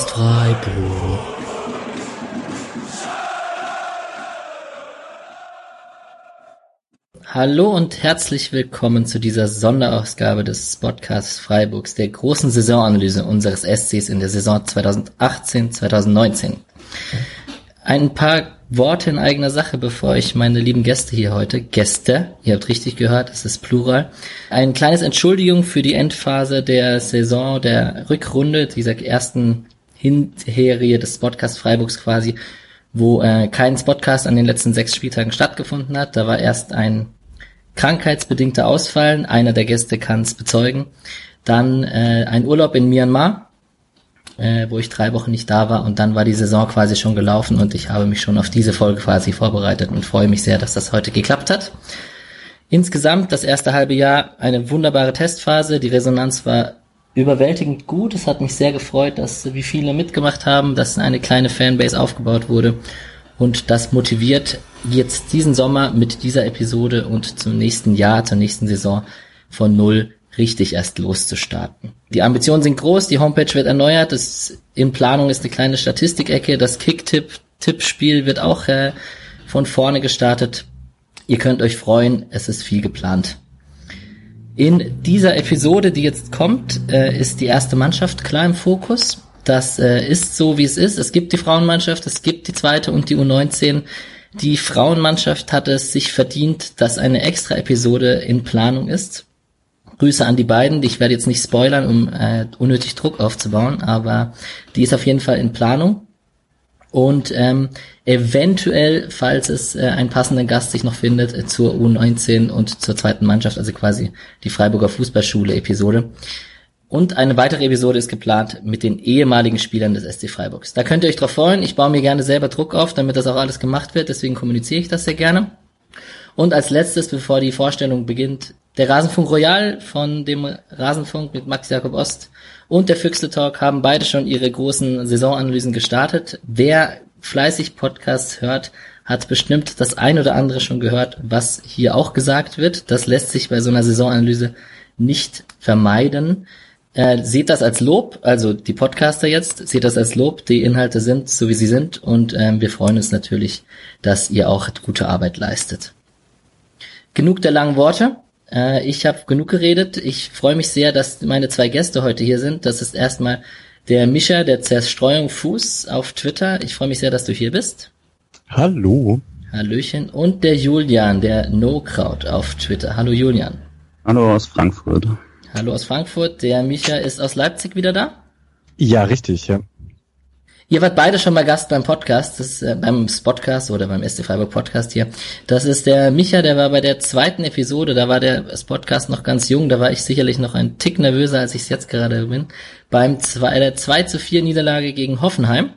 Podcast Freiburg. Hallo und herzlich willkommen zu dieser Sonderausgabe des Podcasts Freiburgs, der großen Saisonanalyse unseres SCs in der Saison 2018-2019. Ein paar Worte in eigener Sache, bevor ich meine lieben Gäste hier heute, Gäste, ihr habt richtig gehört, es ist Plural, ein kleines Entschuldigung für die Endphase der Saison, der Rückrunde, dieser ersten Hinserie des Podcast Freiburgs quasi, wo äh, kein Podcast an den letzten sechs Spieltagen stattgefunden hat. Da war erst ein krankheitsbedingter Ausfall, einer der Gäste kann es bezeugen. Dann äh, ein Urlaub in Myanmar, äh, wo ich drei Wochen nicht da war und dann war die Saison quasi schon gelaufen und ich habe mich schon auf diese Folge quasi vorbereitet und freue mich sehr, dass das heute geklappt hat. Insgesamt das erste halbe Jahr eine wunderbare Testphase. Die Resonanz war überwältigend gut. Es hat mich sehr gefreut, dass wie viele mitgemacht haben, dass eine kleine Fanbase aufgebaut wurde und das motiviert jetzt diesen Sommer mit dieser Episode und zum nächsten Jahr, zur nächsten Saison von null richtig erst loszustarten. Die Ambitionen sind groß, die Homepage wird erneuert, das in Planung ist eine kleine Statistikecke, das Kick-Tipp-Tippspiel wird auch äh, von vorne gestartet. Ihr könnt euch freuen, es ist viel geplant. In dieser Episode, die jetzt kommt, äh, ist die erste Mannschaft klar im Fokus. Das äh, ist so, wie es ist. Es gibt die Frauenmannschaft, es gibt die zweite und die U19. Die Frauenmannschaft hat es sich verdient, dass eine extra Episode in Planung ist. Grüße an die beiden. Ich werde jetzt nicht spoilern, um äh, unnötig Druck aufzubauen, aber die ist auf jeden Fall in Planung. Und ähm, eventuell, falls es äh, einen passenden Gast sich noch findet, äh, zur U19 und zur zweiten Mannschaft, also quasi die Freiburger Fußballschule-Episode. Und eine weitere Episode ist geplant mit den ehemaligen Spielern des SC Freiburgs. Da könnt ihr euch drauf freuen. Ich baue mir gerne selber Druck auf, damit das auch alles gemacht wird. Deswegen kommuniziere ich das sehr gerne. Und als letztes, bevor die Vorstellung beginnt, der Rasenfunk Royal von dem Rasenfunk mit Max Jakob Ost und der Füchsle Talk haben beide schon ihre großen Saisonanalysen gestartet. Wer fleißig Podcasts hört, hat bestimmt das ein oder andere schon gehört, was hier auch gesagt wird. Das lässt sich bei so einer Saisonanalyse nicht vermeiden. Äh, seht das als Lob, also die Podcaster jetzt, seht das als Lob, die Inhalte sind so wie sie sind und ähm, wir freuen uns natürlich, dass ihr auch gute Arbeit leistet. Genug der langen Worte. Äh, ich habe genug geredet. Ich freue mich sehr, dass meine zwei Gäste heute hier sind. Das ist erstmal der Mischa der Zerstreuung Fuß auf Twitter. Ich freue mich sehr, dass du hier bist. Hallo. Hallöchen. Und der Julian, der No Kraut auf Twitter. Hallo Julian. Hallo aus Frankfurt. Hallo aus Frankfurt. Der Micha ist aus Leipzig wieder da? Ja, richtig, ja. Ihr wart beide schon mal Gast beim Podcast, das äh, beim Spotcast oder beim SC Freiburg Podcast hier. Das ist der Micha, der war bei der zweiten Episode, da war der Spotcast noch ganz jung, da war ich sicherlich noch ein Tick nervöser, als ich es jetzt gerade bin. Beim zwei, der 2 zu 4 Niederlage gegen Hoffenheim.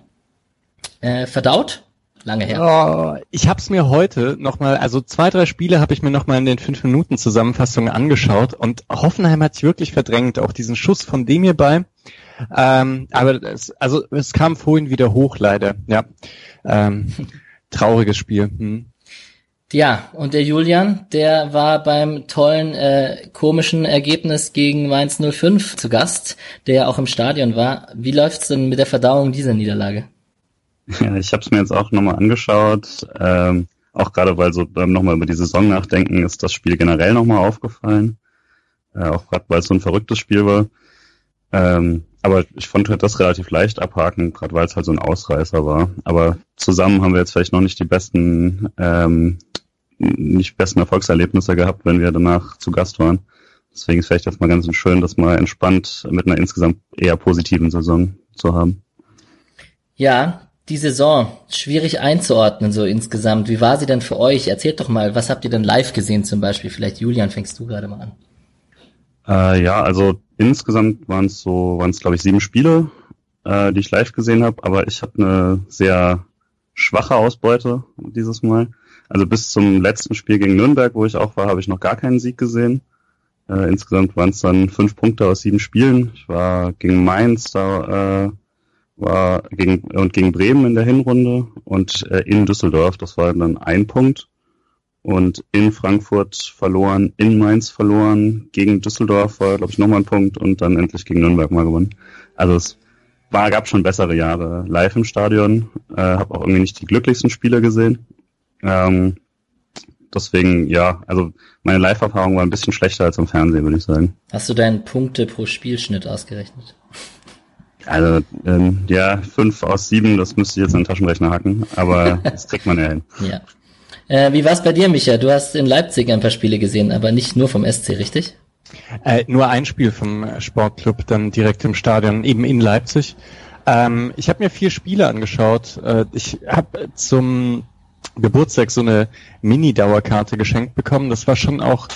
Äh, verdaut? Lange her. Oh, ich habe es mir heute nochmal, also zwei, drei Spiele habe ich mir nochmal in den fünf Minuten Zusammenfassungen angeschaut und Hoffenheim hat sich wirklich verdrängt, auch diesen Schuss von dem hierbei. Ähm, aber es, also es kam vorhin wieder hoch, leider. Ja, ähm, trauriges Spiel. Hm. Ja, und der Julian, der war beim tollen, äh, komischen Ergebnis gegen Mainz 05 zu Gast, der auch im Stadion war. Wie läuft's denn mit der Verdauung dieser Niederlage? Ja, ich habe es mir jetzt auch nochmal angeschaut. Ähm, auch gerade weil so beim nochmal über die Saison nachdenken, ist das Spiel generell nochmal aufgefallen. Äh, auch gerade weil es so ein verrücktes Spiel war. Ähm, aber ich fand halt das relativ leicht abhaken, gerade weil es halt so ein Ausreißer war. Aber zusammen haben wir jetzt vielleicht noch nicht die besten, ähm, nicht besten Erfolgserlebnisse gehabt, wenn wir danach zu Gast waren. Deswegen ist vielleicht erstmal ganz schön, das mal entspannt mit einer insgesamt eher positiven Saison zu haben. Ja, die Saison schwierig einzuordnen so insgesamt. Wie war sie denn für euch? Erzählt doch mal, was habt ihr denn live gesehen zum Beispiel? Vielleicht Julian, fängst du gerade mal an. Äh, ja, also insgesamt waren es so, waren es glaube ich sieben Spiele, äh, die ich live gesehen habe, aber ich habe eine sehr schwache Ausbeute dieses Mal. Also bis zum letzten Spiel gegen Nürnberg, wo ich auch war, habe ich noch gar keinen Sieg gesehen. Äh, insgesamt waren es dann fünf Punkte aus sieben Spielen. Ich war gegen Mainz, da äh, war gegen und gegen Bremen in der Hinrunde und äh, in Düsseldorf, das war dann ein Punkt und in Frankfurt verloren, in Mainz verloren, gegen Düsseldorf war, glaube ich, nochmal ein Punkt und dann endlich gegen Nürnberg mal gewonnen. Also es war, gab schon bessere Jahre live im Stadion. Äh, habe auch irgendwie nicht die glücklichsten Spiele gesehen. Ähm, deswegen, ja, also meine Live-Erfahrung war ein bisschen schlechter als im Fernsehen, würde ich sagen. Hast du deinen Punkte pro Spielschnitt ausgerechnet? Also, ähm, ja, fünf aus sieben, das müsste ich jetzt in den Taschenrechner hacken, aber das kriegt man ja hin. Ja. Äh, wie war's bei dir, Micha? Du hast in Leipzig ein paar Spiele gesehen, aber nicht nur vom SC, richtig? Äh, nur ein Spiel vom Sportclub, dann direkt im Stadion, eben in Leipzig. Ähm, ich habe mir vier Spiele angeschaut. Äh, ich habe zum Geburtstag so eine Mini-Dauerkarte geschenkt bekommen. Das war schon auch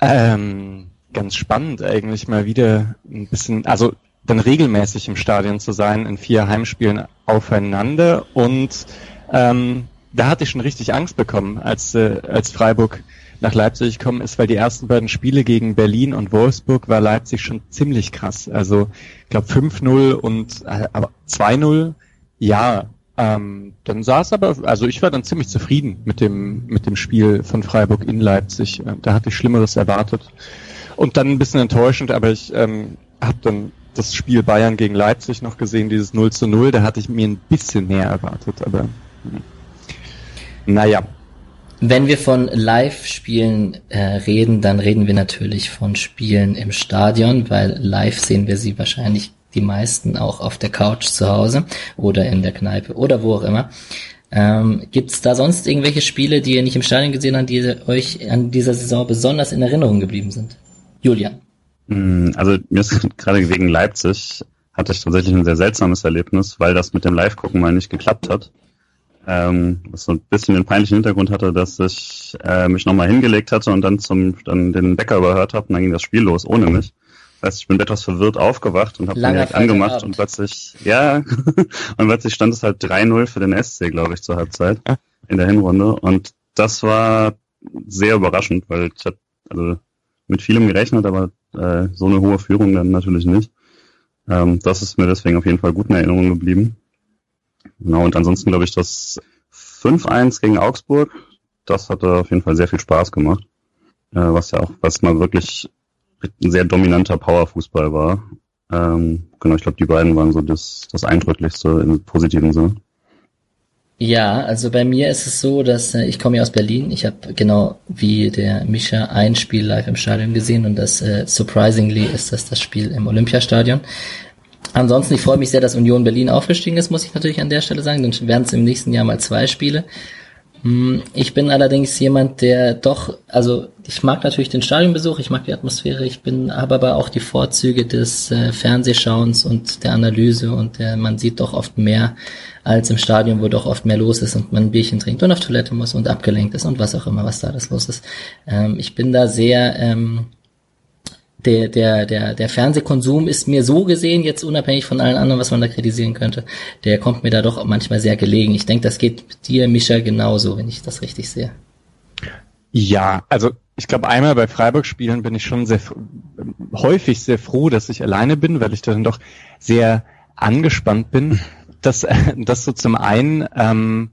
ähm, ganz spannend eigentlich mal wieder ein bisschen, also dann regelmäßig im Stadion zu sein, in vier Heimspielen aufeinander und ähm, da hatte ich schon richtig Angst bekommen, als, äh, als Freiburg nach Leipzig gekommen ist, weil die ersten beiden Spiele gegen Berlin und Wolfsburg war Leipzig schon ziemlich krass. Also ich glaube 5-0 und äh, aber 2-0, ja. Ähm, dann es aber, also ich war dann ziemlich zufrieden mit dem mit dem Spiel von Freiburg in Leipzig. Äh, da hatte ich Schlimmeres erwartet und dann ein bisschen enttäuschend, aber ich ähm, habe dann das Spiel Bayern gegen Leipzig noch gesehen, dieses 0 zu 0, da hatte ich mir ein bisschen mehr erwartet, aber hm. Naja. Wenn wir von Live-Spielen äh, reden, dann reden wir natürlich von Spielen im Stadion, weil live sehen wir sie wahrscheinlich die meisten auch auf der Couch zu Hause oder in der Kneipe oder wo auch immer. Ähm, Gibt es da sonst irgendwelche Spiele, die ihr nicht im Stadion gesehen habt, die euch an dieser Saison besonders in Erinnerung geblieben sind? Julian. Hm, also mir ist gerade wegen Leipzig hatte ich tatsächlich ein sehr seltsames Erlebnis, weil das mit dem Live-Gucken mal nicht geklappt hat. Ähm, was so ein bisschen den peinlichen Hintergrund hatte, dass ich äh, mich nochmal hingelegt hatte und dann zum dann den Wecker überhört habe und dann ging das Spiel los ohne mich. Das heißt, ich bin etwas verwirrt aufgewacht und habe den direkt angemacht Abend. und plötzlich, ja, und plötzlich stand es halt 3-0 für den SC, glaube ich, zur Halbzeit in der Hinrunde. Und das war sehr überraschend, weil ich hatte also mit vielem gerechnet, aber äh, so eine hohe Führung dann natürlich nicht. Ähm, das ist mir deswegen auf jeden Fall gut in Erinnerung geblieben. Genau, und ansonsten glaube ich, das 5-1 gegen Augsburg, das hatte auf jeden Fall sehr viel Spaß gemacht. Äh, was ja auch, was mal wirklich ein sehr dominanter Powerfußball war. Ähm, genau, ich glaube, die beiden waren so das, das Eindrücklichste im positiven Sinne. Ja, also bei mir ist es so, dass äh, ich komme ja aus Berlin. Ich habe genau wie der Mischa ein Spiel live im Stadion gesehen und das äh, surprisingly ist das das Spiel im Olympiastadion. Ansonsten, ich freue mich sehr, dass Union Berlin aufgestiegen ist, muss ich natürlich an der Stelle sagen. Dann werden es im nächsten Jahr mal zwei Spiele. Hm, ich bin allerdings jemand, der doch, also ich mag natürlich den Stadionbesuch, ich mag die Atmosphäre, ich bin, habe aber auch die Vorzüge des äh, Fernsehschauens und der Analyse und der, man sieht doch oft mehr als im Stadion, wo doch oft mehr los ist und man ein Bierchen trinkt und auf Toilette muss und abgelenkt ist und was auch immer, was da alles los ist. Ähm, ich bin da sehr, ähm, der, der, der, der Fernsehkonsum ist mir so gesehen, jetzt unabhängig von allen anderen, was man da kritisieren könnte, der kommt mir da doch manchmal sehr gelegen. Ich denke, das geht dir, Mischa, genauso, wenn ich das richtig sehe. Ja, also ich glaube, einmal bei Freiburg-Spielen bin ich schon sehr häufig sehr froh, dass ich alleine bin, weil ich dann doch sehr angespannt bin. Das, das so zum einen. Ähm,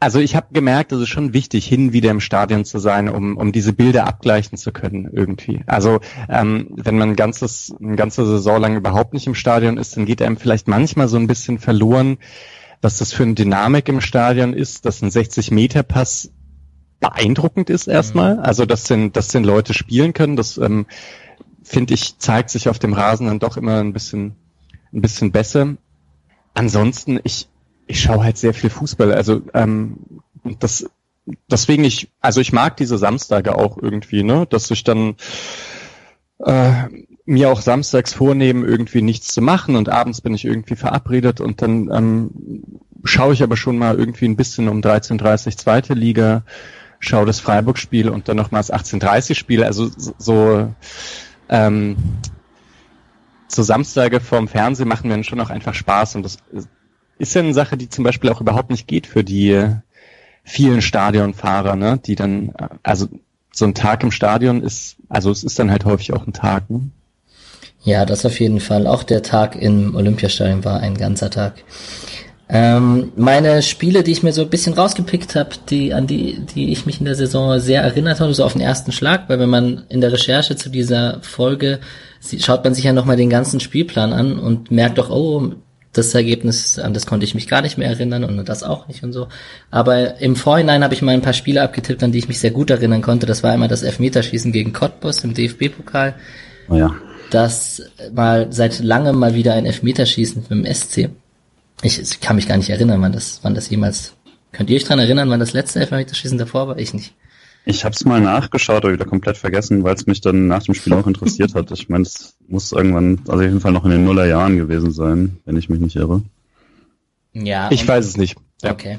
also ich habe gemerkt, es ist schon wichtig, hin wieder im Stadion zu sein, um, um diese Bilder abgleichen zu können irgendwie. Also ähm, wenn man ein ganzes, eine ganze Saison lang überhaupt nicht im Stadion ist, dann geht einem vielleicht manchmal so ein bisschen verloren, was das für eine Dynamik im Stadion ist, dass ein 60-Meter-Pass beeindruckend ist erstmal. Mhm. Also dass den, dass den Leute spielen können, das ähm, finde ich, zeigt sich auf dem Rasen dann doch immer ein bisschen, ein bisschen besser. Ansonsten, ich, ich schaue halt sehr viel Fußball. Also ähm, das deswegen ich, also ich mag diese Samstage auch irgendwie, ne, dass ich dann äh, mir auch samstags vornehmen, irgendwie nichts zu machen und abends bin ich irgendwie verabredet und dann ähm, schaue ich aber schon mal irgendwie ein bisschen um 13.30 zweite Liga, schaue das Freiburg-Spiel und dann nochmals 18.30-Spiel, also so ähm, so Samstage vorm Fernsehen machen mir dann schon auch einfach Spaß und das ist ja eine Sache, die zum Beispiel auch überhaupt nicht geht für die vielen Stadionfahrer, ne, die dann, also so ein Tag im Stadion ist, also es ist dann halt häufig auch ein Tag. Ne? Ja, das auf jeden Fall. Auch der Tag im Olympiastadion war ein ganzer Tag. Ähm, meine Spiele, die ich mir so ein bisschen rausgepickt habe, die an die, die ich mich in der Saison sehr erinnert habe, so auf den ersten Schlag, weil wenn man in der Recherche zu dieser Folge schaut man sich ja nochmal den ganzen Spielplan an und merkt doch, oh, das Ergebnis, an das konnte ich mich gar nicht mehr erinnern und das auch nicht und so. Aber im Vorhinein habe ich mal ein paar Spiele abgetippt, an die ich mich sehr gut erinnern konnte. Das war einmal das Elfmeterschießen gegen Cottbus im DFB-Pokal. Oh ja. Das mal seit langem mal wieder ein Elfmeterschießen mit dem SC. Ich, ich kann mich gar nicht erinnern, wann das, wann das jemals. Könnt ihr euch dran erinnern, wann das letzte Elfmeterschießen davor war? Ich nicht. Ich habe es mal nachgeschaut, aber wieder komplett vergessen, weil es mich dann nach dem Spiel auch interessiert hat. Ich meine, es muss irgendwann, also auf jeden Fall noch in den Nullerjahren gewesen sein, wenn ich mich nicht irre. Ja. Ich weiß es nicht. Ja. Okay.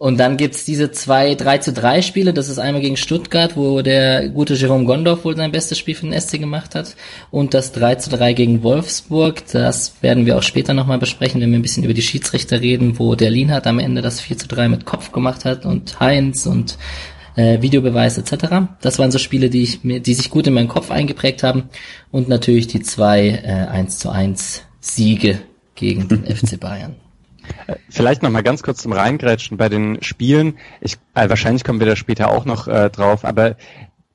Und dann gibt's diese zwei 3 zu 3 Spiele. Das ist einmal gegen Stuttgart, wo der gute Jerome Gondorf wohl sein bestes Spiel für den SC gemacht hat. Und das 3 zu 3 gegen Wolfsburg. Das werden wir auch später nochmal besprechen, wenn wir ein bisschen über die Schiedsrichter reden, wo der Lienhardt am Ende das 4 zu 3 mit Kopf gemacht hat und Heinz und äh, Videobeweis etc. Das waren so Spiele, die ich mir, die sich gut in meinen Kopf eingeprägt haben. Und natürlich die zwei äh, 1 zu 1 Siege gegen den FC Bayern. Vielleicht noch mal ganz kurz zum Reingrätschen bei den Spielen. Ich, äh, wahrscheinlich kommen wir da später auch noch äh, drauf, aber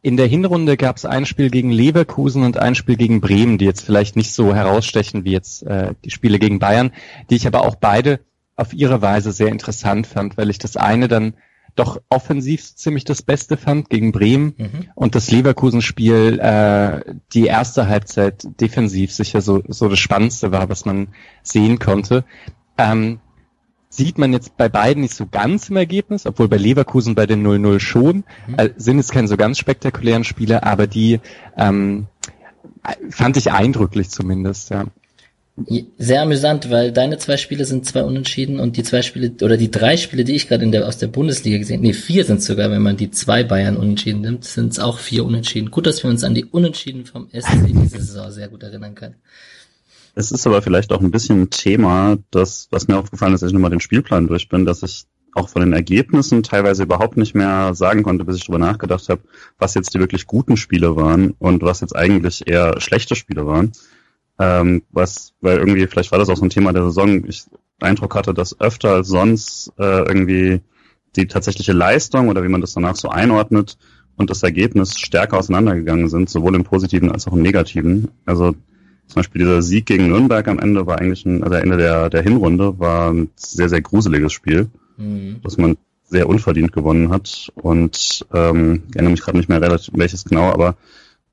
in der Hinrunde gab es ein Spiel gegen Leverkusen und ein Spiel gegen Bremen, die jetzt vielleicht nicht so herausstechen wie jetzt äh, die Spiele gegen Bayern, die ich aber auch beide auf ihre Weise sehr interessant fand, weil ich das eine dann doch offensiv ziemlich das Beste fand gegen Bremen mhm. und das Leverkusen-Spiel äh, die erste Halbzeit defensiv sicher so, so das Spannendste war, was man sehen konnte. Ähm, sieht man jetzt bei beiden nicht so ganz im Ergebnis, obwohl bei Leverkusen bei den 0-0 schon. Mhm. Äh, sind es keine so ganz spektakulären Spiele, aber die ähm, fand ich eindrücklich zumindest, ja. Sehr amüsant, weil deine zwei Spiele sind zwei Unentschieden und die zwei Spiele oder die drei Spiele, die ich gerade in der aus der Bundesliga gesehen, nee vier sind sogar, wenn man die zwei Bayern Unentschieden nimmt, sind es auch vier Unentschieden. Gut, dass wir uns an die Unentschieden vom SC diese Saison sehr gut erinnern können. Es ist aber vielleicht auch ein bisschen ein Thema, das, was mir aufgefallen ist, als ich nochmal den Spielplan durch bin, dass ich auch von den Ergebnissen teilweise überhaupt nicht mehr sagen konnte, bis ich darüber nachgedacht habe, was jetzt die wirklich guten Spiele waren und was jetzt eigentlich eher schlechte Spiele waren. Ähm, was, weil irgendwie, vielleicht war das auch so ein Thema der Saison, ich Eindruck hatte, dass öfter als sonst äh, irgendwie die tatsächliche Leistung oder wie man das danach so einordnet und das Ergebnis stärker auseinandergegangen sind, sowohl im Positiven als auch im Negativen. Also zum Beispiel dieser Sieg gegen Nürnberg am Ende war eigentlich ein, also Ende der, der Hinrunde war ein sehr, sehr gruseliges Spiel, mhm. dass man sehr unverdient gewonnen hat. Und ähm, ich erinnere mich gerade nicht mehr relativ welches genau, aber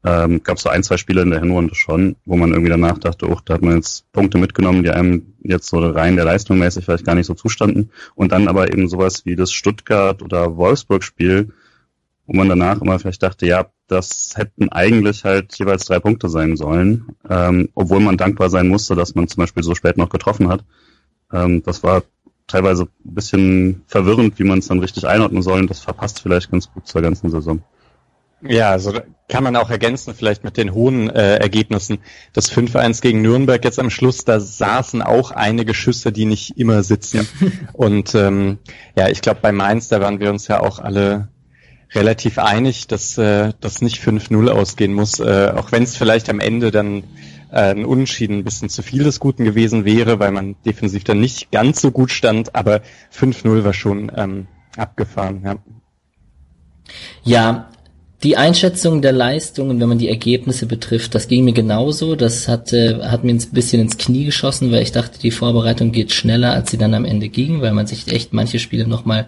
ähm, gab es so ein, zwei Spiele in der Hinrunde schon, wo man irgendwie danach dachte, oh, da hat man jetzt Punkte mitgenommen, die einem jetzt so rein der Leistung mäßig vielleicht gar nicht so zustanden. Und dann aber eben sowas wie das Stuttgart- oder Wolfsburg-Spiel, wo man danach immer vielleicht dachte, ja, das hätten eigentlich halt jeweils drei Punkte sein sollen, ähm, obwohl man dankbar sein musste, dass man zum Beispiel so spät noch getroffen hat. Ähm, das war teilweise ein bisschen verwirrend, wie man es dann richtig einordnen soll und das verpasst vielleicht ganz gut zur ganzen Saison. Ja, also kann man auch ergänzen, vielleicht mit den hohen äh, Ergebnissen. Das 5-1 gegen Nürnberg jetzt am Schluss, da saßen auch einige Schüsse, die nicht immer sitzen. Und ähm, ja, ich glaube, bei Mainz, da waren wir uns ja auch alle relativ einig, dass äh, das nicht 5-0 ausgehen muss, äh, auch wenn es vielleicht am Ende dann äh, ein Unentschieden ein bisschen zu viel des Guten gewesen wäre, weil man defensiv dann nicht ganz so gut stand, aber 5-0 war schon ähm, abgefahren. Ja. ja, die Einschätzung der Leistungen, wenn man die Ergebnisse betrifft, das ging mir genauso. Das hat, äh, hat mir ein bisschen ins Knie geschossen, weil ich dachte, die Vorbereitung geht schneller, als sie dann am Ende ging, weil man sich echt manche Spiele nochmal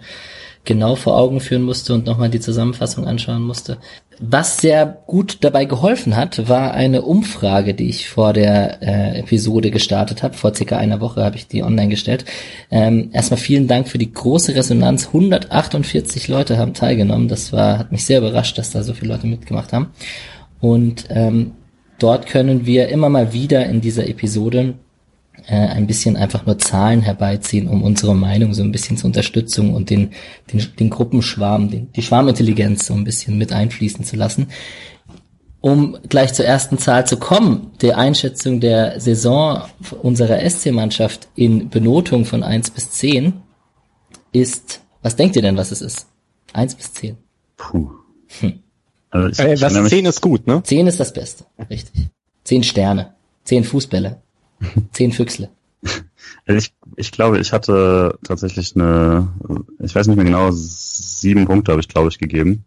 genau vor Augen führen musste und nochmal die Zusammenfassung anschauen musste. Was sehr gut dabei geholfen hat, war eine Umfrage, die ich vor der äh, Episode gestartet habe. Vor circa einer Woche habe ich die online gestellt. Ähm, erstmal vielen Dank für die große Resonanz. 148 Leute haben teilgenommen. Das war, hat mich sehr überrascht, dass da so viele Leute mitgemacht haben. Und ähm, dort können wir immer mal wieder in dieser Episode äh, ein bisschen einfach nur Zahlen herbeiziehen, um unsere Meinung so ein bisschen zur Unterstützung und den, den, den Gruppenschwarm, den, die Schwarmintelligenz so ein bisschen mit einfließen zu lassen. Um gleich zur ersten Zahl zu kommen, der Einschätzung der Saison unserer SC-Mannschaft in Benotung von eins bis zehn ist, was denkt ihr denn, was es ist? Eins bis zehn. Puh. Hm. Also ich, äh, was 10 ist gut, ne? Zehn ist das Beste, richtig. Zehn Sterne, zehn Fußbälle, Zehn Füchsle. Also ich, ich glaube, ich hatte tatsächlich eine, ich weiß nicht mehr genau, sieben Punkte habe ich, glaube ich, gegeben.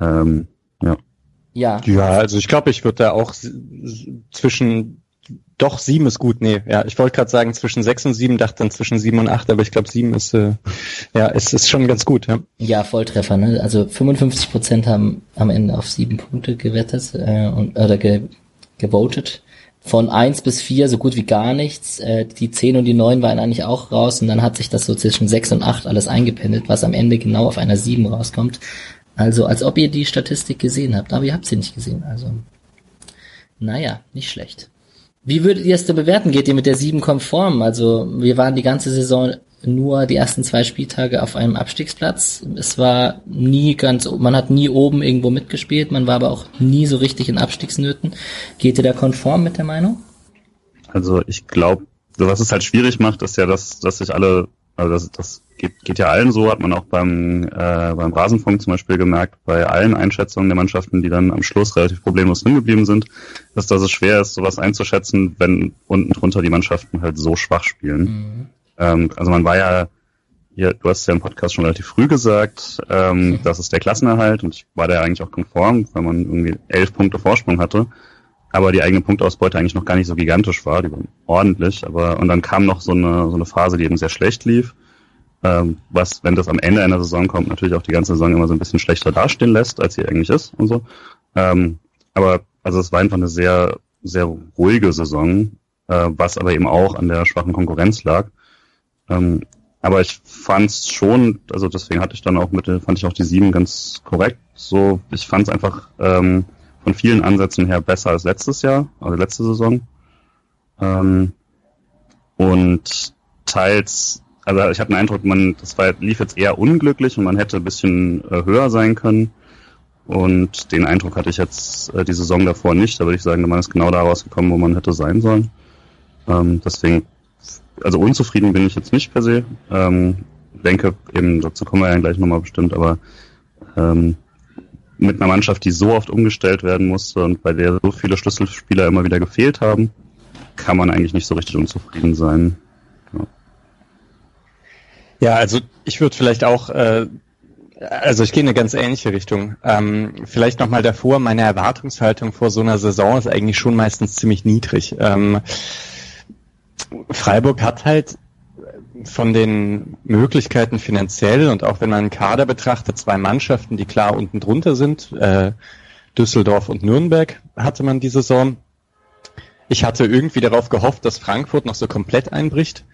Ähm, ja. Ja. Ja, also ich glaube, ich würde da auch zwischen doch sieben ist gut, nee, ja, ich wollte gerade sagen zwischen sechs und sieben, dachte dann zwischen sieben und acht, aber ich glaube sieben ist äh, ja, es ist schon ganz gut, ja. Ja, Volltreffer, ne? Also 55 Prozent haben am Ende auf sieben Punkte gewettet äh, und oder ge, gewotet. Von eins bis vier so gut wie gar nichts. Äh, die zehn und die neun waren eigentlich auch raus und dann hat sich das so zwischen sechs und acht alles eingependelt, was am Ende genau auf einer sieben rauskommt. Also als ob ihr die Statistik gesehen habt, aber ihr habt sie nicht gesehen. Also naja, nicht schlecht. Wie würdet ihr es denn bewerten? Geht ihr mit der 7 konform? Also wir waren die ganze Saison nur die ersten zwei Spieltage auf einem Abstiegsplatz. Es war nie ganz, man hat nie oben irgendwo mitgespielt, man war aber auch nie so richtig in Abstiegsnöten. Geht ihr da konform mit der Meinung? Also ich glaube, was es halt schwierig macht, ist ja, dass, dass sich alle also das, das geht, geht ja allen so, hat man auch beim, äh, beim Rasenfunk zum Beispiel gemerkt, bei allen Einschätzungen der Mannschaften, die dann am Schluss relativ problemlos hingeblieben sind, dass das es schwer ist, sowas einzuschätzen, wenn unten drunter die Mannschaften halt so schwach spielen. Mhm. Ähm, also man war ja, hier, du hast ja im Podcast schon relativ früh gesagt, ähm, das ist der Klassenerhalt und ich war da eigentlich auch konform, weil man irgendwie elf Punkte Vorsprung hatte aber die eigene Punktausbeute eigentlich noch gar nicht so gigantisch war, die waren ordentlich, aber und dann kam noch so eine, so eine Phase, die eben sehr schlecht lief, ähm, was, wenn das am Ende einer Saison kommt, natürlich auch die ganze Saison immer so ein bisschen schlechter dastehen lässt, als sie eigentlich ist und so. Ähm, aber also es war einfach eine sehr, sehr ruhige Saison, äh, was aber eben auch an der schwachen Konkurrenz lag. Ähm, aber ich fand's schon, also deswegen hatte ich dann auch mit, fand ich auch die sieben ganz korrekt. So, ich fand's einfach ähm, von vielen Ansätzen her besser als letztes Jahr, also letzte Saison. Ähm, und teils, also ich hatte den Eindruck, man, das war, lief jetzt eher unglücklich und man hätte ein bisschen äh, höher sein können. Und den Eindruck hatte ich jetzt äh, die Saison davor nicht. Da würde ich sagen, man ist genau da rausgekommen, wo man hätte sein sollen. Ähm, deswegen, also unzufrieden bin ich jetzt nicht per se. Ähm, denke, eben, dazu kommen wir ja gleich nochmal bestimmt, aber ähm, mit einer Mannschaft, die so oft umgestellt werden musste und bei der so viele Schlüsselspieler immer wieder gefehlt haben, kann man eigentlich nicht so richtig unzufrieden sein. Ja, ja also ich würde vielleicht auch, äh, also ich gehe in eine ganz ähnliche Richtung. Ähm, vielleicht nochmal davor, meine Erwartungshaltung vor so einer Saison ist eigentlich schon meistens ziemlich niedrig. Ähm, Freiburg hat halt von den Möglichkeiten finanziell und auch wenn man einen Kader betrachtet, zwei Mannschaften, die klar unten drunter sind, äh, Düsseldorf und Nürnberg hatte man die Saison. Ich hatte irgendwie darauf gehofft, dass Frankfurt noch so komplett einbricht.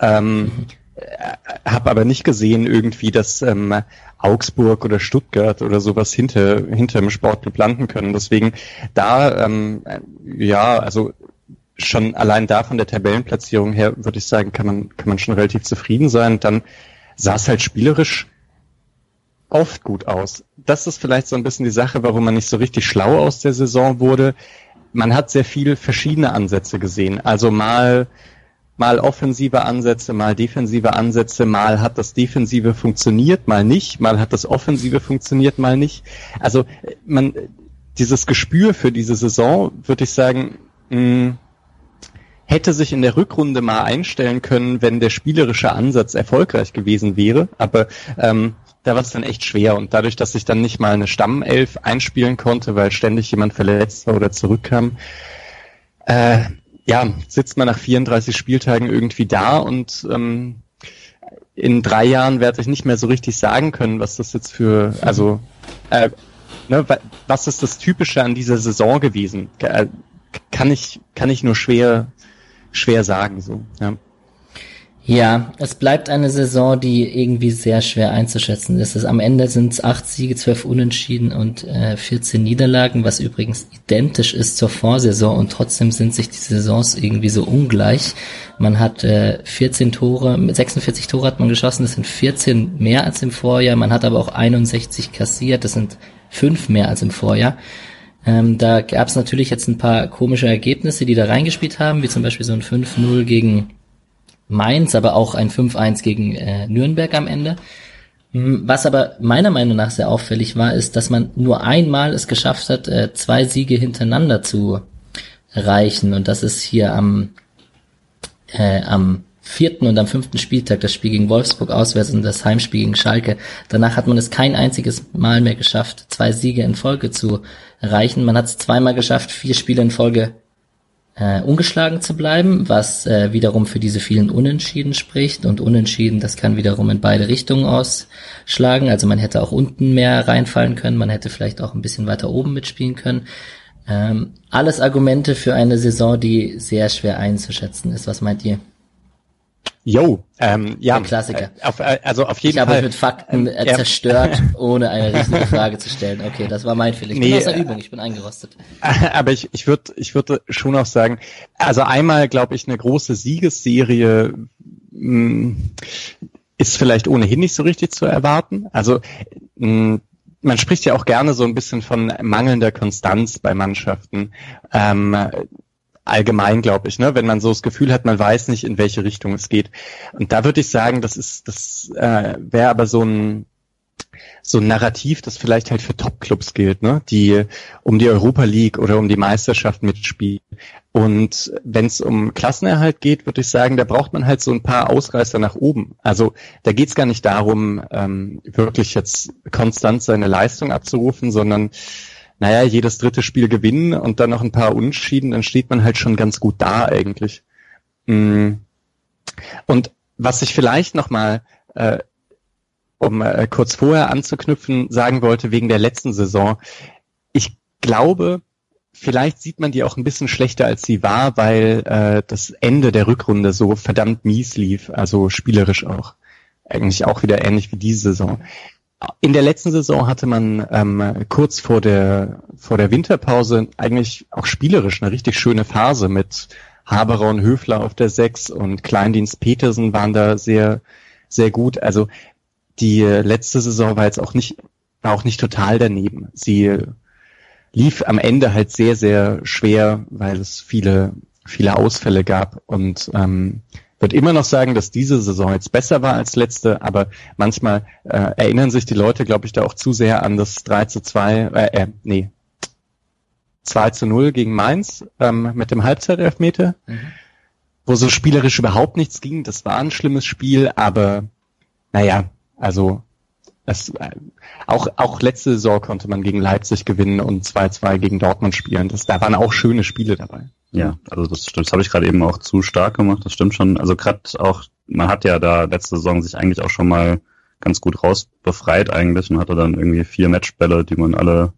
Ähm, äh, habe aber nicht gesehen irgendwie, dass ähm, Augsburg oder Stuttgart oder sowas hinter hinter dem Sportclub landen können. Deswegen da ähm, ja, also schon allein da von der Tabellenplatzierung her, würde ich sagen, kann man, kann man schon relativ zufrieden sein. Dann sah es halt spielerisch oft gut aus. Das ist vielleicht so ein bisschen die Sache, warum man nicht so richtig schlau aus der Saison wurde. Man hat sehr viel verschiedene Ansätze gesehen. Also mal, mal offensive Ansätze, mal defensive Ansätze, mal hat das Defensive funktioniert, mal nicht, mal hat das Offensive funktioniert, mal nicht. Also man, dieses Gespür für diese Saison, würde ich sagen, mh, hätte sich in der Rückrunde mal einstellen können, wenn der spielerische Ansatz erfolgreich gewesen wäre. Aber ähm, da war es dann echt schwer. Und dadurch, dass ich dann nicht mal eine Stammelf einspielen konnte, weil ständig jemand verletzt war oder zurückkam, äh, ja, sitzt man nach 34 Spieltagen irgendwie da und ähm, in drei Jahren werde ich nicht mehr so richtig sagen können, was das jetzt für, also äh, ne, was ist das Typische an dieser Saison gewesen? Äh, kann ich, kann ich nur schwer schwer sagen, so, ja. Ja, es bleibt eine Saison, die irgendwie sehr schwer einzuschätzen ist. Am Ende sind es acht Siege, zwölf Unentschieden und äh, 14 Niederlagen, was übrigens identisch ist zur Vorsaison und trotzdem sind sich die Saisons irgendwie so ungleich. Man hat äh, 14 Tore, 46 Tore hat man geschossen, das sind 14 mehr als im Vorjahr. Man hat aber auch 61 kassiert, das sind fünf mehr als im Vorjahr. Ähm, da gab es natürlich jetzt ein paar komische Ergebnisse, die da reingespielt haben, wie zum Beispiel so ein 5-0 gegen Mainz, aber auch ein 5-1 gegen äh, Nürnberg am Ende. Was aber meiner Meinung nach sehr auffällig war, ist, dass man nur einmal es geschafft hat, äh, zwei Siege hintereinander zu erreichen. Und das ist hier am, äh, am vierten und am fünften Spieltag das Spiel gegen Wolfsburg auswärts und das Heimspiel gegen Schalke. Danach hat man es kein einziges Mal mehr geschafft, zwei Siege in Folge zu erreichen. Man hat es zweimal geschafft, vier Spiele in Folge äh, ungeschlagen zu bleiben, was äh, wiederum für diese vielen Unentschieden spricht. Und Unentschieden, das kann wiederum in beide Richtungen ausschlagen. Also man hätte auch unten mehr reinfallen können, man hätte vielleicht auch ein bisschen weiter oben mitspielen können. Ähm, alles Argumente für eine Saison, die sehr schwer einzuschätzen ist. Was meint ihr? Jo, ähm, ja. Der Klassiker. Äh, auf, äh, also auf jeden ich Fall. Ich habe mit Fakten äh, ja. zerstört, ohne eine richtige Frage zu stellen. Okay, das war mein Fehler. Ich nee, bin aus der Übung, ich bin eingerostet. Aber ich, ich würde ich würde schon auch sagen, also einmal glaube ich, eine große Siegesserie mh, mm, ist vielleicht ohnehin nicht so richtig zu erwarten. Also mh, mm, man spricht ja auch gerne so ein bisschen von mangelnder Konstanz bei Mannschaften. Ähm, allgemein, glaube ich, ne? wenn man so das Gefühl hat, man weiß nicht, in welche Richtung es geht. Und da würde ich sagen, das ist, das äh, wäre aber so ein so ein Narrativ, das vielleicht halt für Top-Clubs gilt, ne? die um die Europa League oder um die Meisterschaft mitspielen. Und wenn es um Klassenerhalt geht, würde ich sagen, da braucht man halt so ein paar Ausreißer nach oben. Also da geht es gar nicht darum, ähm, wirklich jetzt konstant seine Leistung abzurufen, sondern naja, jedes dritte Spiel gewinnen und dann noch ein paar Unschieden, dann steht man halt schon ganz gut da eigentlich. Mm. Und was ich vielleicht nochmal, äh, um äh, kurz vorher anzuknüpfen, sagen wollte wegen der letzten Saison, ich glaube, vielleicht sieht man die auch ein bisschen schlechter, als sie war, weil äh, das Ende der Rückrunde so verdammt mies lief, also spielerisch auch. Eigentlich auch wieder ähnlich wie diese Saison. In der letzten Saison hatte man ähm, kurz vor der vor der Winterpause eigentlich auch spielerisch eine richtig schöne Phase mit Haberer und Höfler auf der Sechs und Kleindienst Petersen waren da sehr sehr gut. Also die letzte Saison war jetzt auch nicht war auch nicht total daneben. Sie lief am Ende halt sehr sehr schwer, weil es viele viele Ausfälle gab und ähm, würde immer noch sagen, dass diese Saison jetzt besser war als letzte, aber manchmal äh, erinnern sich die Leute, glaube ich, da auch zu sehr an das 3 zu 2, äh, äh, nee, 2 zu 0 gegen Mainz ähm, mit dem Halbzeitelfmeter, mhm. wo so spielerisch überhaupt nichts ging. Das war ein schlimmes Spiel, aber naja, also es, äh, auch, auch letzte Saison konnte man gegen Leipzig gewinnen und 2-2 gegen Dortmund spielen. Das, da waren auch schöne Spiele dabei. Ja, also das stimmt. Das habe ich gerade eben auch zu stark gemacht. Das stimmt schon. Also gerade auch, man hat ja da letzte Saison sich eigentlich auch schon mal ganz gut raus befreit eigentlich und hatte dann irgendwie vier Matchbälle, die man alle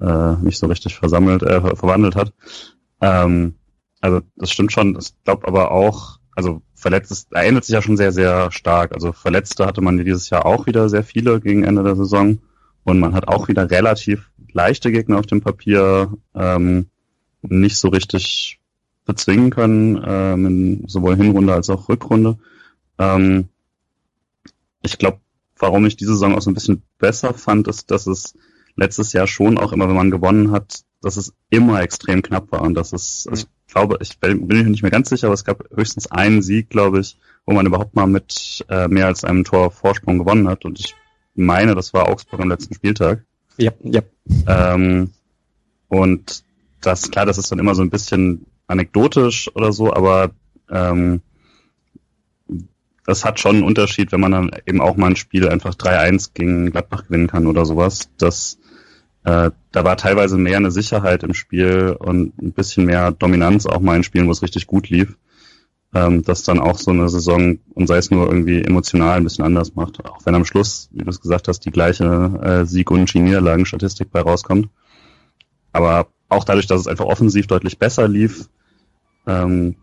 äh, nicht so richtig versammelt, äh, verwandelt hat. Ähm, also das stimmt schon. Ich glaube aber auch, also verletzt erinnert sich ja schon sehr, sehr stark. Also Verletzte hatte man dieses Jahr auch wieder sehr viele gegen Ende der Saison. Und man hat auch wieder relativ leichte Gegner auf dem Papier. Ähm, nicht so richtig bezwingen können, ähm, in sowohl Hinrunde als auch Rückrunde. Ähm, ich glaube, warum ich diese Saison auch so ein bisschen besser fand, ist, dass es letztes Jahr schon auch immer, wenn man gewonnen hat, dass es immer extrem knapp war und dass es, also ich glaube, ich bin mir nicht mehr ganz sicher, aber es gab höchstens einen Sieg, glaube ich, wo man überhaupt mal mit äh, mehr als einem Tor Vorsprung gewonnen hat und ich meine, das war Augsburg am letzten Spieltag. Ja, ja. Ähm, und das, klar, das ist dann immer so ein bisschen anekdotisch oder so, aber ähm, das hat schon einen Unterschied, wenn man dann eben auch mal ein Spiel einfach 3-1 gegen Gladbach gewinnen kann oder sowas. Das, äh, da war teilweise mehr eine Sicherheit im Spiel und ein bisschen mehr Dominanz auch mal in Spielen, wo es richtig gut lief. Ähm, das dann auch so eine Saison, und sei es nur irgendwie emotional, ein bisschen anders macht. Auch wenn am Schluss, wie du es gesagt hast, die gleiche äh, Sieg- und Niederlagenstatistik bei rauskommt. Aber auch dadurch, dass es einfach offensiv deutlich besser lief, ähm,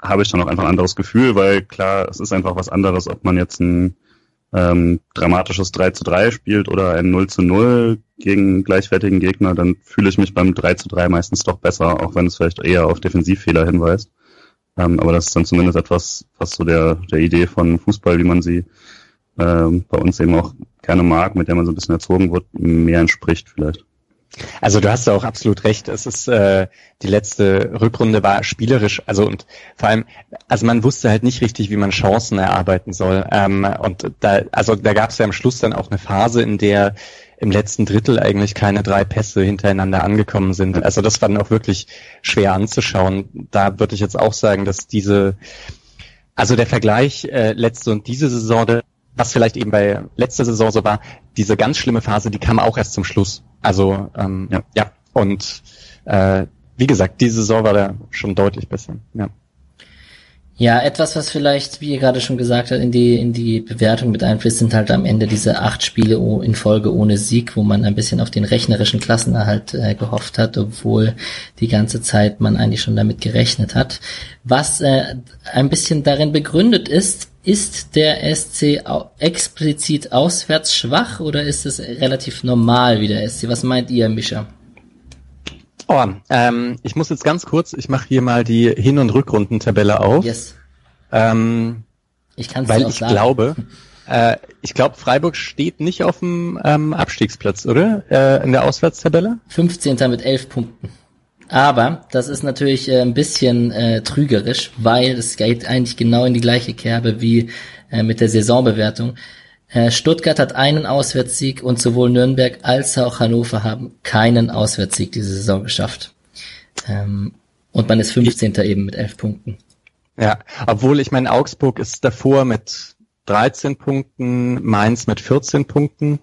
habe ich dann auch einfach ein anderes Gefühl, weil klar, es ist einfach was anderes, ob man jetzt ein ähm, dramatisches 3 zu 3 spielt oder ein 0 zu 0 gegen gleichwertigen Gegner, dann fühle ich mich beim 3 zu 3 meistens doch besser, auch wenn es vielleicht eher auf Defensivfehler hinweist. Ähm, aber das ist dann zumindest etwas, was so der, der Idee von Fußball, wie man sie ähm, bei uns eben auch gerne mag, mit der man so ein bisschen erzogen wird, mehr entspricht vielleicht. Also du hast auch absolut recht. Es ist äh, die letzte Rückrunde war spielerisch, also und vor allem, also man wusste halt nicht richtig, wie man Chancen erarbeiten soll. Ähm, und da, also da gab es ja am Schluss dann auch eine Phase, in der im letzten Drittel eigentlich keine drei Pässe hintereinander angekommen sind. Also das war dann auch wirklich schwer anzuschauen. Da würde ich jetzt auch sagen, dass diese Also der Vergleich äh, letzte und diese Saison, was vielleicht eben bei letzter Saison so war, diese ganz schlimme Phase, die kam auch erst zum Schluss. Also ähm, ja. ja, und äh, wie gesagt, diese Saison war da schon deutlich besser. Ja. Ja, etwas, was vielleicht, wie ihr gerade schon gesagt habt, in die, in die Bewertung mit einfließt, sind halt am Ende diese acht Spiele in Folge ohne Sieg, wo man ein bisschen auf den rechnerischen Klassenerhalt äh, gehofft hat, obwohl die ganze Zeit man eigentlich schon damit gerechnet hat. Was äh, ein bisschen darin begründet ist, ist der SC explizit auswärts schwach oder ist es relativ normal wie der SC? Was meint ihr, Mischa? Oh, ähm, ich muss jetzt ganz kurz, ich mache hier mal die Hin- und Rückrundentabelle auf. Yes. Ähm, ich kann Weil ich sagen. glaube, äh, ich glaube, Freiburg steht nicht auf dem ähm, Abstiegsplatz, oder? Äh, in der Auswärtstabelle? 15. mit 11 Punkten. Aber das ist natürlich äh, ein bisschen äh, trügerisch, weil es geht eigentlich genau in die gleiche Kerbe wie äh, mit der Saisonbewertung. Äh, Stuttgart hat einen Auswärtssieg und sowohl Nürnberg als auch Hannover haben keinen Auswärtssieg diese Saison geschafft. Ähm, und man ist 15. eben mit 11 Punkten. Ja, obwohl ich meine, Augsburg ist davor mit 13 Punkten, Mainz mit 14 Punkten.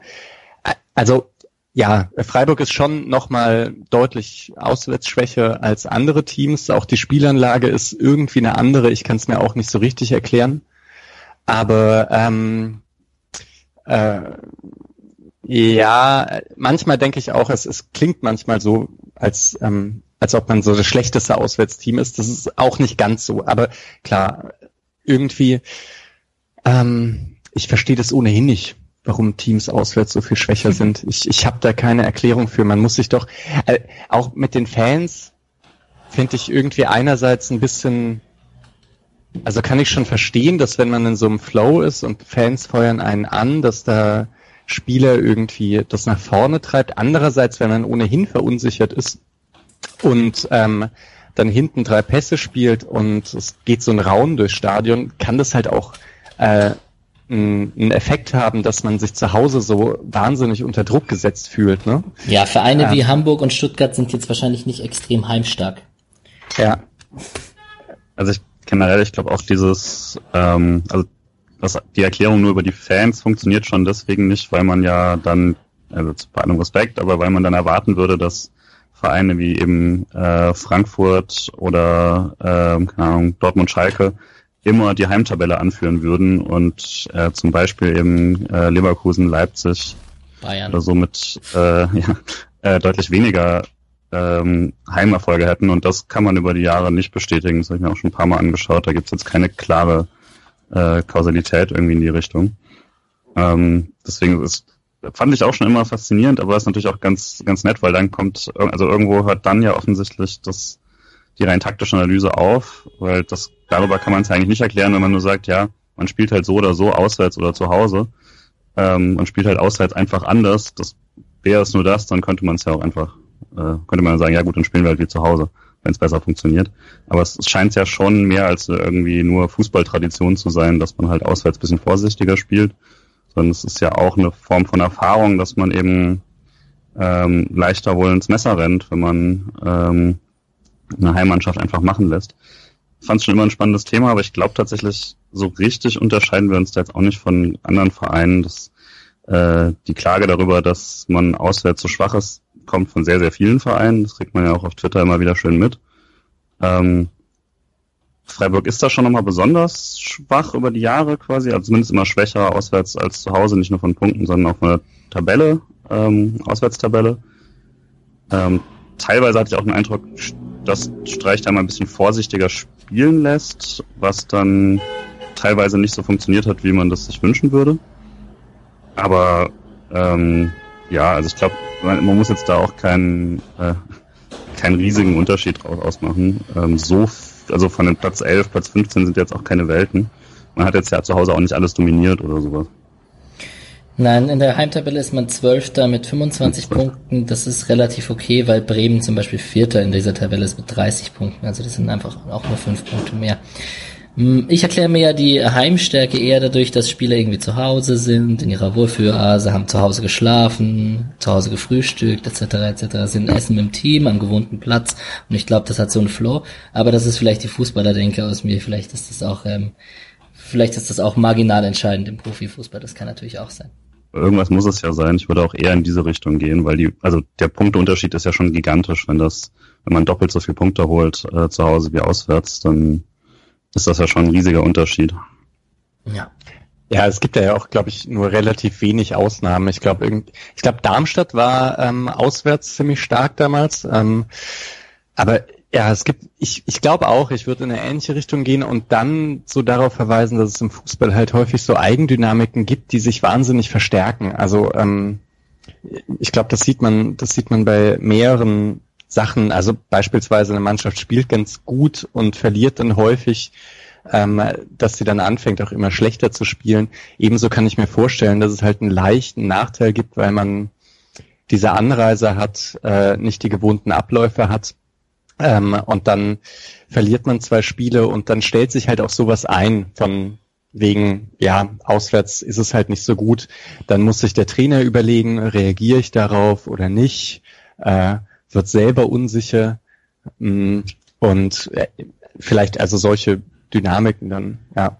Also ja, Freiburg ist schon nochmal deutlich auswärtsschwächer als andere Teams. Auch die Spielanlage ist irgendwie eine andere. Ich kann es mir auch nicht so richtig erklären. Aber ähm, äh, ja, manchmal denke ich auch, es, es klingt manchmal so, als, ähm, als ob man so das schlechteste Auswärtsteam ist. Das ist auch nicht ganz so. Aber klar, irgendwie, ähm, ich verstehe das ohnehin nicht, warum Teams auswärts so viel schwächer sind. Ich, ich habe da keine Erklärung für. Man muss sich doch, äh, auch mit den Fans finde ich irgendwie einerseits ein bisschen also kann ich schon verstehen, dass wenn man in so einem Flow ist und Fans feuern einen an, dass da Spieler irgendwie das nach vorne treibt. Andererseits, wenn man ohnehin verunsichert ist und ähm, dann hinten drei Pässe spielt und es geht so ein Raum durchs Stadion, kann das halt auch äh, einen Effekt haben, dass man sich zu Hause so wahnsinnig unter Druck gesetzt fühlt. Ne? Ja, Vereine ähm, wie Hamburg und Stuttgart sind jetzt wahrscheinlich nicht extrem heimstark. Ja. Also ich generell, ich glaube auch dieses, ähm, also das, die Erklärung nur über die Fans funktioniert schon deswegen nicht, weil man ja dann, also bei allem Respekt, aber weil man dann erwarten würde, dass Vereine wie eben äh, Frankfurt oder äh, keine Ahnung, Dortmund Schalke immer die Heimtabelle anführen würden und äh, zum Beispiel eben äh, Leverkusen, Leipzig Bayern. oder so mit äh, ja, äh, deutlich weniger ähm, Heimerfolge hätten und das kann man über die Jahre nicht bestätigen. Das habe ich mir auch schon ein paar Mal angeschaut. Da gibt es jetzt keine klare äh, Kausalität irgendwie in die Richtung. Ähm, deswegen ist, fand ich auch schon immer faszinierend, aber ist natürlich auch ganz, ganz nett, weil dann kommt, also irgendwo hört dann ja offensichtlich das, die rein taktische Analyse auf, weil das, darüber kann man es eigentlich nicht erklären, wenn man nur sagt, ja, man spielt halt so oder so auswärts oder zu Hause. Ähm, man spielt halt auswärts einfach anders. Das wäre es nur das, dann könnte man es ja auch einfach äh, könnte man sagen, ja gut, dann spielen wir halt wie zu Hause, wenn es besser funktioniert. Aber es, es scheint ja schon mehr als irgendwie nur Fußballtradition zu sein, dass man halt auswärts bisschen vorsichtiger spielt, sondern es ist ja auch eine Form von Erfahrung, dass man eben ähm, leichter wohl ins Messer rennt, wenn man ähm, eine Heimmannschaft einfach machen lässt. Fand es schon immer ein spannendes Thema, aber ich glaube tatsächlich, so richtig unterscheiden wir uns da jetzt auch nicht von anderen Vereinen. Das, äh, die Klage darüber, dass man auswärts so schwach ist, kommt von sehr, sehr vielen Vereinen. Das kriegt man ja auch auf Twitter immer wieder schön mit. Ähm, Freiburg ist da schon nochmal besonders schwach über die Jahre quasi, also zumindest immer schwächer auswärts als zu Hause, nicht nur von Punkten, sondern auch von der Tabelle, ähm, Auswärtstabelle. Ähm, teilweise hatte ich auch den Eindruck, dass Streich da mal ein bisschen vorsichtiger spielen lässt, was dann teilweise nicht so funktioniert hat, wie man das sich wünschen würde. Aber ähm, ja, also ich glaube, man, man, muss jetzt da auch keinen, äh, keinen riesigen Unterschied draus ausmachen. Ähm, so, also von den Platz 11, Platz 15 sind jetzt auch keine Welten. Man hat jetzt ja zu Hause auch nicht alles dominiert oder sowas. Nein, in der Heimtabelle ist man Zwölfter mit 25 Punkten. Das ist relativ okay, weil Bremen zum Beispiel Vierter in dieser Tabelle ist mit 30 Punkten. Also das sind einfach auch nur fünf Punkte mehr. Hm, ich erkläre mir ja die Heimstärke eher dadurch, dass Spieler irgendwie zu Hause sind, in ihrer Wohlfühlase, haben zu Hause geschlafen, zu Hause gefrühstückt, etc., etc., sind essen mit dem Team am gewohnten Platz und ich glaube, das hat so einen Flow, aber das ist vielleicht die Fußballerdenke aus mir, vielleicht ist das auch, ähm, vielleicht ist das auch marginal entscheidend im Profifußball, das kann natürlich auch sein. Irgendwas muss es ja sein. Ich würde auch eher in diese Richtung gehen, weil die, also der Punkteunterschied ist ja schon gigantisch, wenn das, wenn man doppelt so viele Punkte holt äh, zu Hause wie auswärts, dann ist das ja schon ein riesiger Unterschied. Ja. Ja, es gibt ja auch, glaube ich, nur relativ wenig Ausnahmen. Ich glaube, ich glaube, Darmstadt war ähm, auswärts ziemlich stark damals. Ähm, aber ja, es gibt, ich, ich glaube auch, ich würde in eine ähnliche Richtung gehen und dann so darauf verweisen, dass es im Fußball halt häufig so Eigendynamiken gibt, die sich wahnsinnig verstärken. Also ähm, ich glaube, das sieht man, das sieht man bei mehreren Sachen, also beispielsweise eine Mannschaft spielt ganz gut und verliert dann häufig, ähm, dass sie dann anfängt, auch immer schlechter zu spielen. Ebenso kann ich mir vorstellen, dass es halt einen leichten Nachteil gibt, weil man diese Anreise hat, äh, nicht die gewohnten Abläufe hat. Ähm, und dann verliert man zwei Spiele und dann stellt sich halt auch sowas ein von wegen, ja, auswärts ist es halt nicht so gut. Dann muss sich der Trainer überlegen, reagiere ich darauf oder nicht. Äh, wird selber unsicher mm, und äh, vielleicht also solche Dynamiken dann, ja.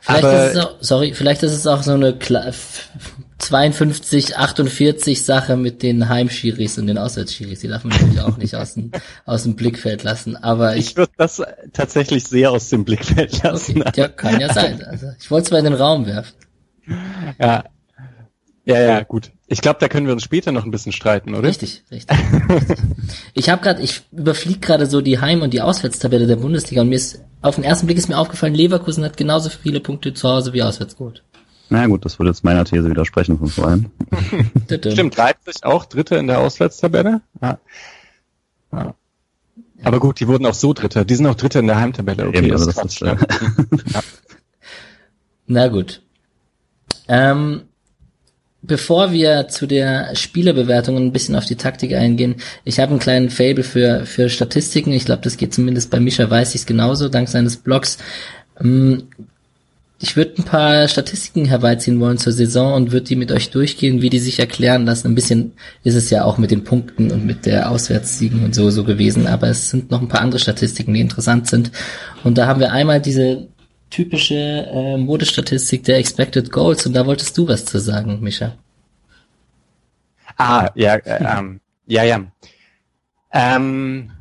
Vielleicht Aber, ist es auch, sorry, vielleicht ist es auch so eine 52, 48 Sache mit den Heimschiris und den Auswärtsschiris. Die darf man natürlich auch nicht aus dem, aus dem Blickfeld lassen. Aber ich, ich würde das tatsächlich sehr aus dem Blickfeld lassen. Okay, ja, kann ja sein. Also, ich wollte es mal in den Raum werfen. Ja, ja, ja, gut. Ich glaube, da können wir uns später noch ein bisschen streiten, oder? Richtig, richtig. richtig. Ich habe gerade, ich überfliege gerade so die Heim- und die Auswärtstabelle der Bundesliga und mir ist auf den ersten Blick ist mir aufgefallen, Leverkusen hat genauso viele Punkte zu Hause wie auswärts geholt. Na gut, das würde jetzt meiner These widersprechen von vorhin. Stimmt, Leipzig auch Dritte in der Auswärtstabelle. Ja. ja. Aber gut, die wurden auch so Dritte. Die sind auch Dritte in der Heimtabelle. Okay, Eben, also das ist, ja. Na gut. Ähm, bevor wir zu der Spielerbewertung ein bisschen auf die Taktik eingehen, ich habe einen kleinen Fable für, für Statistiken. Ich glaube, das geht zumindest bei Mischa weiß ich es genauso, dank seines Blogs. Ich würde ein paar Statistiken herbeiziehen wollen zur Saison und würde die mit euch durchgehen, wie die sich erklären lassen. Ein bisschen ist es ja auch mit den Punkten und mit der Auswärtssiegen und so so gewesen, aber es sind noch ein paar andere Statistiken, die interessant sind. Und da haben wir einmal diese typische äh, Modestatistik der Expected Goals und da wolltest du was zu sagen, Micha. Ah, ja, äh, ähm, ja, ja. Ähm,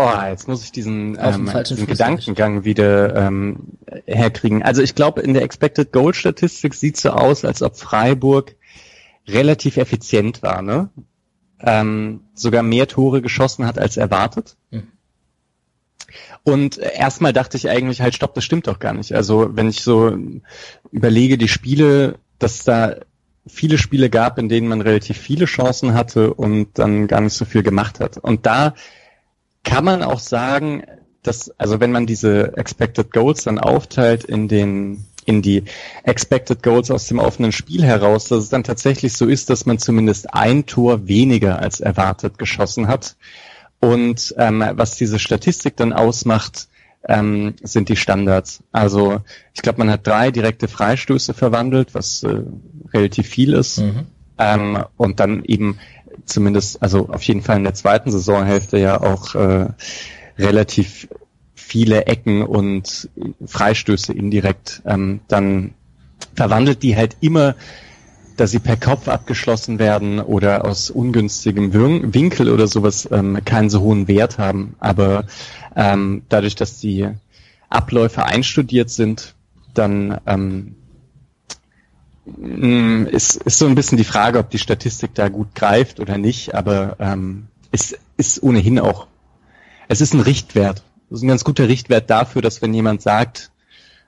oh, jetzt muss ich diesen, ähm, diesen Gedankengang wieder ähm, herkriegen. Also ich glaube, in der Expected Goal Statistik sieht so aus, als ob Freiburg relativ effizient war, ne? Ähm, sogar mehr Tore geschossen hat als erwartet. Mhm. Und erstmal dachte ich eigentlich halt, stopp, das stimmt doch gar nicht. Also wenn ich so überlege, die Spiele, dass da viele Spiele gab, in denen man relativ viele Chancen hatte und dann gar nicht so viel gemacht hat. Und da kann man auch sagen, dass, also wenn man diese Expected Goals dann aufteilt in den in die Expected Goals aus dem offenen Spiel heraus, dass es dann tatsächlich so ist, dass man zumindest ein Tor weniger als erwartet geschossen hat. Und ähm, was diese Statistik dann ausmacht, ähm, sind die Standards. Also ich glaube, man hat drei direkte Freistöße verwandelt, was äh, relativ viel ist. Mhm. Ähm, und dann eben zumindest, also auf jeden Fall in der zweiten Saisonhälfte ja auch äh, relativ viele Ecken und Freistöße indirekt ähm, dann verwandelt, die halt immer dass sie per Kopf abgeschlossen werden oder aus ungünstigem Winkel oder sowas ähm, keinen so hohen Wert haben. Aber ähm, dadurch, dass die Abläufe einstudiert sind, dann ähm, ist, ist so ein bisschen die Frage, ob die Statistik da gut greift oder nicht, aber ähm, es ist ohnehin auch, es ist ein Richtwert. Es ist ein ganz guter Richtwert dafür, dass wenn jemand sagt,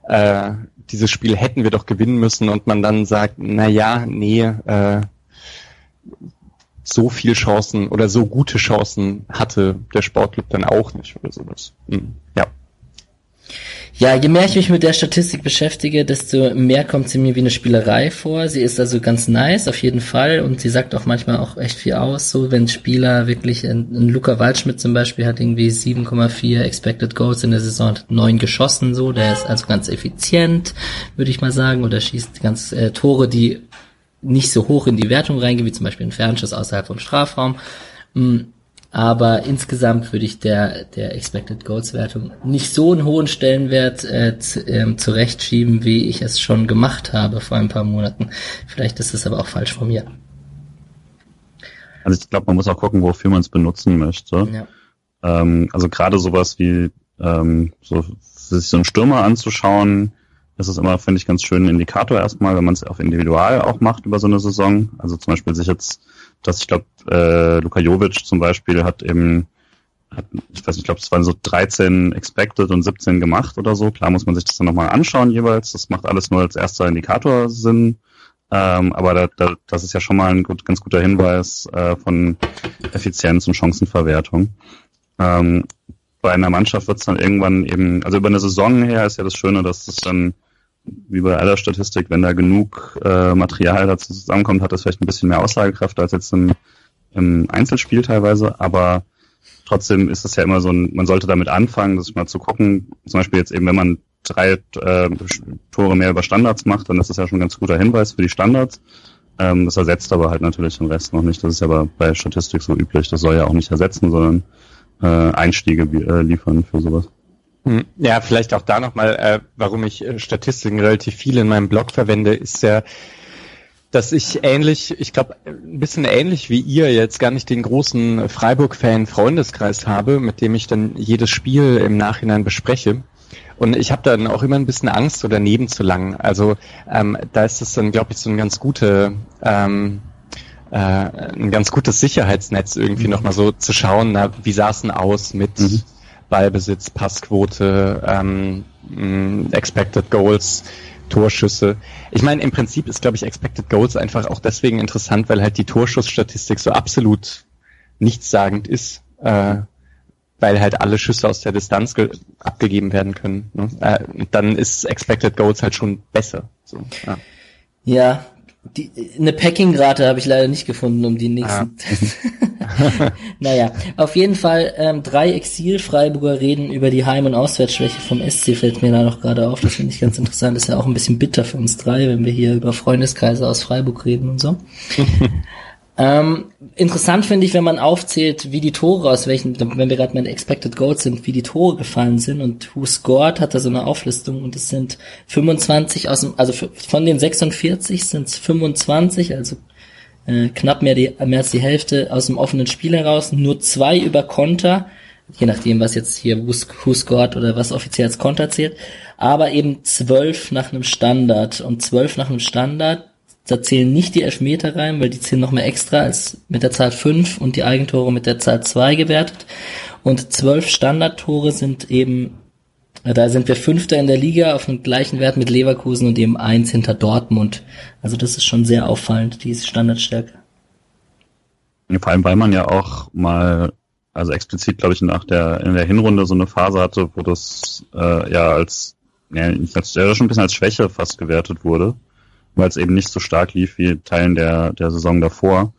äh, dieses Spiel hätten wir doch gewinnen müssen und man dann sagt, na ja, nee, äh, so viel Chancen oder so gute Chancen hatte der Sportclub dann auch nicht oder sowas. Hm, ja. Ja, je mehr ich mich mit der Statistik beschäftige, desto mehr kommt sie mir wie eine Spielerei vor. Sie ist also ganz nice, auf jeden Fall, und sie sagt auch manchmal auch echt viel aus, so wenn Spieler wirklich, ein, Luca Waldschmidt zum Beispiel hat irgendwie 7,4 Expected Goals in der Saison, hat neun geschossen, so, der ist also ganz effizient, würde ich mal sagen, oder schießt ganz äh, Tore, die nicht so hoch in die Wertung reingehen, wie zum Beispiel ein Fernschuss außerhalb vom Strafraum. Mm, aber insgesamt würde ich der, der Expected Goals Wertung nicht so einen hohen Stellenwert äh, zu, ähm, zurechtschieben, wie ich es schon gemacht habe vor ein paar Monaten. Vielleicht ist es aber auch falsch von mir. Also ich glaube, man muss auch gucken, wofür man es benutzen möchte. Ja. Ähm, also gerade sowas wie ähm, so, sich so einen Stürmer anzuschauen, das ist immer, finde ich, ganz schön ein Indikator erstmal, wenn man es auf individual auch macht über so eine Saison. Also zum Beispiel sich jetzt dass ich glaube, äh, Luka Jovic zum Beispiel hat eben, hat, ich weiß nicht, ich glaube, es waren so 13 expected und 17 gemacht oder so. Klar muss man sich das dann nochmal anschauen jeweils. Das macht alles nur als erster Indikator Sinn. Ähm, aber da, da, das ist ja schon mal ein gut, ganz guter Hinweis äh, von Effizienz und Chancenverwertung. Ähm, bei einer Mannschaft wird es dann irgendwann eben, also über eine Saison her ist ja das Schöne, dass es dann wie bei aller Statistik, wenn da genug äh, Material dazu zusammenkommt, hat das vielleicht ein bisschen mehr Aussagekraft als jetzt im, im Einzelspiel teilweise, aber trotzdem ist es ja immer so ein, man sollte damit anfangen, das mal zu gucken, zum Beispiel jetzt eben, wenn man drei äh, Tore mehr über Standards macht, dann ist das ja schon ein ganz guter Hinweis für die Standards. Ähm, das ersetzt aber halt natürlich den Rest noch nicht. Das ist ja aber bei Statistik so üblich. Das soll ja auch nicht ersetzen, sondern äh, Einstiege äh, liefern für sowas. Hm. Ja, vielleicht auch da nochmal, äh, warum ich äh, Statistiken relativ viel in meinem Blog verwende, ist ja, dass ich ähnlich, ich glaube, ein bisschen ähnlich wie ihr jetzt gar nicht den großen Freiburg-Fan-Freundeskreis habe, mit dem ich dann jedes Spiel im Nachhinein bespreche. Und ich habe dann auch immer ein bisschen Angst, so daneben zu langen. Also ähm, da ist es dann, glaube ich, so ein ganz gute, ähm, äh, ein ganz gutes Sicherheitsnetz irgendwie mhm. nochmal so zu schauen, na, wie sah es denn aus mit mhm Ballbesitz, Passquote, ähm, Expected Goals, Torschüsse. Ich meine, im Prinzip ist, glaube ich, Expected Goals einfach auch deswegen interessant, weil halt die Torschussstatistik so absolut nichtssagend ist, äh, weil halt alle Schüsse aus der Distanz abgegeben werden können. Ne? Äh, dann ist Expected Goals halt schon besser. So, ja. ja, die, eine Packing-Rate habe ich leider nicht gefunden, um die nächsten. Ah. naja, auf jeden Fall ähm, drei Exil-Freiburger reden über die Heim- und Auswärtsschwäche vom SC, fällt mir da noch gerade auf. Das finde ich ganz interessant. Das ist ja auch ein bisschen bitter für uns drei, wenn wir hier über Freundeskreise aus Freiburg reden und so. Ähm, interessant finde ich, wenn man aufzählt, wie die Tore aus welchen, wenn wir gerade mit Expected Goals sind, wie die Tore gefallen sind und Who Scored hat da so eine Auflistung und es sind 25 aus dem, also von den 46 sind es 25, also äh, knapp mehr, die, mehr als die Hälfte aus dem offenen Spiel heraus, nur zwei über Konter, je nachdem, was jetzt hier Who, Scored oder was offiziell als Konter zählt, aber eben zwölf nach einem Standard und zwölf nach einem Standard da zählen nicht die Elfmeter rein, weil die zählen noch mehr extra als mit der Zahl 5 und die Eigentore mit der Zahl 2 gewertet. Und zwölf Standardtore sind eben, da sind wir Fünfter in der Liga auf dem gleichen Wert mit Leverkusen und eben eins hinter Dortmund. Also das ist schon sehr auffallend, diese Standardstärke. Vor allem, weil man ja auch mal, also explizit, glaube ich, nach der, in der Hinrunde so eine Phase hatte, wo das äh, ja als, ja, als, ja, schon ein bisschen als Schwäche fast gewertet wurde weil es eben nicht so stark lief wie Teilen der, der Saison davor.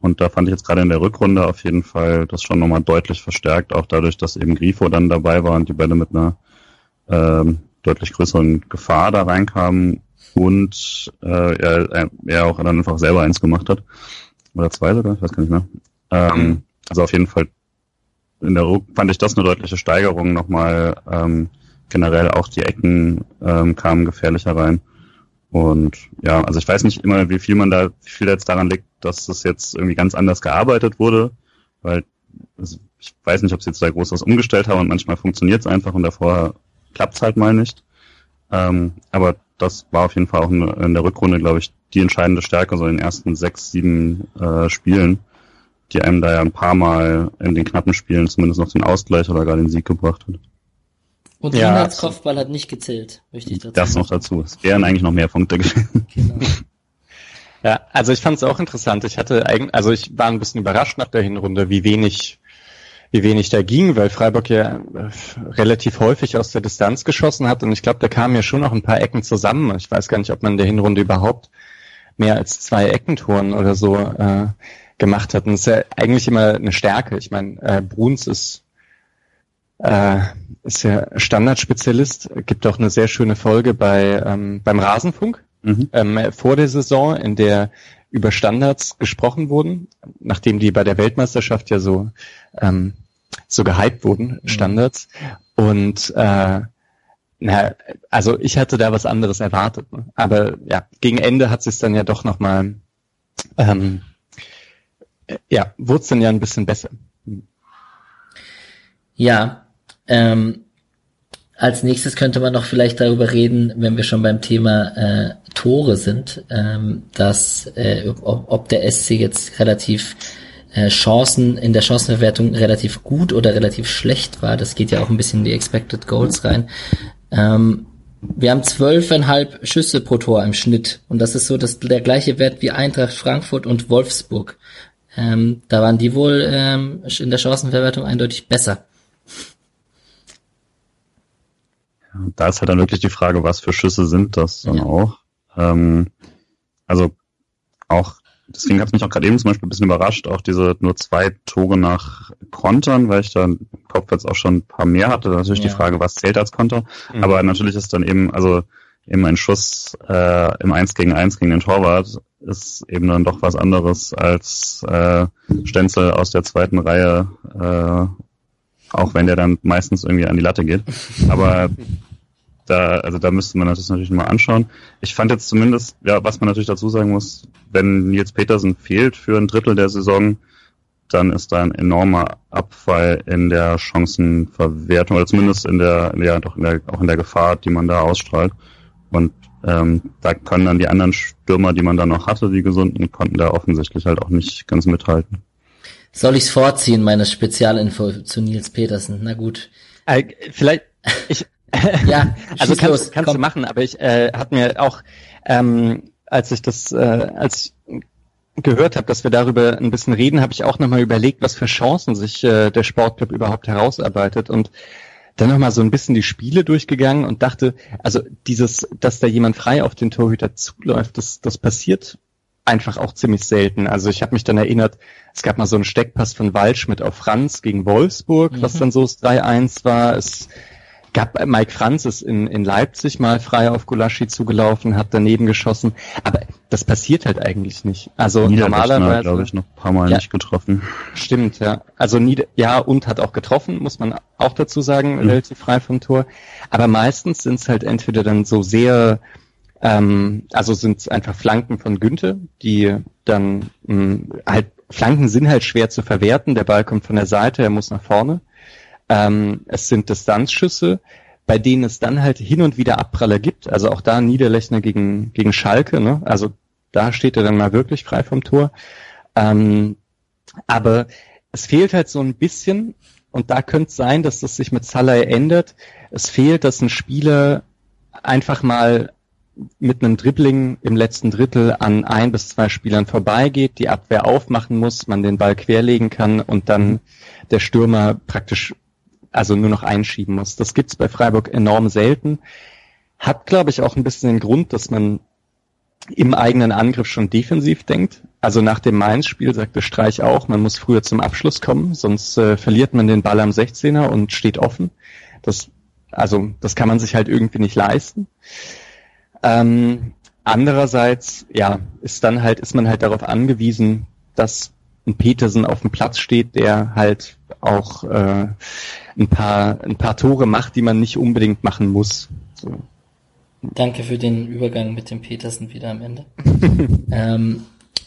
Und da fand ich jetzt gerade in der Rückrunde auf jeden Fall das schon nochmal deutlich verstärkt, auch dadurch, dass eben Grifo dann dabei war und die Bälle mit einer ähm, deutlich größeren Gefahr da reinkamen und äh, er, er auch dann einfach selber eins gemacht hat. Oder zwei sogar, ich weiß gar nicht mehr. Ähm, also auf jeden Fall in der Ruck fand ich das eine deutliche Steigerung nochmal. Ähm, generell auch die Ecken ähm, kamen gefährlicher rein. Und ja, also ich weiß nicht immer, wie viel man da, wie viel jetzt daran liegt, dass das jetzt irgendwie ganz anders gearbeitet wurde, weil also ich weiß nicht, ob sie jetzt da groß was umgestellt haben und manchmal funktioniert es einfach und davor klappt es halt mal nicht. Ähm, aber das war auf jeden Fall auch in, der Rückrunde, glaube ich, die entscheidende Stärke, so in den ersten sechs, sieben äh, Spielen, die einem da ja ein paar Mal in den knappen Spielen zumindest noch den Ausgleich oder gar den Sieg gebracht hat. Und ja, Rienhards Kopfball hat nicht gezählt, möchte ich dazu Das noch dazu. Es wären eigentlich noch mehr Punkte gewesen. Genau. Ja, also ich fand es auch interessant. Ich hatte eigentlich, also ich war ein bisschen überrascht nach der Hinrunde, wie wenig wie wenig da ging, weil Freiburg ja äh, relativ häufig aus der Distanz geschossen hat und ich glaube, da kamen ja schon noch ein paar Ecken zusammen. Ich weiß gar nicht, ob man in der Hinrunde überhaupt mehr als zwei Eckentouren oder so äh, gemacht hat. Und das ist ja eigentlich immer eine Stärke. Ich meine, äh, Bruns ist äh, ist ja Standardspezialist, gibt auch eine sehr schöne Folge bei ähm, beim Rasenfunk mhm. ähm, vor der Saison, in der über Standards gesprochen wurden, nachdem die bei der Weltmeisterschaft ja so ähm, so gehypt wurden, mhm. Standards. Mhm. Und äh, na, also ich hatte da was anderes erwartet. Ne? Aber ja, gegen Ende hat sich dann ja doch nochmal, ähm, ja, wurde es dann ja ein bisschen besser. Ja, ähm, als nächstes könnte man noch vielleicht darüber reden, wenn wir schon beim Thema äh, Tore sind, ähm, dass äh, ob, ob der SC jetzt relativ äh, Chancen in der Chancenverwertung relativ gut oder relativ schlecht war. Das geht ja auch ein bisschen in die Expected Goals rein. Ähm, wir haben zwölfeinhalb Schüsse pro Tor im Schnitt und das ist so das, der gleiche Wert wie Eintracht Frankfurt und Wolfsburg. Ähm, da waren die wohl ähm, in der Chancenverwertung eindeutig besser. Da ist halt dann wirklich die Frage, was für Schüsse sind das dann ja. auch. Ähm, also auch deswegen hat es mich auch gerade eben zum Beispiel ein bisschen überrascht, auch diese nur zwei Tore nach Kontern, weil ich da im Kopf jetzt auch schon ein paar mehr hatte. Natürlich ja. die Frage, was zählt als Konter. Mhm. Aber natürlich ist dann eben, also eben ein Schuss äh, im 1 gegen 1 gegen den Torwart ist eben dann doch was anderes als äh, Stenzel aus der zweiten Reihe, äh, auch wenn der dann meistens irgendwie an die Latte geht. Aber da, also da müsste man das natürlich mal anschauen. Ich fand jetzt zumindest, ja, was man natürlich dazu sagen muss, wenn Nils Petersen fehlt für ein Drittel der Saison, dann ist da ein enormer Abfall in der Chancenverwertung oder zumindest in der, ja, doch in der, auch in der Gefahr, die man da ausstrahlt. Und ähm, da können dann die anderen Stürmer, die man da noch hatte, die gesunden, konnten da offensichtlich halt auch nicht ganz mithalten. Soll ich's vorziehen, meine Spezialinfo zu Nils Petersen? Na gut. Äh, vielleicht, ich, ja, also kannst, los, kannst du machen, aber ich äh, hat mir auch, ähm, als ich das, äh, als ich gehört habe, dass wir darüber ein bisschen reden, habe ich auch nochmal überlegt, was für Chancen sich äh, der Sportclub überhaupt herausarbeitet und dann nochmal so ein bisschen die Spiele durchgegangen und dachte, also dieses, dass da jemand frei auf den Torhüter zuläuft, das, das passiert einfach auch ziemlich selten. Also ich habe mich dann erinnert, es gab mal so einen Steckpass von Waldschmidt auf Franz gegen Wolfsburg, mhm. was dann so das 3-1 war. Es gab Mike Franz ist in, in Leipzig mal frei auf Gulaschi zugelaufen, hat daneben geschossen, aber das passiert halt eigentlich nicht. Also normalerweise glaube ich noch ein paar Mal ja, nicht getroffen. Stimmt, ja. Also Nieder ja und hat auch getroffen, muss man auch dazu sagen, mhm. relativ frei vom Tor. Aber meistens sind es halt entweder dann so sehr ähm, also sind es einfach Flanken von Günther, die dann mh, halt Flanken sind halt schwer zu verwerten. Der Ball kommt von der Seite, er muss nach vorne. Ähm, es sind Distanzschüsse, bei denen es dann halt hin und wieder Abpraller gibt. Also auch da Niederlechner gegen, gegen Schalke. Ne? Also da steht er dann mal wirklich frei vom Tor. Ähm, aber es fehlt halt so ein bisschen, und da könnte es sein, dass das sich mit Salah ändert. Es fehlt, dass ein Spieler einfach mal mit einem Dribbling im letzten Drittel an ein bis zwei Spielern vorbeigeht, die Abwehr aufmachen muss, man den Ball querlegen kann und dann der Stürmer praktisch also nur noch einschieben muss. Das gibt's bei Freiburg enorm selten. Hat, glaube ich, auch ein bisschen den Grund, dass man im eigenen Angriff schon defensiv denkt. Also nach dem Mainz-Spiel sagte Streich auch, man muss früher zum Abschluss kommen, sonst äh, verliert man den Ball am 16er und steht offen. Das, also das kann man sich halt irgendwie nicht leisten. Ähm, andererseits, ja, ist dann halt, ist man halt darauf angewiesen, dass ein Petersen auf dem Platz steht, der halt auch äh, ein paar ein paar Tore macht, die man nicht unbedingt machen muss. So. Danke für den Übergang mit dem Petersen wieder am Ende. ähm,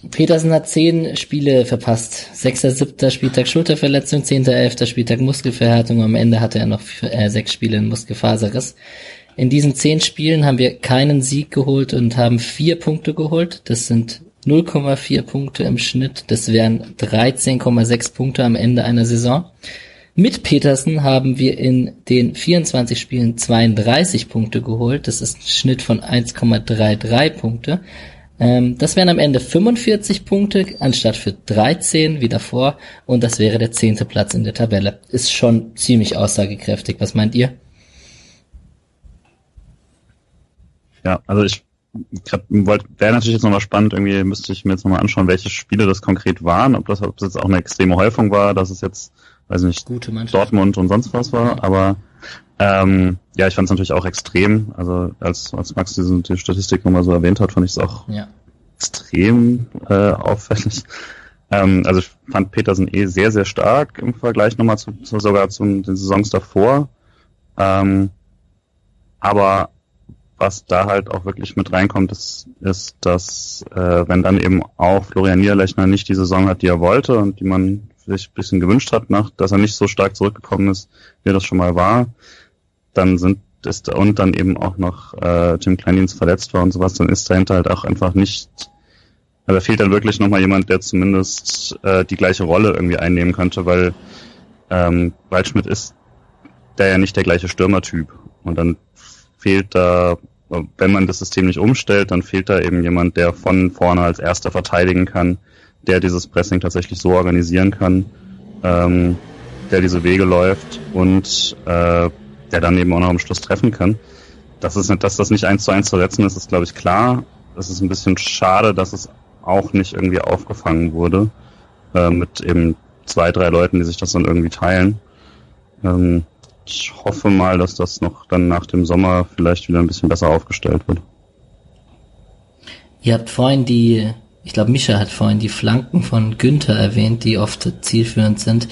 Petersen hat zehn Spiele verpasst. Sechster, siebter Spieltag Schulterverletzung, zehnter, elfter Spieltag Muskelverhärtung. Am Ende hatte er noch äh, sechs Spiele in Muskelfaserriss. In diesen zehn Spielen haben wir keinen Sieg geholt und haben vier Punkte geholt. Das sind 0,4 Punkte im Schnitt. Das wären 13,6 Punkte am Ende einer Saison. Mit Petersen haben wir in den 24 Spielen 32 Punkte geholt. Das ist ein Schnitt von 1,33 Punkte. Ähm, das wären am Ende 45 Punkte anstatt für 13 wie davor und das wäre der zehnte Platz in der Tabelle. Ist schon ziemlich aussagekräftig. Was meint ihr? Ja, also ich wäre natürlich jetzt nochmal spannend, irgendwie müsste ich mir jetzt nochmal anschauen, welche Spiele das konkret waren, ob das, ob das jetzt auch eine extreme Häufung war, dass es jetzt, weiß nicht, Dortmund und sonst was war, aber ähm, ja, ich fand es natürlich auch extrem. Also als, als Max diese die Statistik nochmal so erwähnt hat, fand ich es auch ja. extrem äh, auffällig. Ähm, also ich fand Petersen eh sehr, sehr stark im Vergleich nochmal zu, zu sogar zu den Saisons davor. Ähm, aber was da halt auch wirklich mit reinkommt, ist, ist dass äh, wenn dann eben auch Florian Niederlechner nicht die Saison hat, die er wollte und die man sich ein bisschen gewünscht hat, nach, dass er nicht so stark zurückgekommen ist, wie er das schon mal war, dann sind ist und dann eben auch noch äh, Tim Kleindienst verletzt war und sowas, dann ist dahinter halt auch einfach nicht, also da fehlt dann wirklich nochmal jemand, der zumindest äh, die gleiche Rolle irgendwie einnehmen könnte, weil ähm, Waldschmidt ist der ja nicht der gleiche Stürmertyp. Und dann fehlt da, wenn man das System nicht umstellt, dann fehlt da eben jemand, der von vorne als erster verteidigen kann, der dieses Pressing tatsächlich so organisieren kann, ähm, der diese Wege läuft und äh, der dann eben auch noch am Schluss treffen kann. Das ist dass das nicht eins zu eins zu setzen ist, ist glaube ich klar. Es ist ein bisschen schade, dass es auch nicht irgendwie aufgefangen wurde äh, mit eben zwei, drei Leuten, die sich das dann irgendwie teilen. Ähm, ich hoffe mal, dass das noch dann nach dem Sommer vielleicht wieder ein bisschen besser aufgestellt wird. Ihr habt vorhin die, ich glaube, Mischa hat vorhin die Flanken von Günther erwähnt, die oft zielführend sind.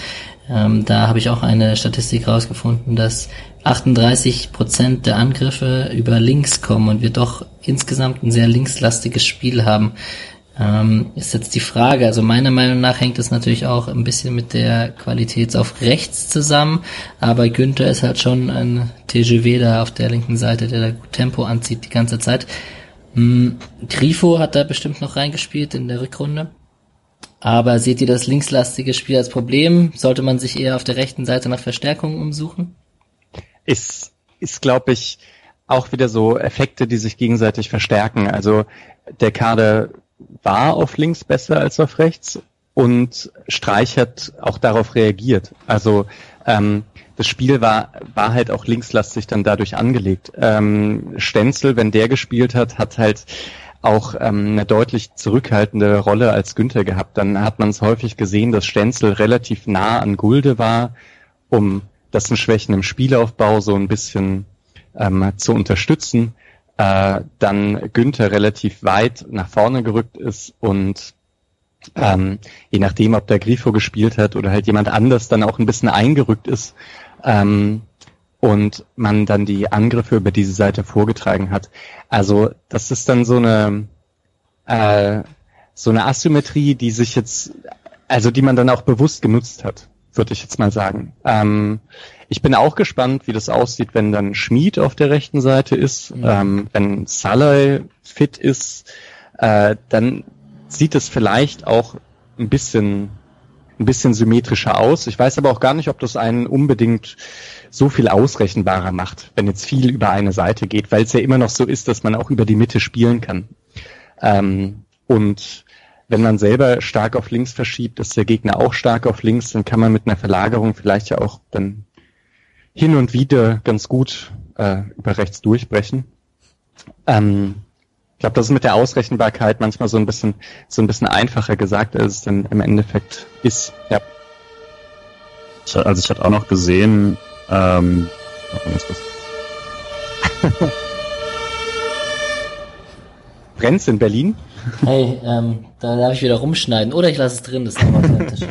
Ähm, da habe ich auch eine Statistik rausgefunden, dass 38 Prozent der Angriffe über links kommen und wir doch insgesamt ein sehr linkslastiges Spiel haben. Ähm, ist jetzt die Frage, also meiner Meinung nach hängt es natürlich auch ein bisschen mit der Qualität auf rechts zusammen, aber Günther ist halt schon ein TGW da auf der linken Seite, der da Tempo anzieht die ganze Zeit. Hm, Grifo hat da bestimmt noch reingespielt in der Rückrunde. Aber seht ihr das linkslastige Spiel als Problem? Sollte man sich eher auf der rechten Seite nach Verstärkungen umsuchen? Ist, ist glaube ich, auch wieder so Effekte, die sich gegenseitig verstärken. Also der Kader war auf links besser als auf rechts und Streich hat auch darauf reagiert. Also ähm, das Spiel war, war halt auch linkslastig dann dadurch angelegt. Ähm, Stenzel, wenn der gespielt hat, hat halt auch ähm, eine deutlich zurückhaltende Rolle als Günther gehabt. Dann hat man es häufig gesehen, dass Stenzel relativ nah an Gulde war, um dessen Schwächen im Spielaufbau so ein bisschen ähm, zu unterstützen. Äh, dann Günther relativ weit nach vorne gerückt ist und ähm, je nachdem, ob der Grifo gespielt hat oder halt jemand anders dann auch ein bisschen eingerückt ist, ähm, und man dann die Angriffe über diese Seite vorgetragen hat. Also das ist dann so eine äh, so eine Asymmetrie, die sich jetzt, also die man dann auch bewusst genutzt hat, würde ich jetzt mal sagen. Ähm, ich bin auch gespannt, wie das aussieht, wenn dann Schmied auf der rechten Seite ist, mhm. ähm, wenn Saleh fit ist, äh, dann sieht es vielleicht auch ein bisschen ein bisschen symmetrischer aus. Ich weiß aber auch gar nicht, ob das einen unbedingt so viel ausrechenbarer macht, wenn jetzt viel über eine Seite geht, weil es ja immer noch so ist, dass man auch über die Mitte spielen kann. Ähm, und wenn man selber stark auf links verschiebt, ist der Gegner auch stark auf links, dann kann man mit einer Verlagerung vielleicht ja auch dann hin und wieder ganz gut äh, über rechts durchbrechen. Ähm, ich glaube, das ist mit der Ausrechenbarkeit manchmal so ein bisschen so ein bisschen einfacher gesagt, als es dann im Endeffekt ist. Ja. Also ich hatte auch noch gesehen, ähm, Brennt's in Berlin? Hey, ähm, da darf ich wieder rumschneiden. Oder ich lasse es drin, das ist auch authentisch.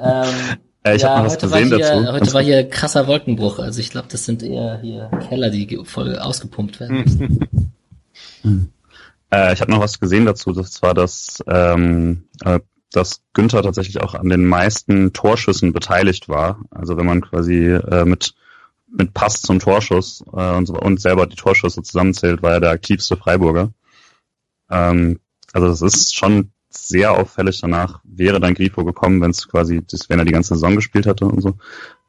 ähm, äh, ich ja, habe noch was gesehen hier, dazu. Heute war hier krasser Wolkenbruch. Also ich glaube, das sind eher hier Keller, die voll ausgepumpt werden müssen. hm. äh, ich habe noch was gesehen dazu. Das war das ähm, äh, dass Günther tatsächlich auch an den meisten Torschüssen beteiligt war. Also wenn man quasi äh, mit mit Pass zum Torschuss äh, und, so, und selber die Torschüsse zusammenzählt, war er der aktivste Freiburger. Ähm, also das ist schon sehr auffällig. Danach wäre dann Grifo gekommen, wenn es quasi, das, wenn er die ganze Saison gespielt hatte und so.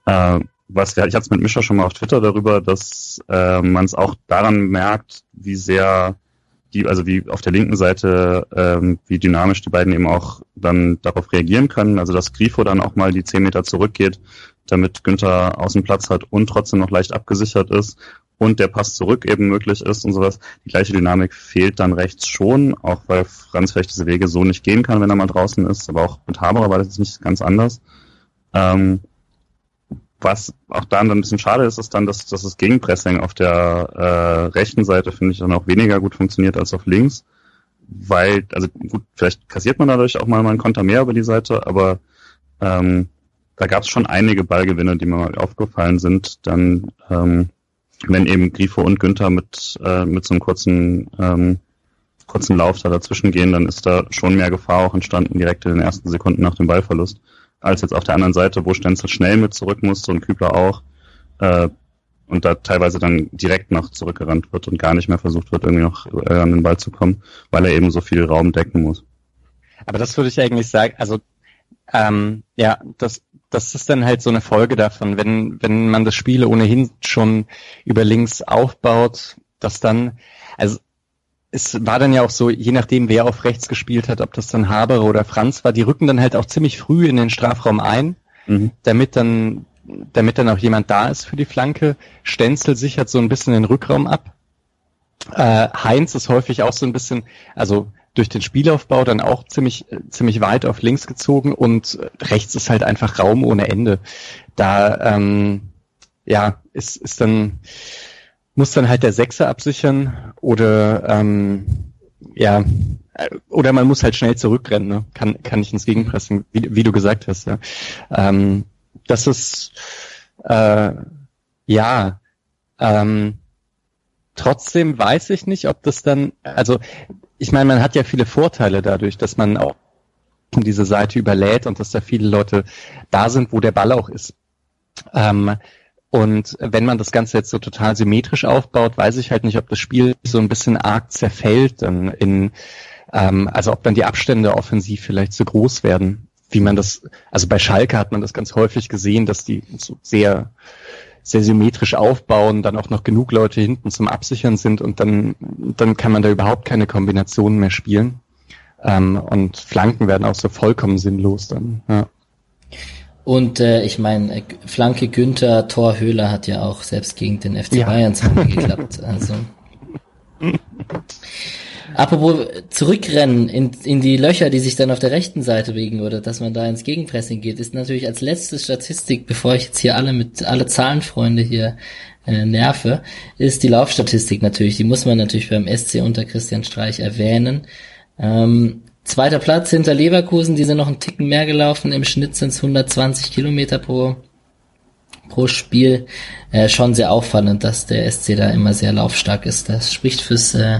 Äh, was ich hatte es mit Mischa schon mal auf Twitter darüber, dass äh, man es auch daran merkt, wie sehr die, also wie auf der linken Seite, ähm, wie dynamisch die beiden eben auch dann darauf reagieren können. Also dass Grifo dann auch mal die zehn Meter zurückgeht, damit Günther Außenplatz hat und trotzdem noch leicht abgesichert ist und der Pass zurück eben möglich ist und sowas. Die gleiche Dynamik fehlt dann rechts schon, auch weil Franz vielleicht diese Wege so nicht gehen kann, wenn er mal draußen ist. Aber auch mit Haberer war das nicht ganz anders. Ähm, was auch dann, dann ein bisschen schade ist, ist dann, dass, dass das Gegenpressing auf der äh, rechten Seite, finde ich, dann auch weniger gut funktioniert als auf links. Weil, also gut, vielleicht kassiert man dadurch auch mal einen Konter mehr über die Seite, aber ähm, da gab es schon einige Ballgewinne, die mir mal aufgefallen sind. Dann, ähm, wenn eben Grifo und Günther mit, äh, mit so einem kurzen, ähm, kurzen Lauf da dazwischen gehen, dann ist da schon mehr Gefahr auch entstanden direkt in den ersten Sekunden nach dem Ballverlust als jetzt auf der anderen Seite, wo Stenzel schnell mit zurück musste und Kübler auch. Äh, und da teilweise dann direkt noch zurückgerannt wird und gar nicht mehr versucht wird, irgendwie noch äh, an den Ball zu kommen, weil er eben so viel Raum decken muss. Aber das würde ich eigentlich sagen, also ähm, ja, das, das ist dann halt so eine Folge davon, wenn, wenn man das Spiel ohnehin schon über links aufbaut, dass dann, also es war dann ja auch so, je nachdem, wer auf rechts gespielt hat, ob das dann Haber oder Franz war, die rücken dann halt auch ziemlich früh in den Strafraum ein, mhm. damit dann, damit dann auch jemand da ist für die Flanke. Stenzel sichert so ein bisschen den Rückraum ab. Äh, Heinz ist häufig auch so ein bisschen, also durch den Spielaufbau dann auch ziemlich, ziemlich weit auf links gezogen und rechts ist halt einfach Raum ohne Ende. Da, ähm, ja, ist, ist dann, muss dann halt der Sechser absichern oder ähm, ja oder man muss halt schnell zurückrennen, ne? kann kann ich ins Gegenpressen, wie, wie du gesagt hast. Ja. Ähm, das ist äh, ja ähm, trotzdem weiß ich nicht, ob das dann also ich meine, man hat ja viele Vorteile dadurch, dass man auch diese Seite überlädt und dass da viele Leute da sind, wo der Ball auch ist. Ähm, und wenn man das Ganze jetzt so total symmetrisch aufbaut, weiß ich halt nicht, ob das Spiel so ein bisschen arg zerfällt dann in, ähm, also ob dann die Abstände offensiv vielleicht zu groß werden, wie man das, also bei Schalke hat man das ganz häufig gesehen, dass die so sehr, sehr symmetrisch aufbauen, dann auch noch genug Leute hinten zum Absichern sind und dann, dann kann man da überhaupt keine Kombinationen mehr spielen. Ähm, und Flanken werden auch so vollkommen sinnlos dann. Ja. Und äh, ich meine, äh, Flanke Günther, Tor Höhler hat ja auch selbst gegen den FC ja. Bayern geklappt. Also. Apropos zurückrennen in, in die Löcher, die sich dann auf der rechten Seite wegen oder dass man da ins Gegenpressing geht, ist natürlich als letzte Statistik, bevor ich jetzt hier alle mit alle Zahlenfreunde hier äh, nerve, ist die Laufstatistik natürlich. Die muss man natürlich beim SC unter Christian Streich erwähnen. Ähm, Zweiter Platz hinter Leverkusen, die sind noch einen Ticken mehr gelaufen. Im Schnitt sind es 120 Kilometer pro, pro Spiel. Äh, schon sehr auffallend, dass der SC da immer sehr laufstark ist. Das spricht fürs, äh,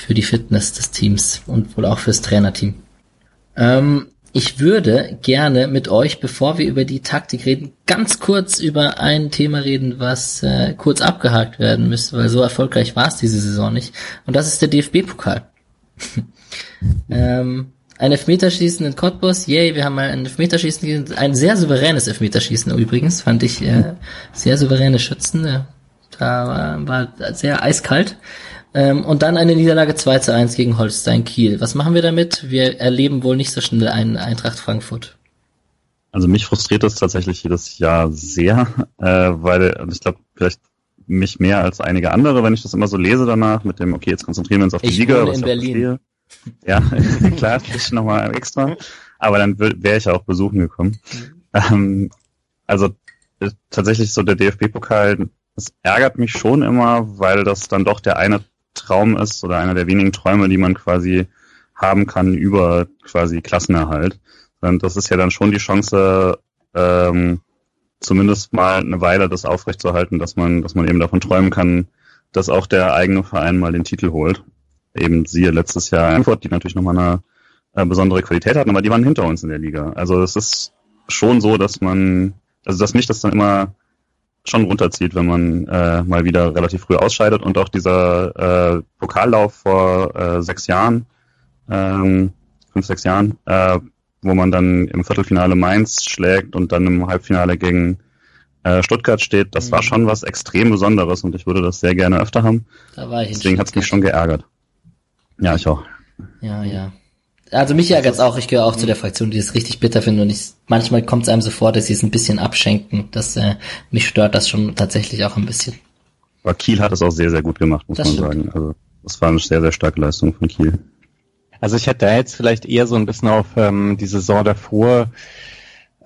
für die Fitness des Teams und wohl auch fürs Trainerteam. Ähm, ich würde gerne mit euch, bevor wir über die Taktik reden, ganz kurz über ein Thema reden, was äh, kurz abgehakt werden müsste, weil so erfolgreich war es diese Saison nicht. Und das ist der DFB-Pokal. ähm, ein Elfmeterschießen in Cottbus, yay, wir haben mal ein Elfmeterschießen, ein sehr souveränes Elfmeterschießen übrigens, fand ich, äh, sehr souveräne Schützen, äh, da war, war sehr eiskalt. Ähm, und dann eine Niederlage 2 zu 1 gegen Holstein Kiel. Was machen wir damit? Wir erleben wohl nicht so schnell einen Eintracht Frankfurt. Also mich frustriert das tatsächlich jedes Jahr sehr, äh, weil also ich glaube, vielleicht mich mehr als einige andere, wenn ich das immer so lese danach, mit dem, okay, jetzt konzentrieren wir uns auf die ich Liga. Wohne in Berlin. Ja, klar, ich nochmal extra. Aber dann wäre ich ja auch besuchen gekommen. Ähm, also äh, tatsächlich so der DFB-Pokal, das ärgert mich schon immer, weil das dann doch der eine Traum ist oder einer der wenigen Träume, die man quasi haben kann über quasi Klassenerhalt. Und das ist ja dann schon die Chance, ähm, zumindest mal eine Weile das aufrechtzuerhalten, dass man, dass man eben davon träumen kann, dass auch der eigene Verein mal den Titel holt. Eben siehe letztes Jahr Frankfurt, die natürlich nochmal eine äh, besondere Qualität hatten, aber die waren hinter uns in der Liga. Also es ist schon so, dass man, also dass mich das dann immer schon runterzieht, wenn man äh, mal wieder relativ früh ausscheidet und auch dieser äh, Pokallauf vor äh, sechs Jahren, ähm, fünf, sechs Jahren, äh, wo man dann im Viertelfinale Mainz schlägt und dann im Halbfinale gegen äh, Stuttgart steht, das mhm. war schon was extrem Besonderes und ich würde das sehr gerne öfter haben. Deswegen hat es mich schon geärgert. Ja, ich auch. Ja, ja. Also mich ärgert es auch, ich gehöre auch zu der Fraktion, die es richtig bitter finden und ich, manchmal kommt es einem so vor, dass sie es ein bisschen abschenken. Das, äh, mich stört das schon tatsächlich auch ein bisschen. Aber Kiel hat es auch sehr, sehr gut gemacht, muss das man stimmt. sagen. Also das war eine sehr, sehr starke Leistung von Kiel. Also ich hätte da jetzt vielleicht eher so ein bisschen auf ähm, die Saison davor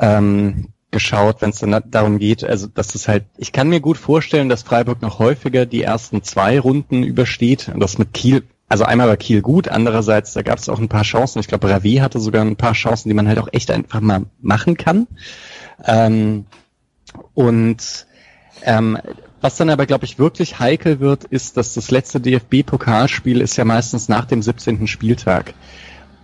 ähm, geschaut, wenn es dann darum geht, also dass es halt, ich kann mir gut vorstellen, dass Freiburg noch häufiger die ersten zwei Runden übersteht und das mit Kiel, also einmal war Kiel gut, andererseits, da gab es auch ein paar Chancen, ich glaube Ravi hatte sogar ein paar Chancen, die man halt auch echt einfach mal machen kann. Ähm, und ähm, was dann aber, glaube ich, wirklich heikel wird, ist, dass das letzte DFB-Pokalspiel ist ja meistens nach dem 17. Spieltag.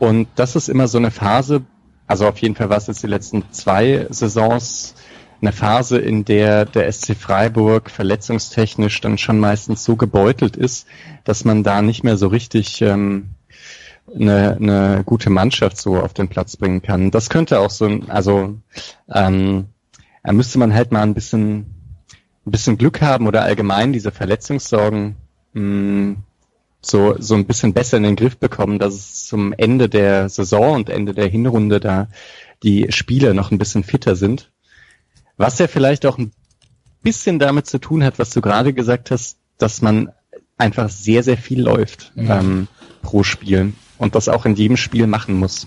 Und das ist immer so eine Phase, also auf jeden Fall war es jetzt die letzten zwei Saisons eine Phase, in der der SC Freiburg verletzungstechnisch dann schon meistens so gebeutelt ist, dass man da nicht mehr so richtig ähm, eine, eine gute Mannschaft so auf den Platz bringen kann. Das könnte auch so, also ähm, da müsste man halt mal ein bisschen ein bisschen Glück haben oder allgemein diese Verletzungssorgen mh, hm, so, so ein bisschen besser in den Griff bekommen, dass es zum Ende der Saison und Ende der Hinrunde da die Spieler noch ein bisschen fitter sind. Was ja vielleicht auch ein bisschen damit zu tun hat, was du gerade gesagt hast, dass man einfach sehr, sehr viel läuft mhm. ähm, pro Spiel und das auch in jedem Spiel machen muss.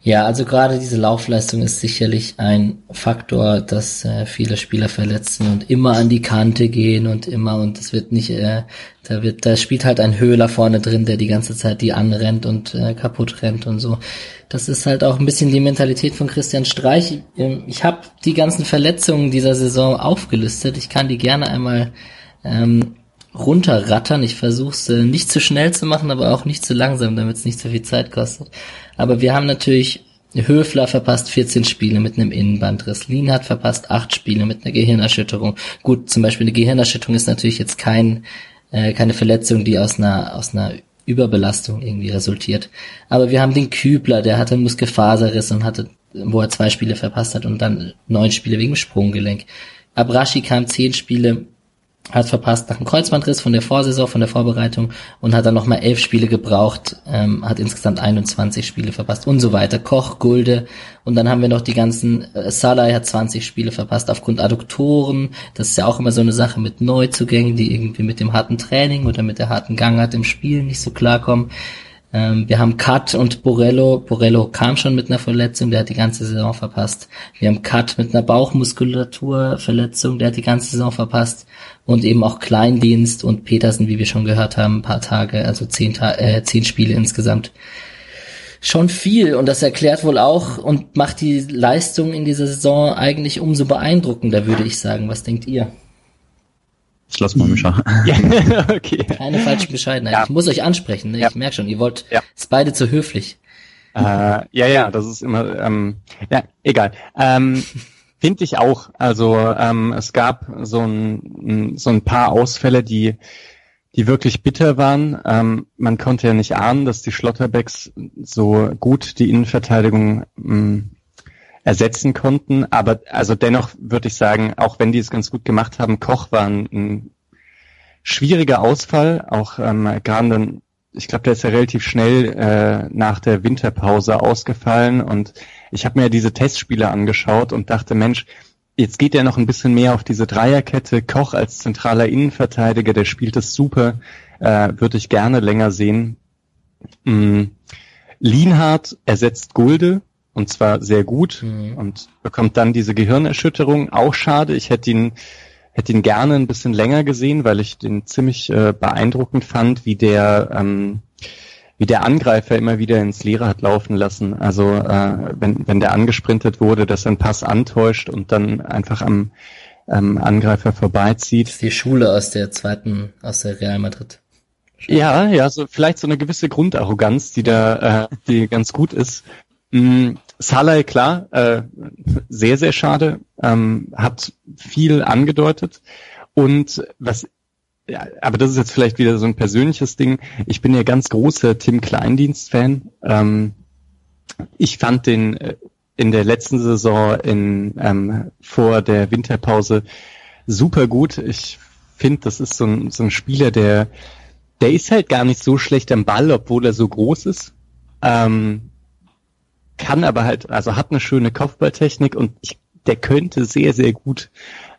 Ja, also gerade diese Laufleistung ist sicherlich ein Faktor, dass äh, viele Spieler verletzen und immer an die Kante gehen und immer und es wird nicht, äh, da wird, da spielt halt ein Höhler vorne drin, der die ganze Zeit die anrennt und äh, kaputt rennt und so. Das ist halt auch ein bisschen die Mentalität von Christian Streich. Ähm, ich habe die ganzen Verletzungen dieser Saison aufgelistet. Ich kann die gerne einmal ähm, runterrattern. Ich versuche es äh, nicht zu schnell zu machen, aber auch nicht zu langsam, damit es nicht so viel Zeit kostet. Aber wir haben natürlich Höfler verpasst 14 Spiele mit einem Innenbandriss. Lien hat verpasst 8 Spiele mit einer Gehirnerschütterung. Gut, zum Beispiel eine Gehirnerschütterung ist natürlich jetzt kein, äh, keine Verletzung, die aus einer, aus einer Überbelastung irgendwie resultiert. Aber wir haben den Kübler, der hatte einen Muskelfaserriss und hatte, wo er zwei Spiele verpasst hat und dann neun Spiele wegen Sprunggelenk. Abrashi kam zehn Spiele hat verpasst nach einem Kreuzbandriss von der Vorsaison, von der Vorbereitung und hat dann nochmal elf Spiele gebraucht, ähm, hat insgesamt 21 Spiele verpasst und so weiter. Koch, Gulde und dann haben wir noch die ganzen, äh, Salai hat 20 Spiele verpasst aufgrund Adduktoren. Das ist ja auch immer so eine Sache mit Neuzugängen, die irgendwie mit dem harten Training oder mit der harten Gangart im Spiel nicht so klarkommen. Ähm, wir haben Cut und Borello. Borello kam schon mit einer Verletzung, der hat die ganze Saison verpasst. Wir haben Cut mit einer Bauchmuskulaturverletzung, der hat die ganze Saison verpasst. Und eben auch Kleindienst und Petersen, wie wir schon gehört haben, ein paar Tage, also zehn, Ta äh, zehn Spiele insgesamt. Schon viel und das erklärt wohl auch und macht die Leistung in dieser Saison eigentlich umso beeindruckender, würde ich sagen. Was denkt ihr? Ich lass mal Mischa. ja, okay. Keine falsche Bescheidenheit. Ja. Ich muss euch ansprechen. Ne? Ja. Ich merke schon, ihr wollt, ja. ist beide zu höflich. Äh, ja, ja, das ist immer, ähm, ja, egal. Ähm, Finde ich auch. Also ähm, es gab so ein, so ein paar Ausfälle, die, die wirklich bitter waren. Ähm, man konnte ja nicht ahnen, dass die Schlotterbecks so gut die Innenverteidigung mh, mm, ersetzen konnten. Aber also dennoch würde ich sagen, auch wenn die es ganz gut gemacht haben, Koch war ein, ein schwieriger Ausfall. Auch ähm, gerade dann, ich glaube, der ist ja relativ schnell äh, nach der Winterpause ausgefallen und ich habe mir diese Testspiele angeschaut und dachte, Mensch, jetzt geht er noch ein bisschen mehr auf diese Dreierkette. Koch als zentraler Innenverteidiger, der spielt es super, äh, würde ich gerne länger sehen. Mm. Lienhardt ersetzt Gulde, und zwar sehr gut mhm. und bekommt dann diese Gehirnerschütterung. Auch schade. Ich hätte ihn hätte ihn gerne ein bisschen länger gesehen, weil ich den ziemlich äh, beeindruckend fand, wie der ähm, wie der Angreifer immer wieder ins Leere hat laufen lassen. Also äh, wenn wenn der angesprintet wurde, dass er einen Pass antäuscht und dann einfach am ähm, Angreifer vorbeizieht. Das ist die Schule aus der zweiten aus der Real Madrid. Ja, ja, so vielleicht so eine gewisse Grundarroganz, die da, äh, die ganz gut ist. Mm, Salai, klar, äh, sehr, sehr schade, ähm, hat viel angedeutet. Und was, ja, aber das ist jetzt vielleicht wieder so ein persönliches Ding. Ich bin ja ganz großer Tim Kleindienst-Fan. Ähm, ich fand den äh, in der letzten Saison in, ähm, vor der Winterpause super gut. Ich finde, das ist so ein, so ein Spieler, der der ist halt gar nicht so schlecht am Ball, obwohl er so groß ist. Ähm, kann aber halt, also hat eine schöne Kopfballtechnik und ich, der könnte sehr, sehr gut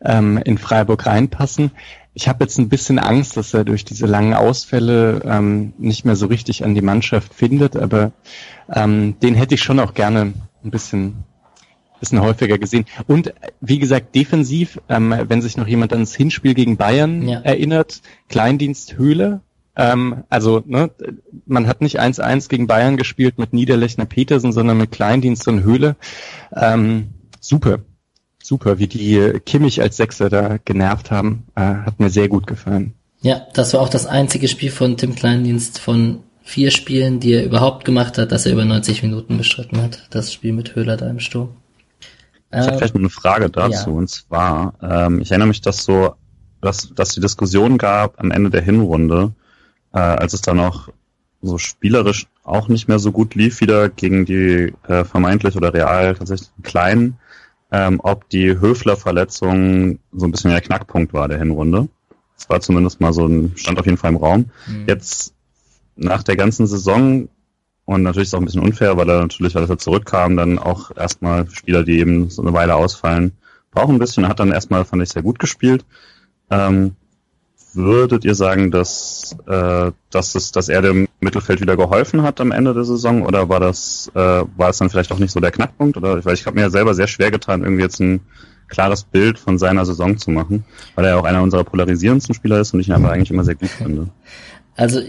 ähm, in Freiburg reinpassen. Ich habe jetzt ein bisschen Angst, dass er durch diese langen Ausfälle ähm, nicht mehr so richtig an die Mannschaft findet, aber ähm, den hätte ich schon auch gerne ein bisschen bisschen häufiger gesehen. Und wie gesagt, defensiv, ähm, wenn sich noch jemand ans Hinspiel gegen Bayern ja. erinnert, Kleindienst Höhle. Ähm, also ne, man hat nicht 1-1 gegen Bayern gespielt mit Niederlechner Petersen, sondern mit Kleindienst und Höhle. Ähm, super super, wie die Kimmich als Sechser da genervt haben. Äh, hat mir sehr gut gefallen. Ja, das war auch das einzige Spiel von Tim Kleindienst von vier Spielen, die er überhaupt gemacht hat, dass er über 90 Minuten bestritten hat. Das Spiel mit Höhler da im Sturm. Ich habe vielleicht noch eine Frage dazu, ja. und zwar, ähm, ich erinnere mich, dass so, dass, dass die Diskussion gab am Ende der Hinrunde, äh, als es dann auch so spielerisch auch nicht mehr so gut lief, wieder gegen die äh, vermeintlich oder real tatsächlich kleinen, ähm, ob die Höfler-Verletzung so ein bisschen der Knackpunkt war der Hinrunde. Das war zumindest mal so ein, stand auf jeden Fall im Raum. Mhm. Jetzt nach der ganzen Saison und natürlich ist es auch ein bisschen unfair, weil er natürlich, weil er zurückkam, dann auch erstmal Spieler, die eben so eine Weile ausfallen, brauchen ein bisschen. Hat dann erstmal, fand ich, sehr gut gespielt. Ähm, Würdet ihr sagen, dass, äh, dass, es, dass er dem Mittelfeld wieder geholfen hat am Ende der Saison oder war das, äh, war es dann vielleicht auch nicht so der Knackpunkt? Oder weil ich habe mir ja selber sehr schwer getan, irgendwie jetzt ein klares Bild von seiner Saison zu machen, weil er ja auch einer unserer polarisierendsten Spieler ist und ich ihn aber eigentlich immer sehr gut finde. Also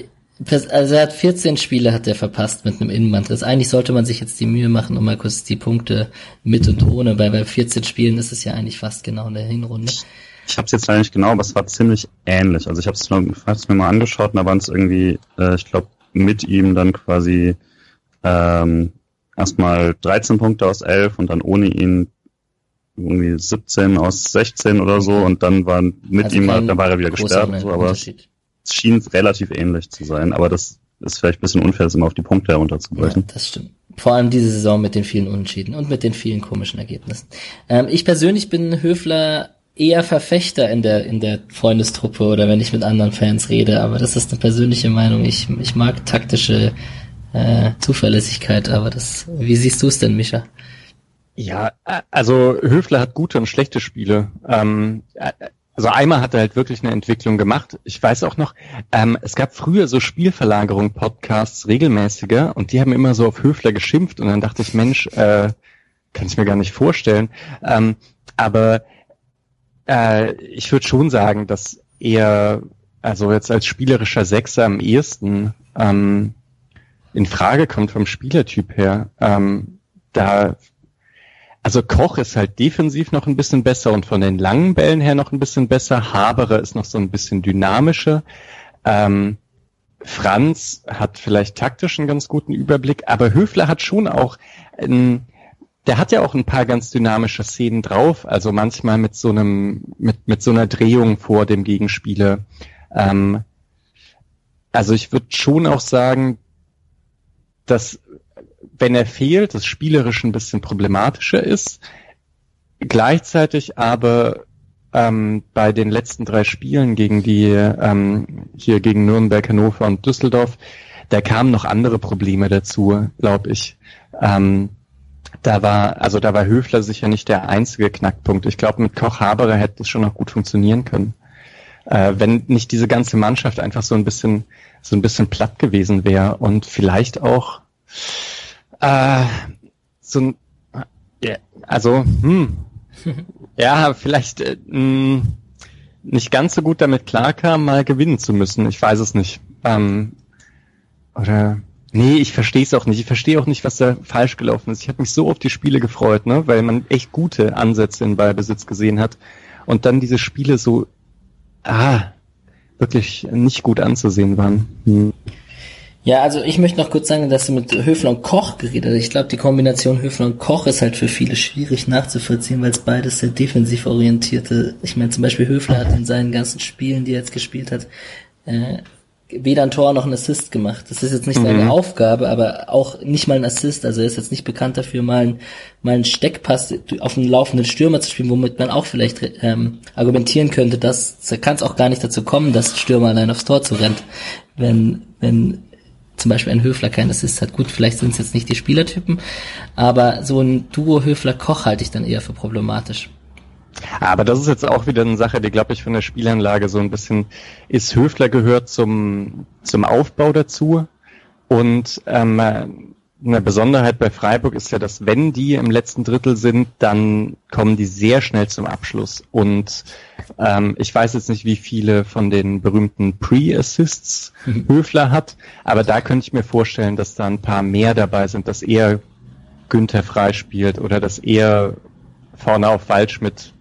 also er hat 14 Spiele hat er verpasst mit einem Innenbandriss. Eigentlich sollte man sich jetzt die Mühe machen, um mal kurz die Punkte mit und ohne, weil bei 14 Spielen ist es ja eigentlich fast genau in der Hinrunde. Ich habe es jetzt leider nicht genau, aber es war ziemlich ähnlich. Also ich habe es mir mal angeschaut und da waren es irgendwie, äh, ich glaube, mit ihm dann quasi ähm, erstmal 13 Punkte aus 11 und dann ohne ihn irgendwie 17 aus 16 oder so und dann war mit also ihm, da war er wieder gesperrt, so, aber es schien relativ ähnlich zu sein, aber das ist vielleicht ein bisschen unfair, das immer auf die Punkte herunterzubrechen. Ja, das stimmt. Vor allem diese Saison mit den vielen Unentschieden und mit den vielen komischen Ergebnissen. Ähm, ich persönlich bin Höfler eher Verfechter in der, in der Freundestruppe oder wenn ich mit anderen Fans rede, aber das ist eine persönliche Meinung. Ich, ich mag taktische äh, Zuverlässigkeit, aber das, wie siehst du es denn, Micha? Ja, also Höfler hat gute und schlechte Spiele. Ähm, also einmal hat er halt wirklich eine Entwicklung gemacht. Ich weiß auch noch, ähm, es gab früher so Spielverlagerung-Podcasts regelmäßiger und die haben immer so auf Höfler geschimpft und dann dachte ich, Mensch, äh, kann ich mir gar nicht vorstellen. Ähm, aber äh, ich würde schon sagen, dass er, also jetzt als spielerischer Sechser am ehesten ähm, in Frage kommt vom Spielertyp her. Ähm, da, also Koch ist halt defensiv noch ein bisschen besser und von den langen Bällen her noch ein bisschen besser. Haberer ist noch so ein bisschen dynamischer. Ähm, Franz hat vielleicht taktisch einen ganz guten Überblick, aber Höfler hat schon auch ein, der hat ja auch ein paar ganz dynamische Szenen drauf, also manchmal mit so einem, mit, mit so einer Drehung vor dem Gegenspieler. Ähm, also ich würde schon auch sagen, dass wenn er fehlt, das spielerisch ein bisschen problematischer ist, gleichzeitig aber ähm, bei den letzten drei Spielen gegen die ähm, hier gegen Nürnberg, Hannover und Düsseldorf, da kamen noch andere Probleme dazu, glaube ich. Ähm, da war, also da war Höfler sicher nicht der einzige Knackpunkt. Ich glaube, mit Koch Haberer hätte es schon noch gut funktionieren können. Äh, wenn nicht diese ganze Mannschaft einfach so ein bisschen, so ein bisschen platt gewesen wäre und vielleicht auch äh, so ein, ja, also, hm, ja, vielleicht äh, mh, hm, nicht ganz so gut damit klarkam, mal gewinnen zu müssen. Ich weiß es nicht. Ähm, oder Nee, ich verstehe es auch nicht. Ich verstehe auch nicht, was da falsch gelaufen ist. Ich habe mich so auf die Spiele gefreut, ne, weil man echt gute Ansätze in Ballbesitz gesehen hat. Und dann diese Spiele so, ah, wirklich nicht gut anzusehen waren. Hm. Ja, also ich möchte noch kurz sagen, dass du mit Höfler und Koch geredet hast. Ich glaube, die Kombination Höfler und Koch ist halt für viele schwierig nachzuvollziehen, weil es beides sehr defensiv orientierte. Ich meine, zum Beispiel Höfler hat in seinen ganzen Spielen, die er jetzt gespielt hat, äh, weder ein Tor noch ein Assist gemacht. Das ist jetzt nicht seine mhm. Aufgabe, aber auch nicht mal ein Assist. Also er ist jetzt nicht bekannt dafür, mal, ein, mal einen Steckpass auf einen laufenden Stürmer zu spielen, womit man auch vielleicht ähm, argumentieren könnte, dass da kann es auch gar nicht dazu kommen, dass ein Stürmer allein aufs Tor zu rennt, wenn wenn zum Beispiel ein Höfler kein Assist hat. Gut, vielleicht sind es jetzt nicht die Spielertypen, aber so ein Duo Höfler-Koch halte ich dann eher für problematisch. Aber das ist jetzt auch wieder eine Sache, die, glaube ich, von der Spielanlage so ein bisschen ist. Höfler gehört zum, zum Aufbau dazu. Und ähm, eine Besonderheit bei Freiburg ist ja, dass wenn die im letzten Drittel sind, dann kommen die sehr schnell zum Abschluss. Und ähm, ich weiß jetzt nicht, wie viele von den berühmten Pre-Assists mhm. Höfler hat, aber da könnte ich mir vorstellen, dass da ein paar mehr dabei sind, dass er Günther frei spielt oder dass er vorne auf Waldschmidt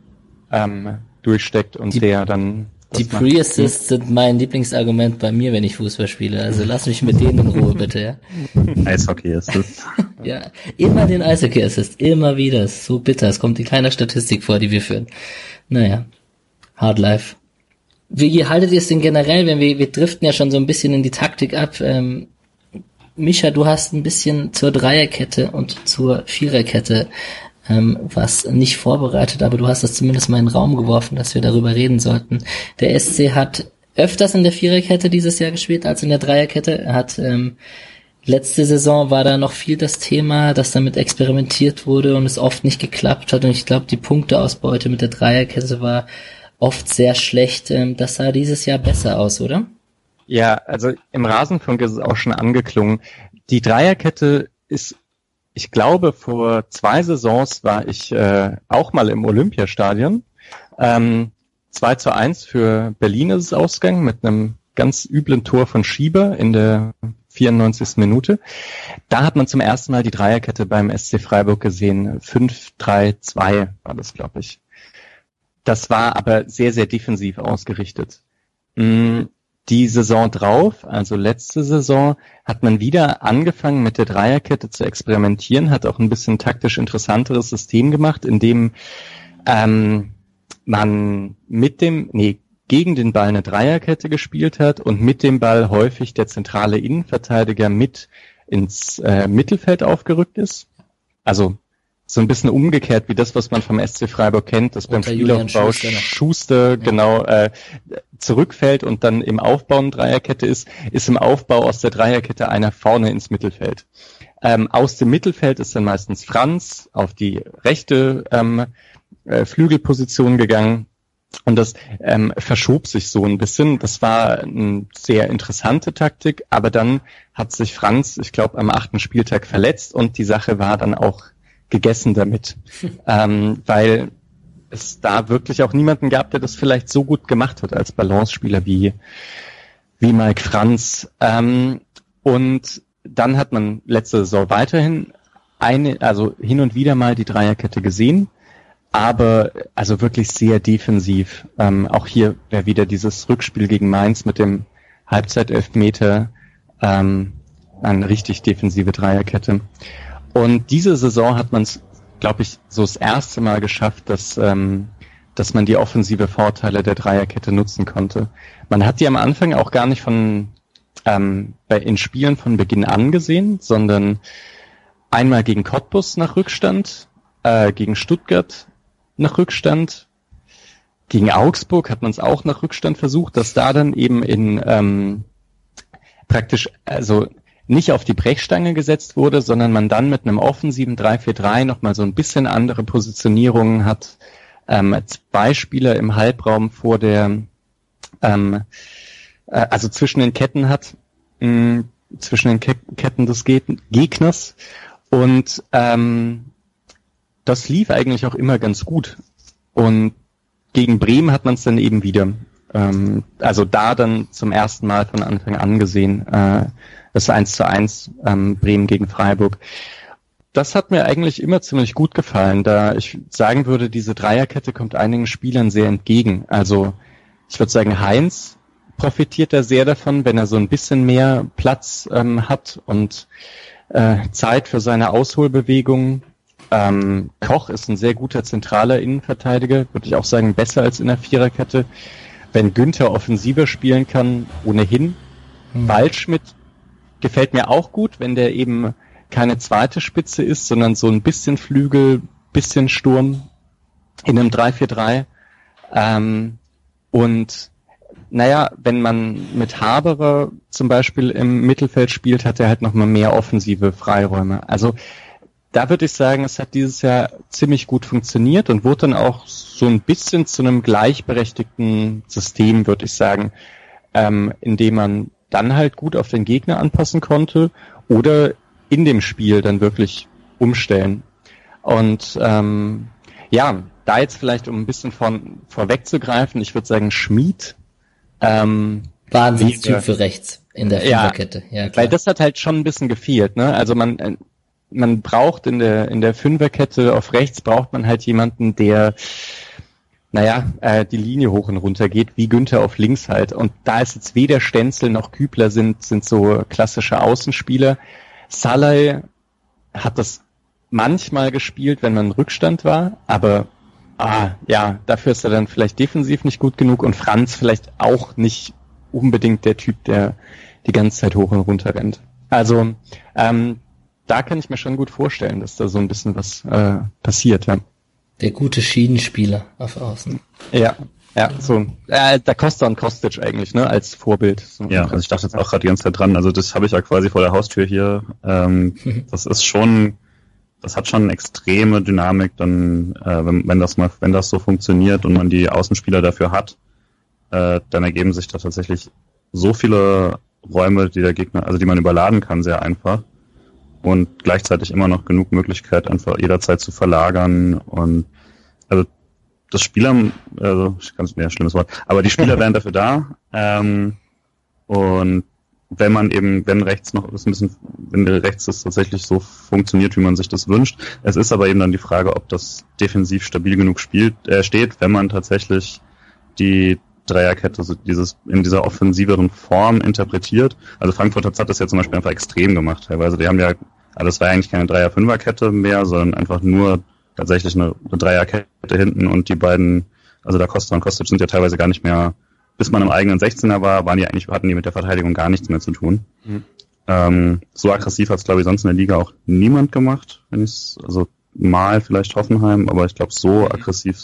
ähm, durchsteckt und die, der dann. Die Pre-Assists sind mein Lieblingsargument bei mir, wenn ich Fußball spiele. Also lass mich mit denen in Ruhe, bitte, ja. Eishockey-Assist. ja, immer den Eishockey-Assist. Immer wieder. Ist so bitter. Es kommt in keiner Statistik vor, die wir führen. Naja. Hard Life. Wie haltet ihr es denn generell, wenn wir, wir driften ja schon so ein bisschen in die Taktik ab, ähm, Micha, du hast ein bisschen zur Dreierkette und zur Viererkette ähm, was nicht vorbereitet, aber du hast das zumindest mal in den Raum geworfen, dass wir darüber reden sollten. Der SC hat öfters in der Viererkette dieses Jahr gespielt als in der Dreierkette. Er hat ähm, letzte Saison war da noch viel das Thema, dass damit experimentiert wurde und es oft nicht geklappt hat. Und ich glaube, die Punkteausbeute mit der Dreierkette war oft sehr schlecht. Ähm, das sah dieses Jahr besser aus, oder? Ja, also im Rasenfunk ist es auch schon angeklungen. Die Dreierkette ist ich glaube, vor zwei Saisons war ich äh, auch mal im Olympiastadion. Ähm, 2 zu 1 für Berlin ist es ausgegangen mit einem ganz üblen Tor von Schieber in der 94. Minute. Da hat man zum ersten Mal die Dreierkette beim SC Freiburg gesehen. 5-3-2 war das, glaube ich. Das war aber sehr, sehr defensiv ausgerichtet. Mm, die Saison drauf, also letzte Saison, hat man wieder angefangen mit der Dreierkette zu experimentieren, hat auch ein bisschen taktisch interessanteres System gemacht, in dem ähm, man mit dem, nee, gegen den Ball eine Dreierkette gespielt hat und mit dem Ball häufig der zentrale Innenverteidiger mit ins äh, Mittelfeld aufgerückt ist. Also so ein bisschen umgekehrt wie das, was man vom SC Freiburg kennt, dass beim Spielaufbau Schuster, Schuster ja. genau äh, zurückfällt und dann im Aufbau eine Dreierkette ist, ist im Aufbau aus der Dreierkette einer vorne ins Mittelfeld. Ähm, aus dem Mittelfeld ist dann meistens Franz auf die rechte ähm, äh, Flügelposition gegangen. Und das ähm, verschob sich so ein bisschen. Das war eine sehr interessante Taktik, aber dann hat sich Franz, ich glaube, am achten Spieltag verletzt und die Sache war dann auch gegessen damit, ähm, weil es da wirklich auch niemanden gab, der das vielleicht so gut gemacht hat als Balance-Spieler wie, wie Mike Franz. Ähm, und dann hat man letzte Saison weiterhin eine, also hin und wieder mal die Dreierkette gesehen, aber also wirklich sehr defensiv. Ähm, auch hier wäre wieder dieses Rückspiel gegen Mainz mit dem Halbzeitelfmeter ähm, eine richtig defensive Dreierkette. Und diese Saison hat man es, glaube ich, so das erste Mal geschafft, dass, ähm, dass man die offensive Vorteile der Dreierkette nutzen konnte. Man hat die am Anfang auch gar nicht von ähm, bei, in Spielen von Beginn an gesehen, sondern einmal gegen Cottbus nach Rückstand, äh, gegen Stuttgart nach Rückstand, gegen Augsburg hat man es auch nach Rückstand versucht, dass da dann eben in ähm, praktisch, also nicht auf die Brechstange gesetzt wurde, sondern man dann mit einem offensiven 3-4-3 nochmal so ein bisschen andere Positionierungen hat. Ähm, zwei Spieler im Halbraum vor der, ähm, äh, also zwischen den Ketten hat, mh, zwischen den Ke Ketten des Ge Gegners. Und ähm, das lief eigentlich auch immer ganz gut. Und gegen Bremen hat man es dann eben wieder. Ähm, also da dann zum ersten Mal von Anfang an gesehen. Äh, das 1 zu 1 ähm, Bremen gegen Freiburg. Das hat mir eigentlich immer ziemlich gut gefallen, da ich sagen würde, diese Dreierkette kommt einigen Spielern sehr entgegen. Also ich würde sagen, Heinz profitiert da sehr davon, wenn er so ein bisschen mehr Platz ähm, hat und äh, Zeit für seine Ausholbewegungen. Ähm, Koch ist ein sehr guter zentraler Innenverteidiger, würde ich auch sagen, besser als in der Viererkette. Wenn Günther offensiver spielen kann, ohnehin, Hm. Waldschmidt gefällt mir auch gut, wenn der eben keine zweite Spitze ist, sondern so ein bisschen Flügel, bisschen Sturm in einem 3-4-3. Ähm, und naja, wenn man mit Haberer zum Beispiel im Mittelfeld spielt, hat er halt nochmal mehr offensive Freiräume. Also da würde ich sagen, es hat dieses Jahr ziemlich gut funktioniert und wurde dann auch so ein bisschen zu einem gleichberechtigten System, würde ich sagen, ähm, indem man dann halt gut auf den Gegner anpassen konnte oder in dem Spiel dann wirklich umstellen. Und ähm, ja, da jetzt vielleicht um ein bisschen von vorwegzugreifen, ich würde sagen, Schmied ähm, Wahnsinnstyp für rechts in der Fünferkette. Ja, ja klar. weil das hat halt schon ein bisschen gefehlt. Ne? Also man äh, man braucht in der in der Fünferkette auf rechts braucht man halt jemanden, der naja, äh, die Linie hoch und runter geht, wie Günther auf links halt. Und da ist jetzt weder Stenzel noch Kübler sind, sind so klassische Außenspieler. Salai hat das manchmal gespielt, wenn man Rückstand war, aber ah, ja, dafür ist er dann vielleicht defensiv nicht gut genug und Franz vielleicht auch nicht unbedingt der Typ, der die ganze Zeit hoch und runter rennt. Also ähm, da kann ich mir schon gut vorstellen, dass da so ein bisschen was äh, passiert, ja. Der gute Schienenspieler auf Außen. Ja, ja, so. Äh, da Costa und Kostic eigentlich, ne, als Vorbild. So. Ja, also ich dachte jetzt auch gerade die ganze Zeit dran. Also das habe ich ja quasi vor der Haustür hier. Ähm, das ist schon, das hat schon eine extreme Dynamik, dann, äh, wenn, wenn das mal, wenn das so funktioniert und man die Außenspieler dafür hat, äh, dann ergeben sich da tatsächlich so viele Räume, die der Gegner, also die man überladen kann, sehr einfach und gleichzeitig immer noch genug Möglichkeit, einfach jederzeit zu verlagern und also das Spieler, also ich kann es mir schlimmes Wort, aber die Spieler wären dafür da ähm, und wenn man eben, wenn rechts noch ist ein bisschen, wenn rechts das tatsächlich so funktioniert, wie man sich das wünscht. Es ist aber eben dann die Frage, ob das defensiv stabil genug spielt, äh, steht, wenn man tatsächlich die Dreierkette so dieses in dieser offensiveren Form interpretiert. Also Frankfurt hat das ja zum Beispiel einfach extrem gemacht teilweise. Die haben ja aber das war eigentlich keine Dreier-Fünfer-Kette mehr, sondern einfach nur tatsächlich eine, eine Dreierkette hinten und die beiden, also da Costa und Kostic sind ja teilweise gar nicht mehr, bis man im eigenen 16er war, waren die eigentlich, hatten die mit der Verteidigung gar nichts mehr zu tun. Mhm. Ähm, so aggressiv hat es, glaube ich, sonst in der Liga auch niemand gemacht, wenn ich also mal vielleicht Hoffenheim, aber ich glaube so aggressiv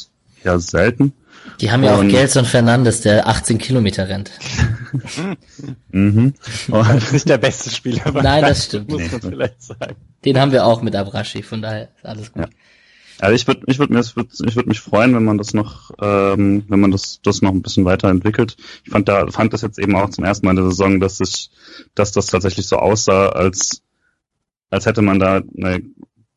ja selten. Die haben ja auch Gelson Fernandes, der 18 Kilometer rennt. mhm. Und nicht der beste Spieler. Nein, das stimmt. Muss man vielleicht sagen. Den haben wir auch mit Abrashi, von daher ist alles gut. Ja. Also ich würde ich würde mir ich würde ich würde mich freuen, wenn man das noch ähm, wenn man das das noch ein bisschen weiterentwickelt. Ich fand da fand das jetzt eben auch zum ersten Mal in der Saison, dass ich dass das tatsächlich so aussah, als als hätte man da eine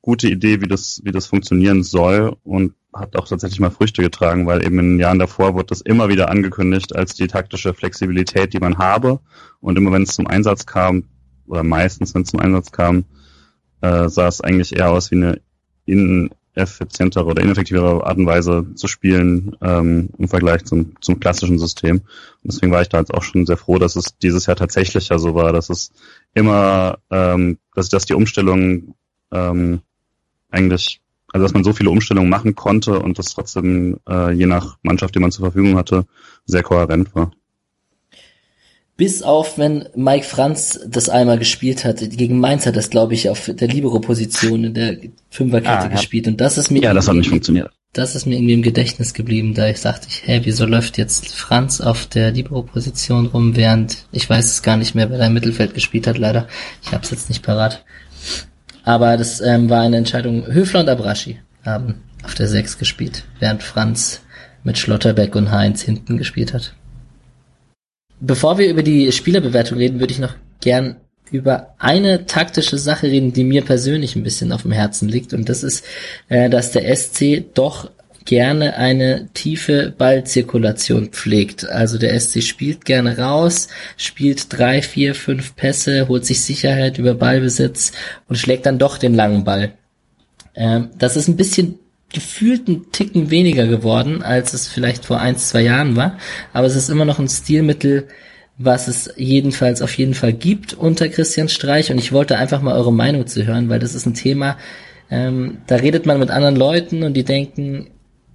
gute Idee, wie das, wie das funktionieren soll und hat auch tatsächlich mal Früchte getragen, weil eben in den Jahren davor wurde das immer wieder angekündigt als die taktische Flexibilität, die man habe. Und immer wenn es zum Einsatz kam, oder meistens wenn es zum Einsatz kam, äh, sah es eigentlich eher aus wie eine ineffizientere oder ineffektivere Art und Weise zu spielen ähm, im Vergleich zum, zum klassischen System. Und deswegen war ich da jetzt auch schon sehr froh, dass es dieses Jahr tatsächlich ja so war, dass es immer, ähm, dass, dass die Umstellung ähm, eigentlich, also dass man so viele Umstellungen machen konnte und das trotzdem äh, je nach Mannschaft, die man zur Verfügung hatte, sehr kohärent war. Bis auf, wenn Mike Franz das einmal gespielt hat, gegen Mainz hat das, glaube ich, auf der Libero-Position in der Fünferkette ah, ja. gespielt. Und das ist mir. Ja, das hat nicht funktioniert. Das ist mir irgendwie im Gedächtnis geblieben, da ich sagte, hä, wieso läuft jetzt Franz auf der Libero-Position rum, während ich weiß es gar nicht mehr, wer da im Mittelfeld gespielt hat, leider. Ich hab's jetzt nicht parat. Aber das ähm, war eine Entscheidung. Höfler und Abraschi haben auf der 6 gespielt, während Franz mit Schlotterbeck und Heinz hinten gespielt hat. Bevor wir über die Spielerbewertung reden, würde ich noch gern über eine taktische Sache reden, die mir persönlich ein bisschen auf dem Herzen liegt. Und das ist, äh, dass der SC doch gerne eine tiefe Ballzirkulation pflegt. Also der SC spielt gerne raus, spielt drei, vier, fünf Pässe, holt sich Sicherheit über Ballbesitz und schlägt dann doch den langen Ball. Ähm, das ist ein bisschen gefühlt ein Ticken weniger geworden, als es vielleicht vor ein, zwei Jahren war. Aber es ist immer noch ein Stilmittel, was es jedenfalls auf jeden Fall gibt unter Christian Streich. Und ich wollte einfach mal eure Meinung zu hören, weil das ist ein Thema, ähm, da redet man mit anderen Leuten und die denken,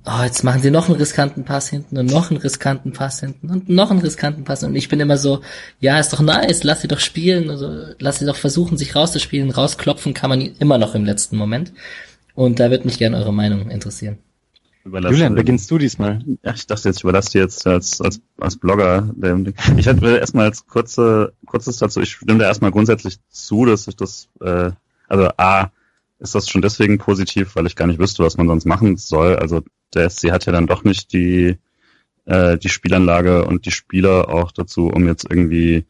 oh, jetzt machen sie noch einen riskanten Pass hinten und noch einen riskanten Pass hinten und noch einen riskanten Pass. Und ich bin immer so, ja, ist doch nice, lass sie doch spielen, also lass sie doch versuchen, sich rauszuspielen. Rausklopfen kann man immer noch im letzten Moment. Und da wird mich gerne eure Meinung interessieren. Überlasse, Julian, beginnst du diesmal? Ja, ich dachte jetzt, ich überlasse dir jetzt als, als, als Blogger. Ich hatte erstmal als kurze, kurzes dazu, ich stimme da erstmal grundsätzlich zu, dass ich das, äh, also A, ist das schon deswegen positiv, weil ich gar nicht wüsste, was man sonst machen soll. Also der SC hat ja dann doch nicht die, äh, die Spielanlage und die Spieler auch dazu, um jetzt irgendwie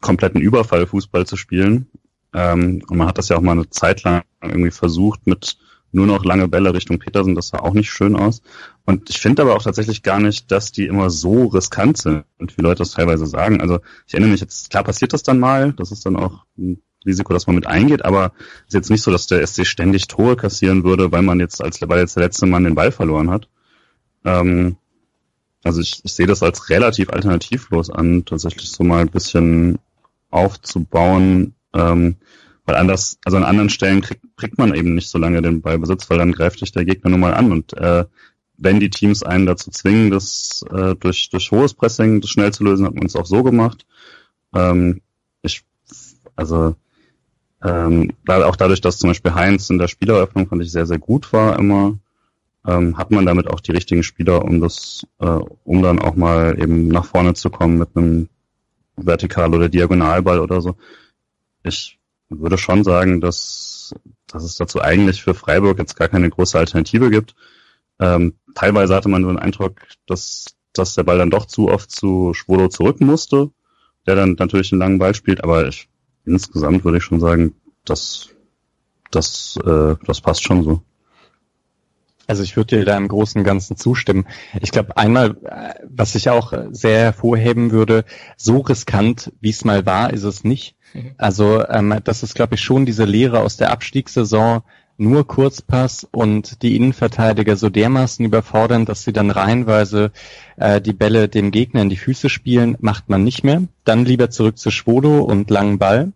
kompletten Überfall Fußball zu spielen. Ähm, und man hat das ja auch mal eine Zeit lang irgendwie versucht mit nur noch lange Bälle Richtung Petersen, das sah auch nicht schön aus. Und ich finde aber auch tatsächlich gar nicht, dass die immer so riskant sind, wie Leute das teilweise sagen. Also ich erinnere mich jetzt, klar passiert das dann mal, das ist dann auch Risiko, dass man mit eingeht, aber es ist jetzt nicht so, dass der SC ständig Tore kassieren würde, weil man jetzt als weil jetzt der letzte Mann den Ball verloren hat. Ähm, also ich, ich sehe das als relativ alternativlos an, tatsächlich so mal ein bisschen aufzubauen, ähm, weil anders, also an anderen Stellen kriegt, kriegt man eben nicht so lange den Ballbesitz, weil dann greift dich der Gegner nun mal an und äh, wenn die Teams einen dazu zwingen, das äh, durch, durch hohes Pressing das schnell zu lösen, hat man es auch so gemacht. Ähm, ich, also ähm, auch dadurch, dass zum Beispiel Heinz in der Spieleröffnung fand ich sehr, sehr gut war immer, ähm, hat man damit auch die richtigen Spieler, um das, äh, um dann auch mal eben nach vorne zu kommen mit einem Vertikal- oder Diagonalball oder so. Ich würde schon sagen, dass, dass es dazu eigentlich für Freiburg jetzt gar keine große Alternative gibt. Ähm, teilweise hatte man so den Eindruck, dass, dass der Ball dann doch zu oft zu Schwolo zurück musste, der dann natürlich einen langen Ball spielt, aber ich insgesamt würde ich schon sagen, dass das, äh, das passt schon so. Also ich würde dir da im Großen und Ganzen zustimmen. Ich glaube, einmal, äh, was ich auch sehr hervorheben würde, so riskant, wie es mal war, ist es nicht. Mhm. Also ähm, das ist, glaube ich, schon diese Lehre aus der Abstiegssaison, nur Kurzpass und die Innenverteidiger so dermaßen überfordern, dass sie dann reihenweise äh, die Bälle dem Gegner in die Füße spielen, macht man nicht mehr. Dann lieber zurück zu Schwodo und langen Ball.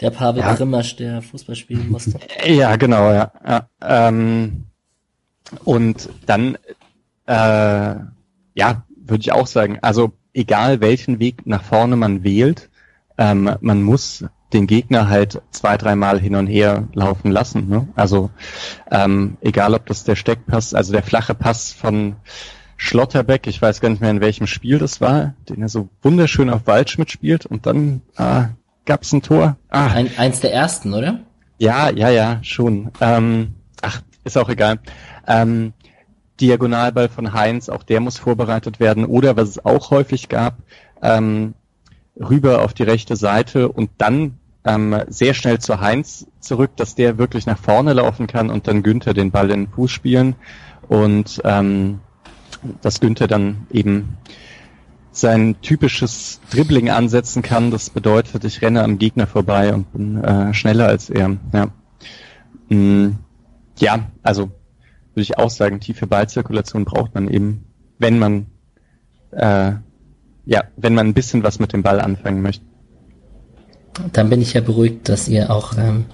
Der Pavel ja. Grimmasch, der Fußball spielen musste. Ja, genau, ja. ja ähm, und dann, äh, ja, würde ich auch sagen, also egal welchen Weg nach vorne man wählt, ähm, man muss den Gegner halt zwei, dreimal hin und her laufen lassen. Ne? Also ähm, egal, ob das der Steckpass, also der flache Pass von Schlotterbeck, ich weiß gar nicht mehr in welchem Spiel das war, den er so wunderschön auf Waldschmidt spielt und dann ah, gab es ein Tor. Ah. Ein, eins der ersten, oder? Ja, ja, ja, schon. Ähm, ach, ist auch egal. Ähm, Diagonalball von Heinz, auch der muss vorbereitet werden. Oder was es auch häufig gab, ähm, rüber auf die rechte Seite und dann ähm, sehr schnell zu Heinz zurück, dass der wirklich nach vorne laufen kann und dann Günther den Ball in den Fuß spielen und ähm, dass Günther dann eben sein typisches Dribbling ansetzen kann. Das bedeutet, ich renne am Gegner vorbei und bin äh, schneller als er. Ja, mm, ja also würde ich auch sagen, tiefe Ballzirkulation braucht man eben, wenn man äh, ja, wenn man ein bisschen was mit dem Ball anfangen möchte. Dann bin ich ja beruhigt, dass ihr auch ähm,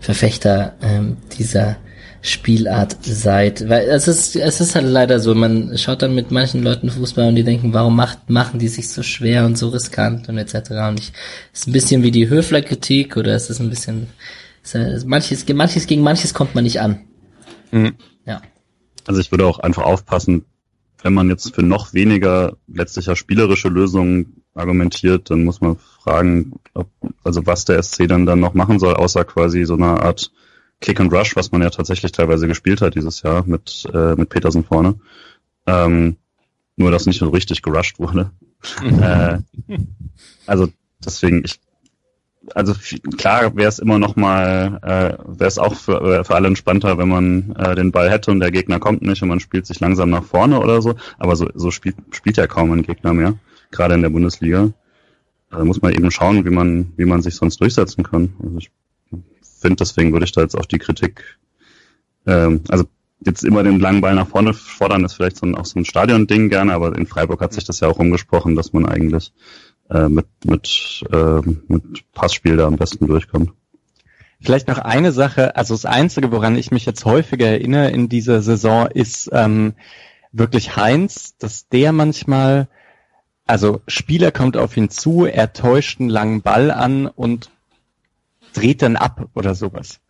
Verfechter ähm, dieser Spielart seid. Weil es ist, es ist halt leider so, man schaut dann mit manchen Leuten Fußball und die denken, warum macht, machen die sich so schwer und so riskant und etc. Und ich, es ist ein bisschen wie die Höfler-Kritik oder es ist ein bisschen, ist, manches, manches gegen manches kommt man nicht an. Mhm. Ja. Also ich würde auch einfach aufpassen, wenn man jetzt für noch weniger letztlicher spielerische Lösungen argumentiert, dann muss man fragen, ob, also was der SC dann dann noch machen soll, außer quasi so eine Art Kick and Rush, was man ja tatsächlich teilweise gespielt hat dieses Jahr mit, äh, mit Petersen vorne. Ähm, nur, dass nicht so richtig gerusht wurde. äh, also deswegen, ich also klar wäre es immer noch mal, äh, wäre es auch für, äh, für alle entspannter, wenn man äh, den Ball hätte und der Gegner kommt nicht und man spielt sich langsam nach vorne oder so. Aber so, so spielt, spielt ja kaum ein Gegner mehr, gerade in der Bundesliga. Da muss man eben schauen, wie man, wie man sich sonst durchsetzen kann. Also ich finde, deswegen würde ich da jetzt auch die Kritik, ähm, also jetzt immer den langen Ball nach vorne fordern, ist vielleicht so ein, auch so ein Stadion-Ding gerne, aber in Freiburg hat sich das ja auch umgesprochen, dass man eigentlich äh, mit, mit, äh, mit Passspiel da am besten durchkommt. Vielleicht noch eine Sache, also das Einzige, woran ich mich jetzt häufiger erinnere in dieser Saison, ist ähm, wirklich Heinz, dass der manchmal, also Spieler kommt auf ihn zu, er täuscht einen langen Ball an und dreht dann ab oder sowas.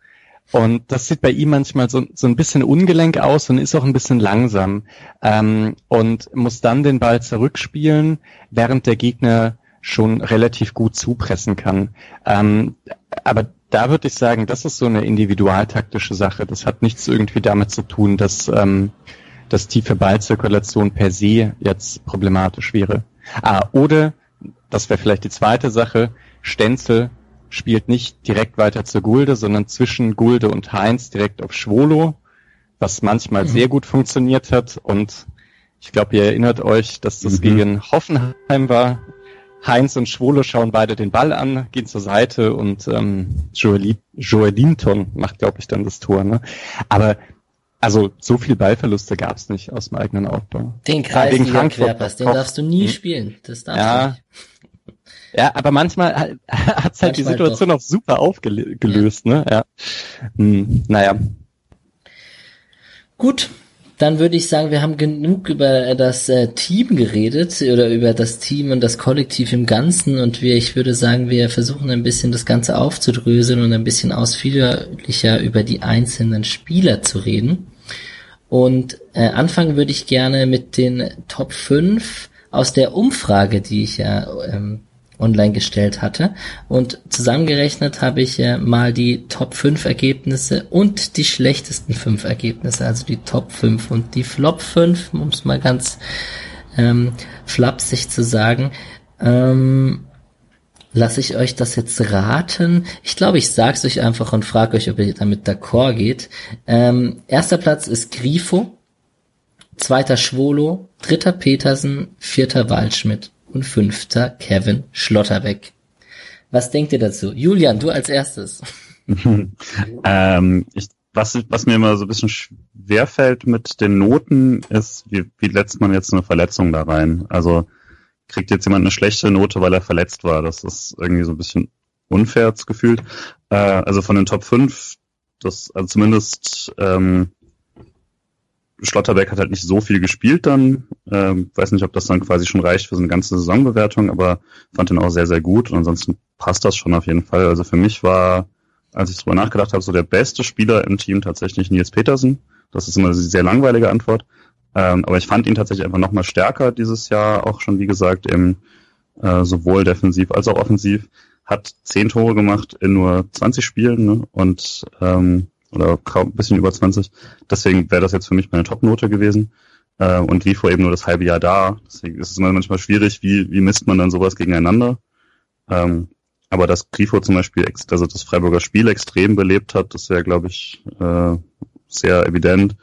Und das sieht bei ihm manchmal so, so ein bisschen ungelenk aus und ist auch ein bisschen langsam ähm, und muss dann den Ball zurückspielen, während der Gegner schon relativ gut zupressen kann. Ähm, aber da würde ich sagen, das ist so eine individualtaktische Sache. Das hat nichts irgendwie damit zu tun, dass, ähm, dass tiefe Ballzirkulation per se jetzt problematisch wäre. Ah, oder, das wäre vielleicht die zweite Sache, Stenzel spielt nicht direkt weiter zur Gulde, sondern zwischen Gulde und Heinz direkt auf Schwolo, was manchmal mhm. sehr gut funktioniert hat. Und ich glaube, ihr erinnert euch, dass das mhm. gegen Hoffenheim war. Heinz und Schwolo schauen beide den Ball an, gehen zur Seite und ähm, Joel, Joelinton macht, glaube ich, dann das Tor. Ne? Aber also so viel Ballverluste gab es nicht aus dem eigenen Aufbau. Den Kreis gegen Frankfurt, Querpass, den darfst du nie hm. spielen. Das darfst ja, du nicht. Ja, aber manchmal hat es halt die Situation doch. auch super aufgelöst, ja. ne? Ja. Hm, naja. Gut, dann würde ich sagen, wir haben genug über das äh, Team geredet oder über das Team und das Kollektiv im Ganzen und wir, ich würde sagen, wir versuchen ein bisschen das Ganze aufzudröseln und ein bisschen ausführlicher über die einzelnen Spieler zu reden. Und äh, anfangen würde ich gerne mit den Top 5 aus der Umfrage, die ich ja ähm, online gestellt hatte. Und zusammengerechnet habe ich äh, mal die Top 5 Ergebnisse und die schlechtesten 5 Ergebnisse, also die Top 5 und die Flop 5, um es mal ganz ähm, flapsig zu sagen. Ähm, Lasse ich euch das jetzt raten? Ich glaube, ich sag's euch einfach und frage euch, ob ihr damit d'accord geht. Ähm, erster Platz ist Grifo, zweiter Schwolo, dritter Petersen, vierter Waldschmidt und fünfter Kevin Schlotterbeck. Was denkt ihr dazu? Julian, du als erstes. ähm, ich, was, was mir immer so ein bisschen schwerfällt mit den Noten, ist, wie, wie letzt man jetzt eine Verletzung da rein? Also kriegt jetzt jemand eine schlechte Note, weil er verletzt war? Das ist irgendwie so ein bisschen unfair gefühlt. Äh, also von den Top 5, das, also zumindest ähm, Schlotterbeck hat halt nicht so viel gespielt dann. Ähm, weiß nicht, ob das dann quasi schon reicht für so eine ganze Saisonbewertung, aber fand ihn auch sehr, sehr gut. Und ansonsten passt das schon auf jeden Fall. Also für mich war, als ich drüber nachgedacht habe, so der beste Spieler im Team tatsächlich Nils Petersen. Das ist immer eine sehr langweilige Antwort. Ähm, aber ich fand ihn tatsächlich einfach nochmal stärker dieses Jahr, auch schon wie gesagt, im äh, sowohl defensiv als auch offensiv. Hat zehn Tore gemacht in nur 20 Spielen ne? und ähm, oder kaum ein bisschen über 20. Deswegen wäre das jetzt für mich meine Top-Note gewesen. Äh, und Grifo eben nur das halbe Jahr da. Deswegen ist es manchmal schwierig, wie, wie misst man dann sowas gegeneinander. Ähm, aber dass Grifo zum Beispiel, also das Freiburger Spiel extrem belebt hat, das wäre, glaube ich, äh, sehr evident.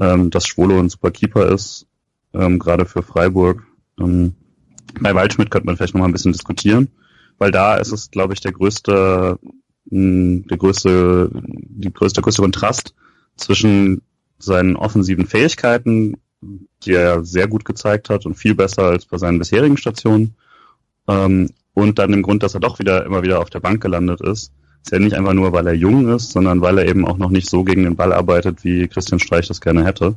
Ähm, dass Schwolo ein super Keeper ist, ähm, gerade für Freiburg. Ähm, bei Waldschmidt könnte man vielleicht noch mal ein bisschen diskutieren, weil da ist es, glaube ich, der größte der größte, die größte, größte Kontrast zwischen seinen offensiven Fähigkeiten, die er sehr gut gezeigt hat und viel besser als bei seinen bisherigen Stationen, ähm, und dann dem Grund, dass er doch wieder immer wieder auf der Bank gelandet ist. Ist ja nicht einfach nur, weil er jung ist, sondern weil er eben auch noch nicht so gegen den Ball arbeitet, wie Christian Streich das gerne hätte.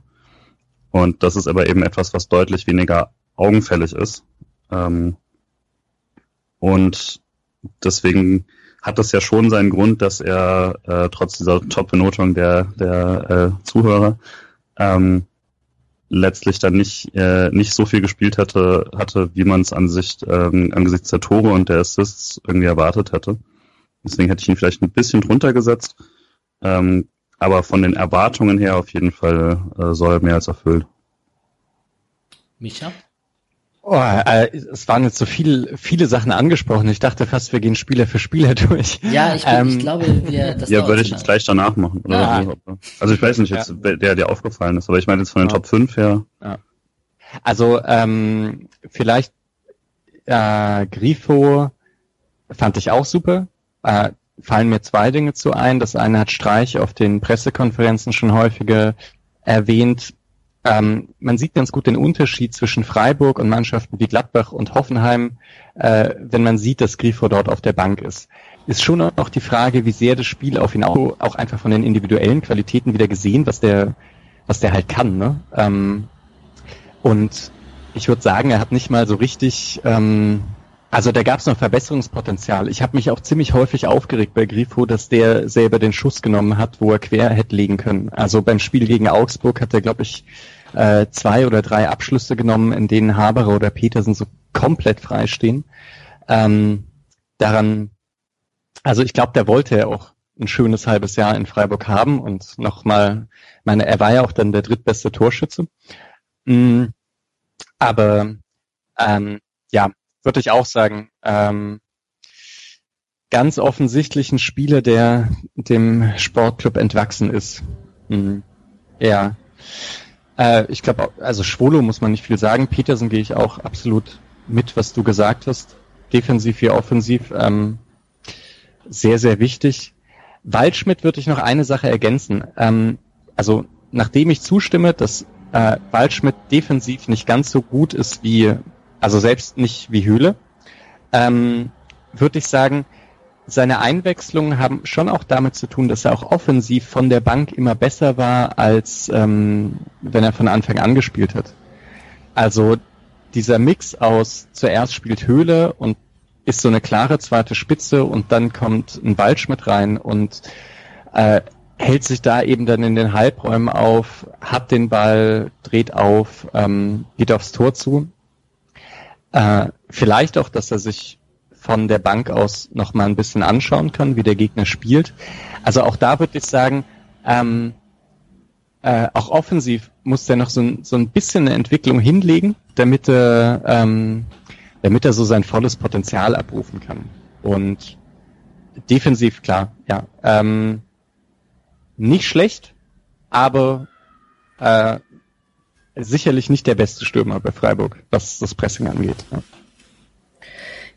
Und das ist aber eben etwas, was deutlich weniger augenfällig ist. Ähm, und deswegen hat das ja schon seinen Grund, dass er äh, trotz dieser Top-Benotung der, der äh, Zuhörer ähm, letztlich dann nicht, äh, nicht so viel gespielt hatte, hatte wie man es an sich, ähm, angesichts der Tore und der Assists irgendwie erwartet hätte. Deswegen hätte ich ihn vielleicht ein bisschen drunter gesetzt. Ähm, aber von den Erwartungen her auf jeden Fall äh, soll er mehr als erfüllt. Micha? Oh, äh, es waren jetzt so viel, viele Sachen angesprochen. Ich dachte fast, wir gehen Spieler für Spieler durch. Ja, ich, ähm, ich glaube, wir, das Ja, würde ich jetzt gleich danach machen. Oder? Ja. Also ich weiß nicht, jetzt, ja. der dir aufgefallen ist, aber ich meine jetzt von den ja. Top 5 her. Ja. Also ähm, vielleicht äh, Grifo fand ich auch super. Äh, fallen mir zwei Dinge zu ein. Das eine hat Streich auf den Pressekonferenzen schon häufiger erwähnt ähm, man sieht ganz gut den Unterschied zwischen Freiburg und Mannschaften wie Gladbach und Hoffenheim, äh, wenn man sieht, dass Grifo dort auf der Bank ist. ist schon auch die Frage, wie sehr das Spiel auf ihn auch, auch einfach von den individuellen Qualitäten wieder gesehen, was der, was der halt kann. Ne? Ähm, und ich würde sagen, er hat nicht mal so richtig, ähm, also da gab es noch Verbesserungspotenzial. Ich habe mich auch ziemlich häufig aufgeregt bei Grifo, dass der selber den Schuss genommen hat, wo er quer hätte legen können. Also beim Spiel gegen Augsburg hat er, glaube ich, äh, zwei oder drei Abschlüsse genommen, in denen Haberer oder Petersen so komplett frei stehen. Ähm, daran, also ich glaube, der wollte ja auch ein schönes halbes Jahr in Freiburg haben und nochmal, meine, er war ja auch dann der drittbeste Torschütze. Mm, aber ähm, ja, würde ich auch sagen, ähm, ganz offensichtlich ein Spieler, der dem Sportclub entwachsen ist. Mhm. Ja. Äh, ich glaube, also Schwolo muss man nicht viel sagen. Petersen gehe ich auch absolut mit, was du gesagt hast. Defensiv wie offensiv. Ähm, sehr, sehr wichtig. Waldschmidt würde ich noch eine Sache ergänzen. Ähm, also nachdem ich zustimme, dass äh, Waldschmidt defensiv nicht ganz so gut ist wie, also selbst nicht wie Höhle, ähm, würde ich sagen, seine Einwechslungen haben schon auch damit zu tun, dass er auch offensiv von der Bank immer besser war, als ähm, wenn er von Anfang an gespielt hat. Also dieser Mix aus zuerst spielt Höhle und ist so eine klare zweite Spitze und dann kommt ein Waldschmidt rein und äh, hält sich da eben dann in den Halbräumen auf, hat den Ball, dreht auf, ähm, geht aufs Tor zu. Äh, vielleicht auch, dass er sich von der Bank aus noch mal ein bisschen anschauen kann, wie der Gegner spielt. Also auch da würde ich sagen, ähm, äh, auch offensiv muss der noch so ein, so ein bisschen eine Entwicklung hinlegen, damit er, ähm, damit er so sein volles Potenzial abrufen kann. Und defensiv, klar, ja. Ähm, nicht schlecht, aber äh, sicherlich nicht der beste Stürmer bei Freiburg, was das Pressing angeht. Ja.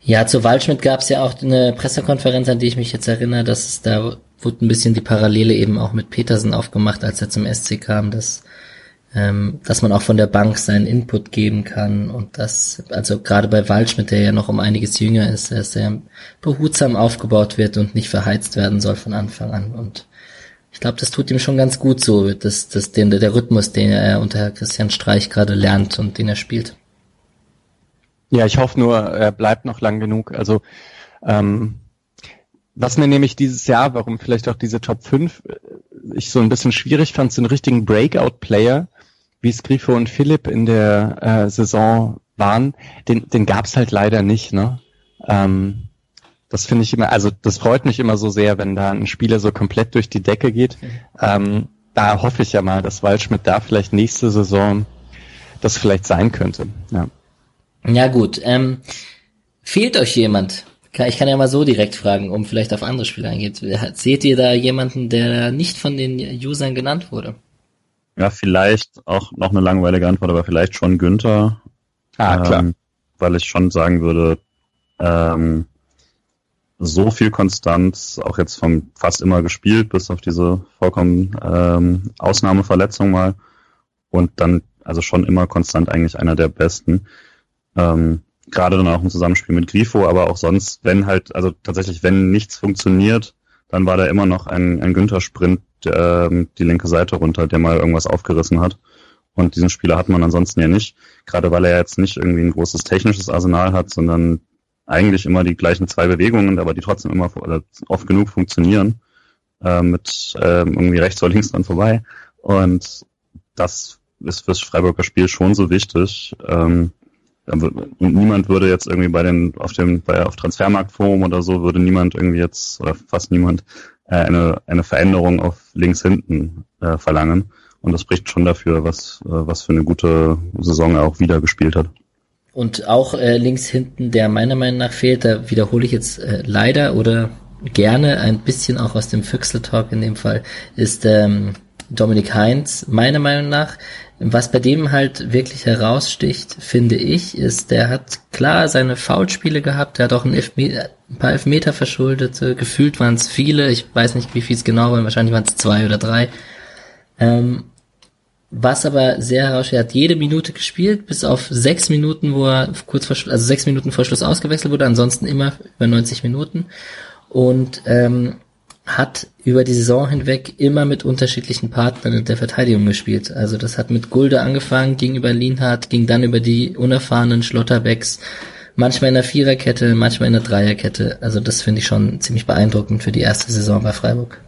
Ja, zu Waldschmidt gab es ja auch eine Pressekonferenz, an die ich mich jetzt erinnere, dass es da wurde ein bisschen die Parallele eben auch mit Petersen aufgemacht, als er zum SC kam, dass ähm, dass man auch von der Bank seinen Input geben kann und das, also gerade bei Waldschmidt, der ja noch um einiges jünger ist, der sehr behutsam aufgebaut wird und nicht verheizt werden soll von Anfang an und ich glaube, das tut ihm schon ganz gut so, dass, dass den, der Rhythmus, den er unter Christian Streich gerade lernt und den er spielt. Ja, ich hoffe nur, er bleibt noch lang genug. Also ähm, was mir nämlich dieses Jahr, warum vielleicht auch diese Top 5 äh, ich so ein bisschen schwierig fand, so einen richtigen Breakout-Player, wie Skrifo und Philipp in der äh, Saison waren, den, den gab's halt leider nicht. Ne? Ähm, das finde ich immer, also das freut mich immer so sehr, wenn da ein Spieler so komplett durch die Decke geht. Ähm, da hoffe ich ja mal, dass Waldschmidt da vielleicht nächste Saison das vielleicht sein könnte. Ja, ja gut. Ähm, fehlt euch jemand? Ich kann ja mal so direkt fragen, um vielleicht auf andere Spiele eingeht. Seht ihr da jemanden, der nicht von den Usern genannt wurde? Ja, vielleicht auch noch eine langweilige Antwort, aber vielleicht schon Günther. Ah, klar. Ähm, weil ich schon sagen würde, ähm, so viel Konstanz, auch jetzt vom fast immer gespielt, bis auf diese vollkommen ähm, Ausnahmeverletzung mal. Und dann also schon immer konstant eigentlich einer der besten. Ähm, Gerade dann auch im Zusammenspiel mit Grifo, aber auch sonst, wenn halt, also tatsächlich, wenn nichts funktioniert, dann war da immer noch ein, ein Günther-Sprint ähm, die linke Seite runter, der mal irgendwas aufgerissen hat. Und diesen Spieler hat man ansonsten ja nicht, gerade weil er jetzt nicht irgendwie ein großes technisches Arsenal hat, sondern eigentlich immer die gleichen zwei Bewegungen, aber die trotzdem immer oft genug funktionieren, äh, mit äh, irgendwie rechts oder links dann vorbei. Und das ist fürs Freiburger Spiel schon so wichtig. Ähm, und niemand würde jetzt irgendwie bei den auf dem bei auf Transfermarktforum oder so würde niemand irgendwie jetzt oder fast niemand äh, eine eine Veränderung auf links hinten äh, verlangen und das spricht schon dafür was äh, was für eine gute Saison er auch wieder gespielt hat und auch äh, links hinten, der meiner Meinung nach fehlt, da wiederhole ich jetzt äh, leider oder gerne ein bisschen auch aus dem Füchsel-Talk in dem Fall, ist ähm, Dominik Heinz. Meiner Meinung nach, was bei dem halt wirklich heraussticht, finde ich, ist, der hat klar seine Foulspiele gehabt, der hat auch ein, Elfmeter, ein paar Elfmeter verschuldet, gefühlt waren es viele, ich weiß nicht, wie viel es genau waren, wahrscheinlich waren es zwei oder drei. Ähm, was aber sehr heraussteht, er hat jede Minute gespielt, bis auf sechs Minuten, wo er kurz vor, also sechs Minuten vor Schluss ausgewechselt wurde, ansonsten immer über 90 Minuten. und ähm, hat über die Saison hinweg immer mit unterschiedlichen Partnern in der Verteidigung gespielt. Also das hat mit Gulde angefangen, ging über Lienhardt, ging dann über die unerfahrenen Schlotterbecks, manchmal in der Viererkette, manchmal in der Dreierkette. Also das finde ich schon ziemlich beeindruckend für die erste Saison bei Freiburg.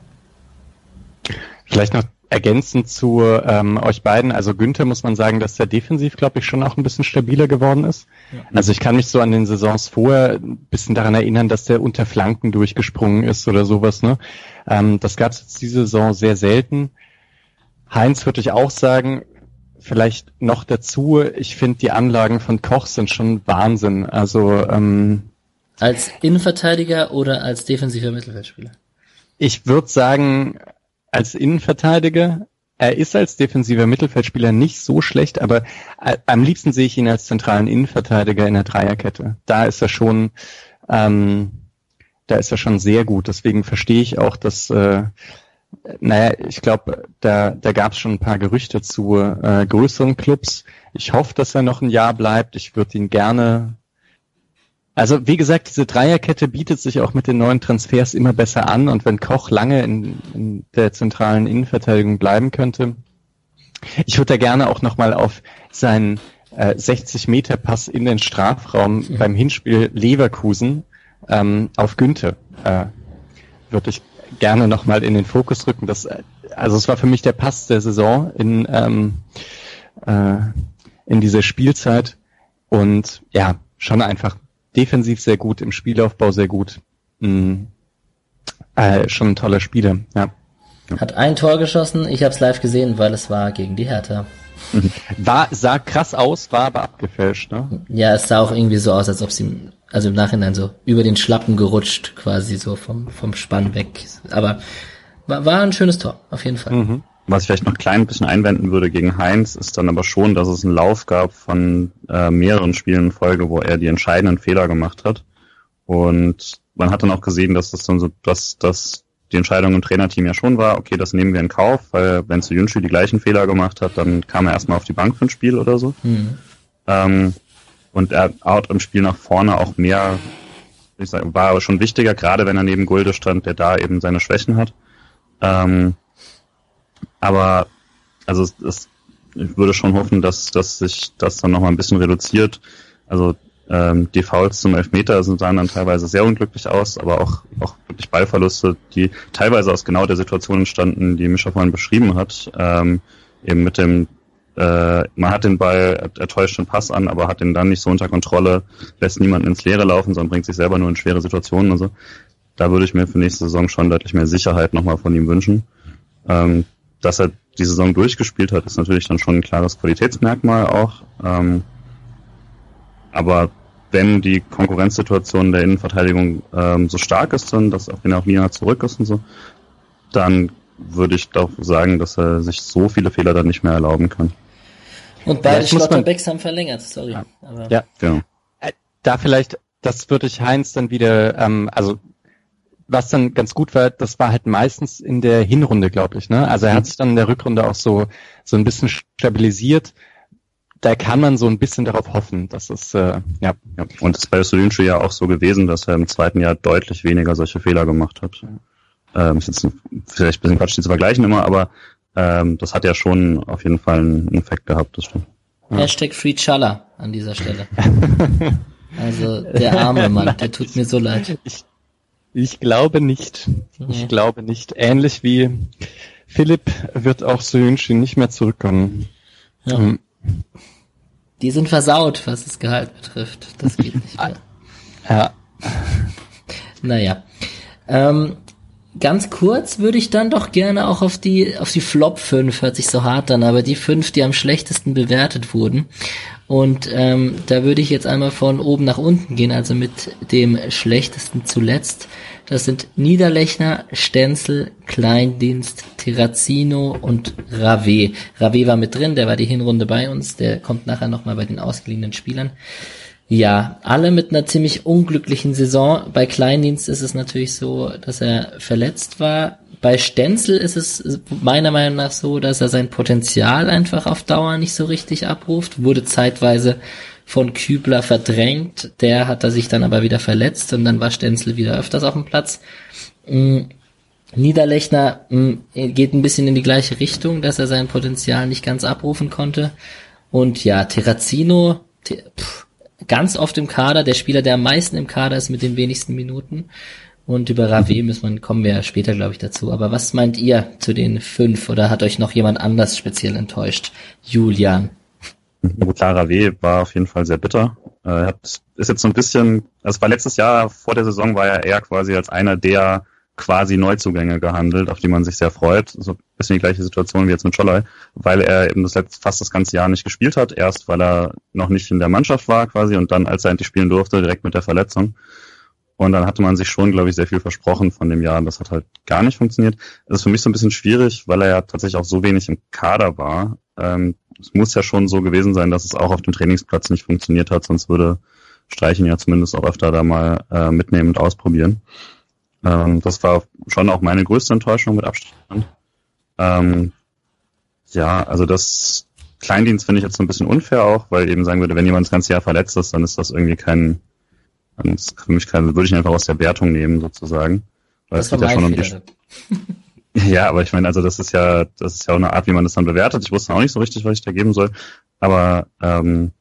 Vielleicht noch ergänzend zu ähm, euch beiden, also Günther muss man sagen, dass der defensiv, glaube ich, schon auch ein bisschen stabiler geworden ist. Ja. Also ich kann mich so an den Saisons vorher ein bisschen daran erinnern, dass der unter Flanken durchgesprungen ist oder sowas. Ne? Ähm, das gab es jetzt diese Saison sehr selten. Heinz würde ich auch sagen, vielleicht noch dazu, ich finde die Anlagen von Koch sind schon Wahnsinn. Also ähm, als Innenverteidiger oder als defensiver Mittelfeldspieler? Ich würde sagen, als Innenverteidiger. Er ist als defensiver Mittelfeldspieler nicht so schlecht, aber äh, am liebsten sehe ich ihn als zentralen Innenverteidiger in der Dreierkette. Da ist er schon, ähm, da ist er schon sehr gut. Deswegen verstehe ich auch, dass, äh, naja, ich glaube, da, da gab es schon ein paar Gerüchte zu äh, größeren Clubs. Ich hoffe, dass er noch ein Jahr bleibt. Ich würde ihn gerne also wie gesagt, diese Dreierkette bietet sich auch mit den neuen Transfers immer besser an und wenn Koch lange in, in der zentralen Innenverteidigung bleiben könnte, ich würde da gerne auch nochmal auf seinen äh, 60 Meter Pass in den Strafraum mhm. beim Hinspiel Leverkusen ähm, auf Günther äh, würde ich gerne nochmal in den Fokus rücken. Das, also es war für mich der Pass der Saison in, ähm, äh, in dieser Spielzeit und ja, schon einfach defensiv sehr gut, im Spielaufbau sehr gut. Mhm. Äh, schon ein toller Spieler, ja. Hat ein Tor geschossen, ich habe es live gesehen, weil es war gegen die Hertha. War, sah krass aus, war aber abgefälscht, ne? Ja, es sah auch irgendwie so aus, als ob sie, also im Nachhinein so über den Schlappen gerutscht, quasi so vom, vom Spann weg. Aber war, war ein schönes Tor, auf jeden Fall. Mhm. Was ich vielleicht noch klein bisschen einwenden würde gegen Heinz, ist dann aber schon, dass es einen Lauf gab von äh, mehreren Spielen in Folge, wo er die entscheidenden Fehler gemacht hat. Und man hat dann auch gesehen, dass das dann so, dass, dass die Entscheidung im Trainerteam ja schon war, okay, das nehmen wir in Kauf, weil wenn zu Jünschi die gleichen Fehler gemacht hat, dann kam er erstmal auf die Bank für ein Spiel oder so. Mhm. Ähm, und er hat im Spiel nach vorne auch mehr, ich sag, war aber schon wichtiger, gerade wenn er neben Gulde stand, der da eben seine Schwächen hat. Ähm, aber also es, ich würde schon hoffen, dass, dass sich das dann nochmal ein bisschen reduziert. Also ähm, die Fouls zum Elfmeter sind sahen dann teilweise sehr unglücklich aus, aber auch, auch wirklich Ballverluste, die teilweise aus genau der Situation entstanden, die Mischa vorhin beschrieben hat. Ähm, eben mit dem, äh, man hat den Ball, er täuscht den Pass an, aber hat den dann nicht so unter Kontrolle, lässt niemanden ins Leere laufen, sondern bringt sich selber nur in schwere Situationen und so. Da würde ich mir für nächste Saison schon deutlich mehr Sicherheit nochmal von ihm wünschen. Ähm, dass er die Saison durchgespielt hat, ist natürlich dann schon ein klares Qualitätsmerkmal auch. Ähm, aber wenn die Konkurrenzsituation der Innenverteidigung ähm, so stark ist, dann, dass auf ihn auch Nina zurück ist und so, dann würde ich doch sagen, dass er sich so viele Fehler dann nicht mehr erlauben kann. Und beide Schlotterbecks haben verlängert, sorry. Ja, aber ja. genau. Äh, da vielleicht, das würde ich Heinz dann wieder, ähm, also was dann ganz gut war, das war halt meistens in der Hinrunde, glaube ich. Ne? Also er hat mhm. sich dann in der Rückrunde auch so so ein bisschen stabilisiert. Da kann man so ein bisschen darauf hoffen, dass es äh, ja. ja. Und es ist bei Solinci ja auch so gewesen, dass er im zweiten Jahr deutlich weniger solche Fehler gemacht hat. Ähm, ist jetzt vielleicht ein bisschen Quatsch, die zu vergleichen immer, aber ähm, das hat ja schon auf jeden Fall einen Effekt gehabt, das stimmt. Ja. Hashtag Free Challa an dieser Stelle. also der arme Mann, der tut mir so leid. Ich, ich glaube nicht. Ich glaube nicht. Ähnlich wie Philipp wird auch Soyunchi nicht mehr zurückkommen. Ja. Ähm, Die sind versaut, was das Gehalt betrifft. Das geht nicht mehr. Ja. Naja. Ähm, ganz kurz würde ich dann doch gerne auch auf die, auf die Flop 5, hört sich so hart an, aber die 5, die am schlechtesten bewertet wurden. Und ähm, da würde ich jetzt einmal von oben nach unten gehen, also mit dem schlechtesten zuletzt. Das sind Niederlechner, Stenzel, Kleindienst, Terrazino und Rave. Rave war mit drin, der war die Hinrunde bei uns, der kommt nachher nochmal bei den ausgeliehenen Spielern. Ja, alle mit einer ziemlich unglücklichen Saison. Bei Kleindienst ist es natürlich so, dass er verletzt war. Bei Stenzel ist es meiner Meinung nach so, dass er sein Potenzial einfach auf Dauer nicht so richtig abruft. Wurde zeitweise von Kübler verdrängt. Der hat er sich dann aber wieder verletzt und dann war Stenzel wieder öfters auf dem Platz. Mm, Niederlechner mm, geht ein bisschen in die gleiche Richtung, dass er sein Potenzial nicht ganz abrufen konnte. Und ja, Terrazino, ganz oft im Kader, der Spieler, der am meisten im Kader ist mit den wenigsten Minuten. Und über Rave müssen wir, kommen wir später, glaube ich, dazu. Aber was meint ihr zu den fünf? Oder hat euch noch jemand anders speziell enttäuscht? Julian. Klar, Rave war auf jeden Fall sehr bitter. Er hat, ist jetzt so ein bisschen, also war letztes Jahr vor der Saison war er eher quasi als einer der quasi Neuzugänge gehandelt, auf die man sich sehr freut. So ein bisschen die gleiche Situation wie jetzt mit Scholley, weil er eben das letzte, fast das ganze Jahr nicht gespielt hat. Erst weil er noch nicht in der Mannschaft war quasi und dann, als er endlich spielen durfte, direkt mit der Verletzung. Und dann hatte man sich schon, glaube ich, sehr viel versprochen von dem Jahr. Und das hat halt gar nicht funktioniert. Das ist für mich so ein bisschen schwierig, weil er ja tatsächlich auch so wenig im Kader war. Ähm, es muss ja schon so gewesen sein, dass es auch auf dem Trainingsplatz nicht funktioniert hat, sonst würde Streichen ja zumindest auch öfter da mal äh, mitnehmen und ausprobieren. Ähm, das war schon auch meine größte Enttäuschung mit Abstand. Ähm, ja, also das Kleindienst finde ich jetzt so ein bisschen unfair auch, weil eben sagen würde, wenn jemand das ganze Jahr verletzt ist, dann ist das irgendwie kein, dann ist für mich kein, würde ich einfach aus der Wertung nehmen sozusagen. Weil das es geht ja schon um die. Ja, aber ich meine, also das ist ja, das ist ja auch eine Art, wie man das dann bewertet. Ich wusste auch nicht so richtig, was ich da geben soll. Aber ähm,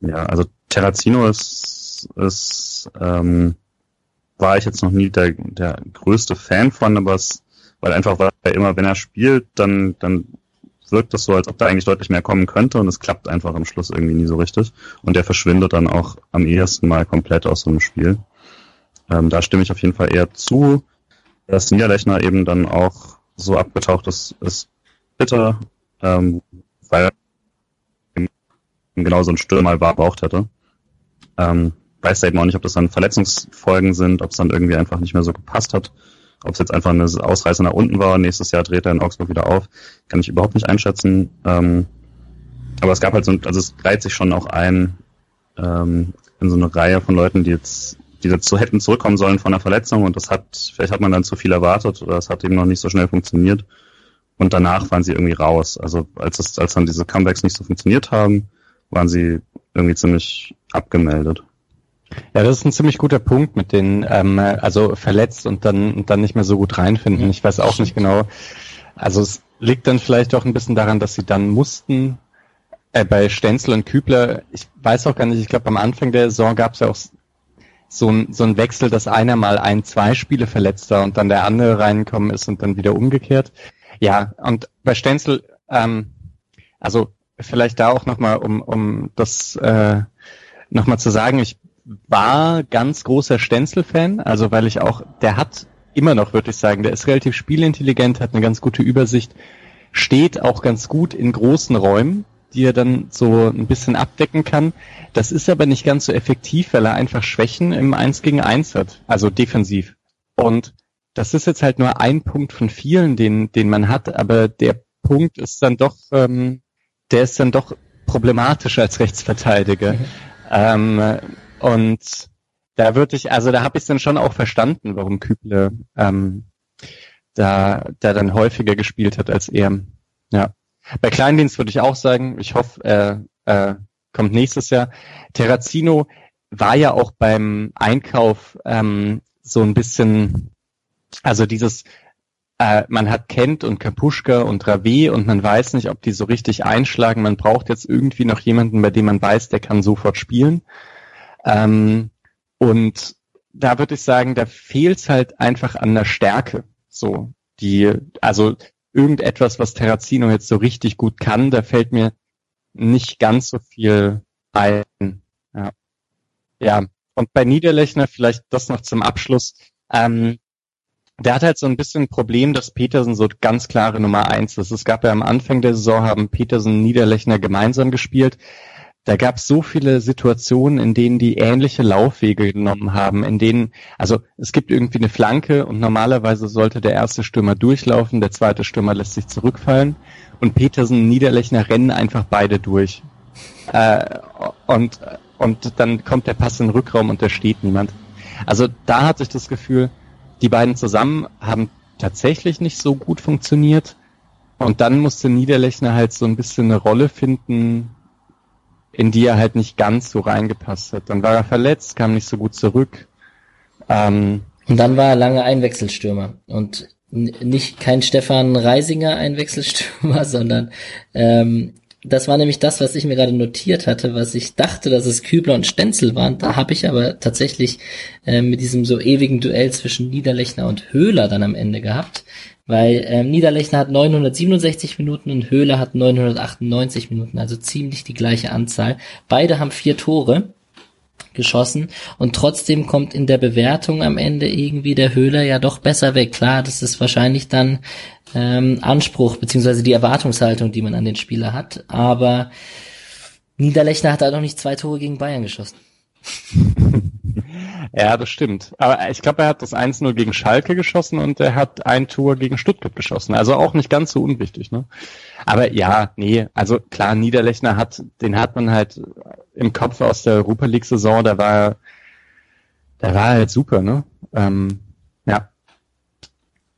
ja, also Terrazino ist, ist ähm, war ich jetzt noch nie der, der größte Fan von, aber es, weil einfach, weil er immer, wenn er spielt, dann, dann wirkt das so, als ob da eigentlich deutlich mehr kommen könnte und es klappt einfach am Schluss irgendwie nie so richtig. Und der verschwindet dann auch am ehesten mal komplett aus so einem Spiel. Ähm, da stimme ich auf jeden Fall eher zu. Dass Niederlechner eben dann auch so abgetaucht ist, ist bitter, ähm, weil er genau so ein Stürmer mal braucht hätte. Ähm, weiß eben auch nicht, ob das dann Verletzungsfolgen sind, ob es dann irgendwie einfach nicht mehr so gepasst hat, ob es jetzt einfach eine Ausreise nach unten war. Nächstes Jahr dreht er in Augsburg wieder auf, kann ich überhaupt nicht einschätzen. Ähm, aber es gab halt so, also es reiht sich schon auch ein ähm, in so eine Reihe von Leuten, die jetzt, die dazu hätten zurückkommen sollen von der Verletzung und das hat, vielleicht hat man dann zu viel erwartet oder es hat eben noch nicht so schnell funktioniert. Und danach waren sie irgendwie raus. Also als es, als dann diese Comebacks nicht so funktioniert haben, waren sie irgendwie ziemlich abgemeldet. Ja, das ist ein ziemlich guter Punkt mit den, ähm, also verletzt und dann, dann nicht mehr so gut reinfinden. Ich weiß auch nicht genau. Also es liegt dann vielleicht auch ein bisschen daran, dass sie dann mussten. Äh, bei Stenzel und Kübler, ich weiß auch gar nicht, ich glaube am Anfang der Saison gab es ja auch so ein, so ein Wechsel, dass einer mal ein, zwei Spiele verletzt war und dann der andere reingekommen ist und dann wieder umgekehrt. Ja, und bei Stenzel, ähm, also vielleicht da auch nochmal, um, um das äh, nochmal zu sagen, ich war ganz großer Stenzel-Fan, also weil ich auch, der hat immer noch, würde ich sagen, der ist relativ spielintelligent, hat eine ganz gute Übersicht, steht auch ganz gut in großen Räumen, die er dann so ein bisschen abdecken kann. Das ist aber nicht ganz so effektiv, weil er einfach Schwächen im 1 gegen 1 hat, also defensiv. Und das ist jetzt halt nur ein Punkt von vielen, den, den man hat, aber der Punkt ist dann doch, ähm, der ist dann doch problematisch als Rechtsverteidiger. Mhm. Ähm, und da würde ich, also da habe ich dann schon auch verstanden, warum Küble ähm, da, da dann häufiger gespielt hat als er. Ja. Bei Kleindienst würde ich auch sagen, ich hoffe, er äh, kommt nächstes Jahr. Terrazino war ja auch beim Einkauf ähm, so ein bisschen, also dieses, äh, man hat Kent und Kapuschka und Rave und man weiß nicht, ob die so richtig einschlagen. Man braucht jetzt irgendwie noch jemanden, bei dem man weiß, der kann sofort spielen. Ähm, und da würde ich sagen, da fehlt es halt einfach an der Stärke. So, die, also irgendetwas, was Terrazino jetzt so richtig gut kann, da fällt mir nicht ganz so viel ein. Ja. ja. Und bei Niederlechner vielleicht das noch zum Abschluss. Ähm, der hat halt so ein bisschen ein Problem, dass Petersen so ganz klare Nummer eins ist. Es gab ja am Anfang der Saison, haben Petersen und Niederlechner gemeinsam gespielt da gab es so viele Situationen, in denen die ähnliche Laufwege genommen haben, in denen, also es gibt irgendwie eine Flanke und normalerweise sollte der erste Stürmer durchlaufen, der zweite Stürmer lässt sich zurückfallen und Petersen und Niederlechner rennen einfach beide durch. Äh, und, und dann kommt der Pass in den Rückraum und da steht niemand. Also da hatte ich das Gefühl, die beiden zusammen haben tatsächlich nicht so gut funktioniert. Und dann musste Niederlechner halt so ein bisschen eine Rolle finden, in die er halt nicht ganz so reingepasst hat. Dann war er verletzt, kam nicht so gut zurück. Ähm, und dann war er lange Einwechselstürmer und nicht kein Stefan Reisinger Einwechselstürmer, sondern ähm, das war nämlich das, was ich mir gerade notiert hatte, was ich dachte, dass es Kübler und Stenzel waren. Da habe ich aber tatsächlich äh, mit diesem so ewigen Duell zwischen Niederlechner und Höhler dann am Ende gehabt, weil ähm, Niederlechner hat 967 Minuten und Höhler hat 998 Minuten, also ziemlich die gleiche Anzahl. Beide haben vier Tore geschossen und trotzdem kommt in der Bewertung am Ende irgendwie der Höhler ja doch besser weg. Klar, das ist wahrscheinlich dann ähm, Anspruch beziehungsweise die Erwartungshaltung, die man an den Spieler hat, aber Niederlechner hat halt noch nicht zwei Tore gegen Bayern geschossen. Ja, das stimmt. Aber ich glaube, er hat das 1-0 gegen Schalke geschossen und er hat ein Tor gegen Stuttgart geschossen. Also auch nicht ganz so unwichtig, ne? Aber ja, nee, also klar, Niederlechner hat, den hat man halt im Kopf aus der Europa League Saison, da war, da war er halt super, ne? Ähm, ja.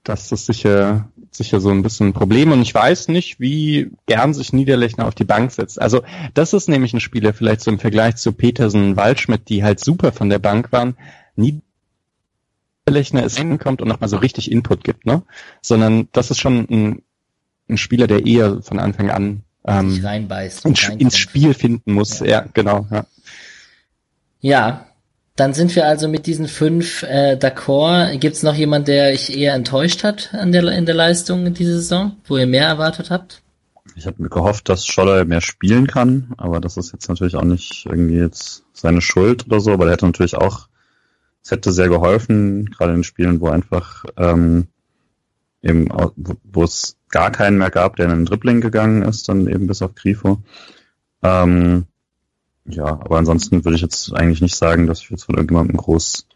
Das ist sicher, sicher so ein bisschen ein Problem und ich weiß nicht, wie gern sich Niederlechner auf die Bank setzt. Also das ist nämlich ein Spieler vielleicht so im Vergleich zu Petersen, Waldschmidt, die halt super von der Bank waren. Niederlechner ist hinkommt und nochmal so richtig Input gibt, ne? Sondern das ist schon ein, ein Spieler, der eher von Anfang an ähm, reinbeißt, ins, ins Spiel finden muss. Ja, ja genau. Ja. ja, dann sind wir also mit diesen fünf äh, d'accord. Gibt es noch jemand, der euch eher enttäuscht hat an der, in der Leistung diese Saison, wo ihr mehr erwartet habt? Ich habe mir gehofft, dass Scholler mehr spielen kann, aber das ist jetzt natürlich auch nicht irgendwie jetzt seine Schuld oder so, aber er hätte natürlich auch, es hätte sehr geholfen, gerade in Spielen, wo einfach ähm, eben, wo es gar keinen mehr gab, der in den Dribbling gegangen ist, dann eben bis auf Grifo. Ähm, ja, aber ansonsten würde ich jetzt eigentlich nicht sagen, dass ich jetzt von irgendjemandem groß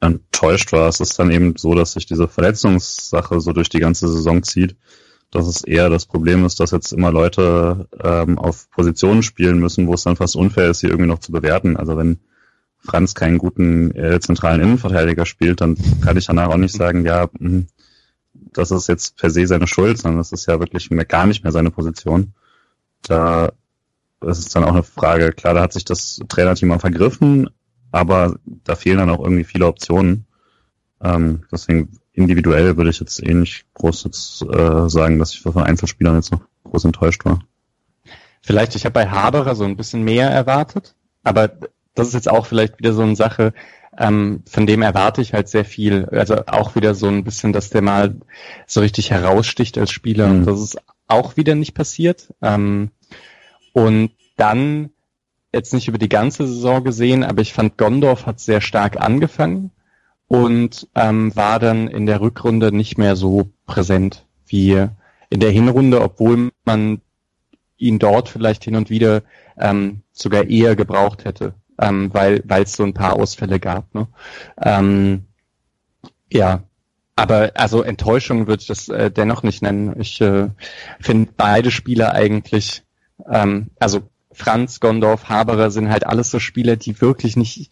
enttäuscht war. Es ist dann eben so, dass sich diese Verletzungssache so durch die ganze Saison zieht, dass es eher das Problem ist, dass jetzt immer Leute ähm, auf Positionen spielen müssen, wo es dann fast unfair ist, sie irgendwie noch zu bewerten. Also wenn Franz keinen guten äh, zentralen Innenverteidiger spielt, dann kann ich danach auch nicht sagen, ja, mh, hm, das ist jetzt per se seine Schuld, sondern das ist ja wirklich mehr, gar nicht mehr seine Position. Da das ist dann auch eine Frage. Klar, da hat sich das Trainerteam auch vergriffen, aber da fehlen dann auch irgendwie viele Optionen. Ähm, deswegen individuell würde ich jetzt eh nicht groß jetzt, äh, sagen, dass ich von Einzelspielern jetzt noch groß enttäuscht war. Vielleicht, ich habe bei Haberer so ein bisschen mehr erwartet, aber das ist jetzt auch vielleicht wieder so eine Sache, ähm, von dem erwarte ich halt sehr viel. Also auch wieder so ein bisschen, dass der mal so richtig heraussticht als Spieler. Mhm. Und das ist auch wieder nicht passiert. Ähm, und dann, jetzt nicht über die ganze Saison gesehen, aber ich fand Gondorf hat sehr stark angefangen und ähm, war dann in der Rückrunde nicht mehr so präsent wie in der Hinrunde, obwohl man ihn dort vielleicht hin und wieder ähm, sogar eher gebraucht hätte, ähm, weil weil es so ein paar Ausfälle gab. Ne? Ähm, ja, aber also Enttäuschung würde ich das äh, dennoch nicht nennen. Ich äh, finde beide Spieler eigentlich ähm, also Franz, Gondorf, Haberer sind halt alles so Spieler, die wirklich nicht,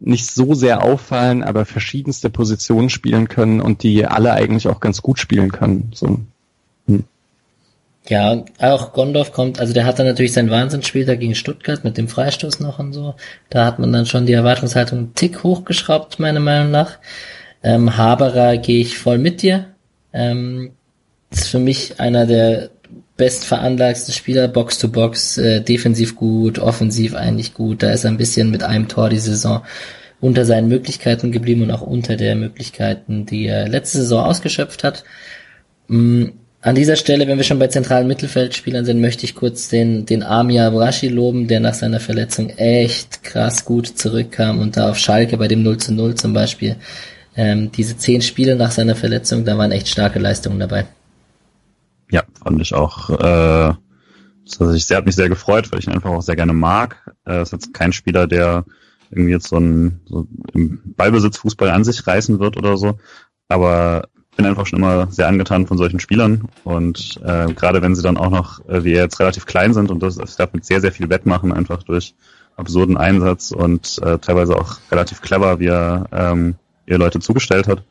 nicht so sehr auffallen, aber verschiedenste Positionen spielen können und die alle eigentlich auch ganz gut spielen können. So. Hm. Ja, auch Gondorf kommt, also der hat dann natürlich seinen Wahnsinnsspiel da gegen Stuttgart mit dem Freistoß noch und so. Da hat man dann schon die Erwartungshaltung einen Tick hochgeschraubt, meiner Meinung nach. Ähm, Haberer gehe ich voll mit dir. Ähm, ist für mich einer der bestveranlagste Spieler, Box to Box, äh, defensiv gut, offensiv eigentlich gut. Da ist er ein bisschen mit einem Tor die Saison unter seinen Möglichkeiten geblieben und auch unter der Möglichkeiten, die er letzte Saison ausgeschöpft hat. Mhm. An dieser Stelle, wenn wir schon bei zentralen Mittelfeldspielern sind, möchte ich kurz den, den Amia Brashi loben, der nach seiner Verletzung echt krass gut zurückkam und da auf Schalke bei dem 0 zu 0 zum Beispiel. Ähm, diese zehn Spiele nach seiner Verletzung, da waren echt starke Leistungen dabei. Ja, fand ich auch. Äh, also ich, sehr, hat mich sehr gefreut, weil ich ihn einfach auch sehr gerne mag. Er ist jetzt kein Spieler, der irgendwie jetzt so ein so im Ballbesitz Fußball an sich reißen wird oder so. Aber bin einfach schon immer sehr angetan von solchen Spielern und äh, gerade wenn sie dann auch noch, äh, wie er jetzt relativ klein sind und das, das darf mit sehr, sehr viel Wettmachen, einfach durch absurden Einsatz und äh, teilweise auch relativ clever, wie er ähm, ihr Leute zugestellt hat.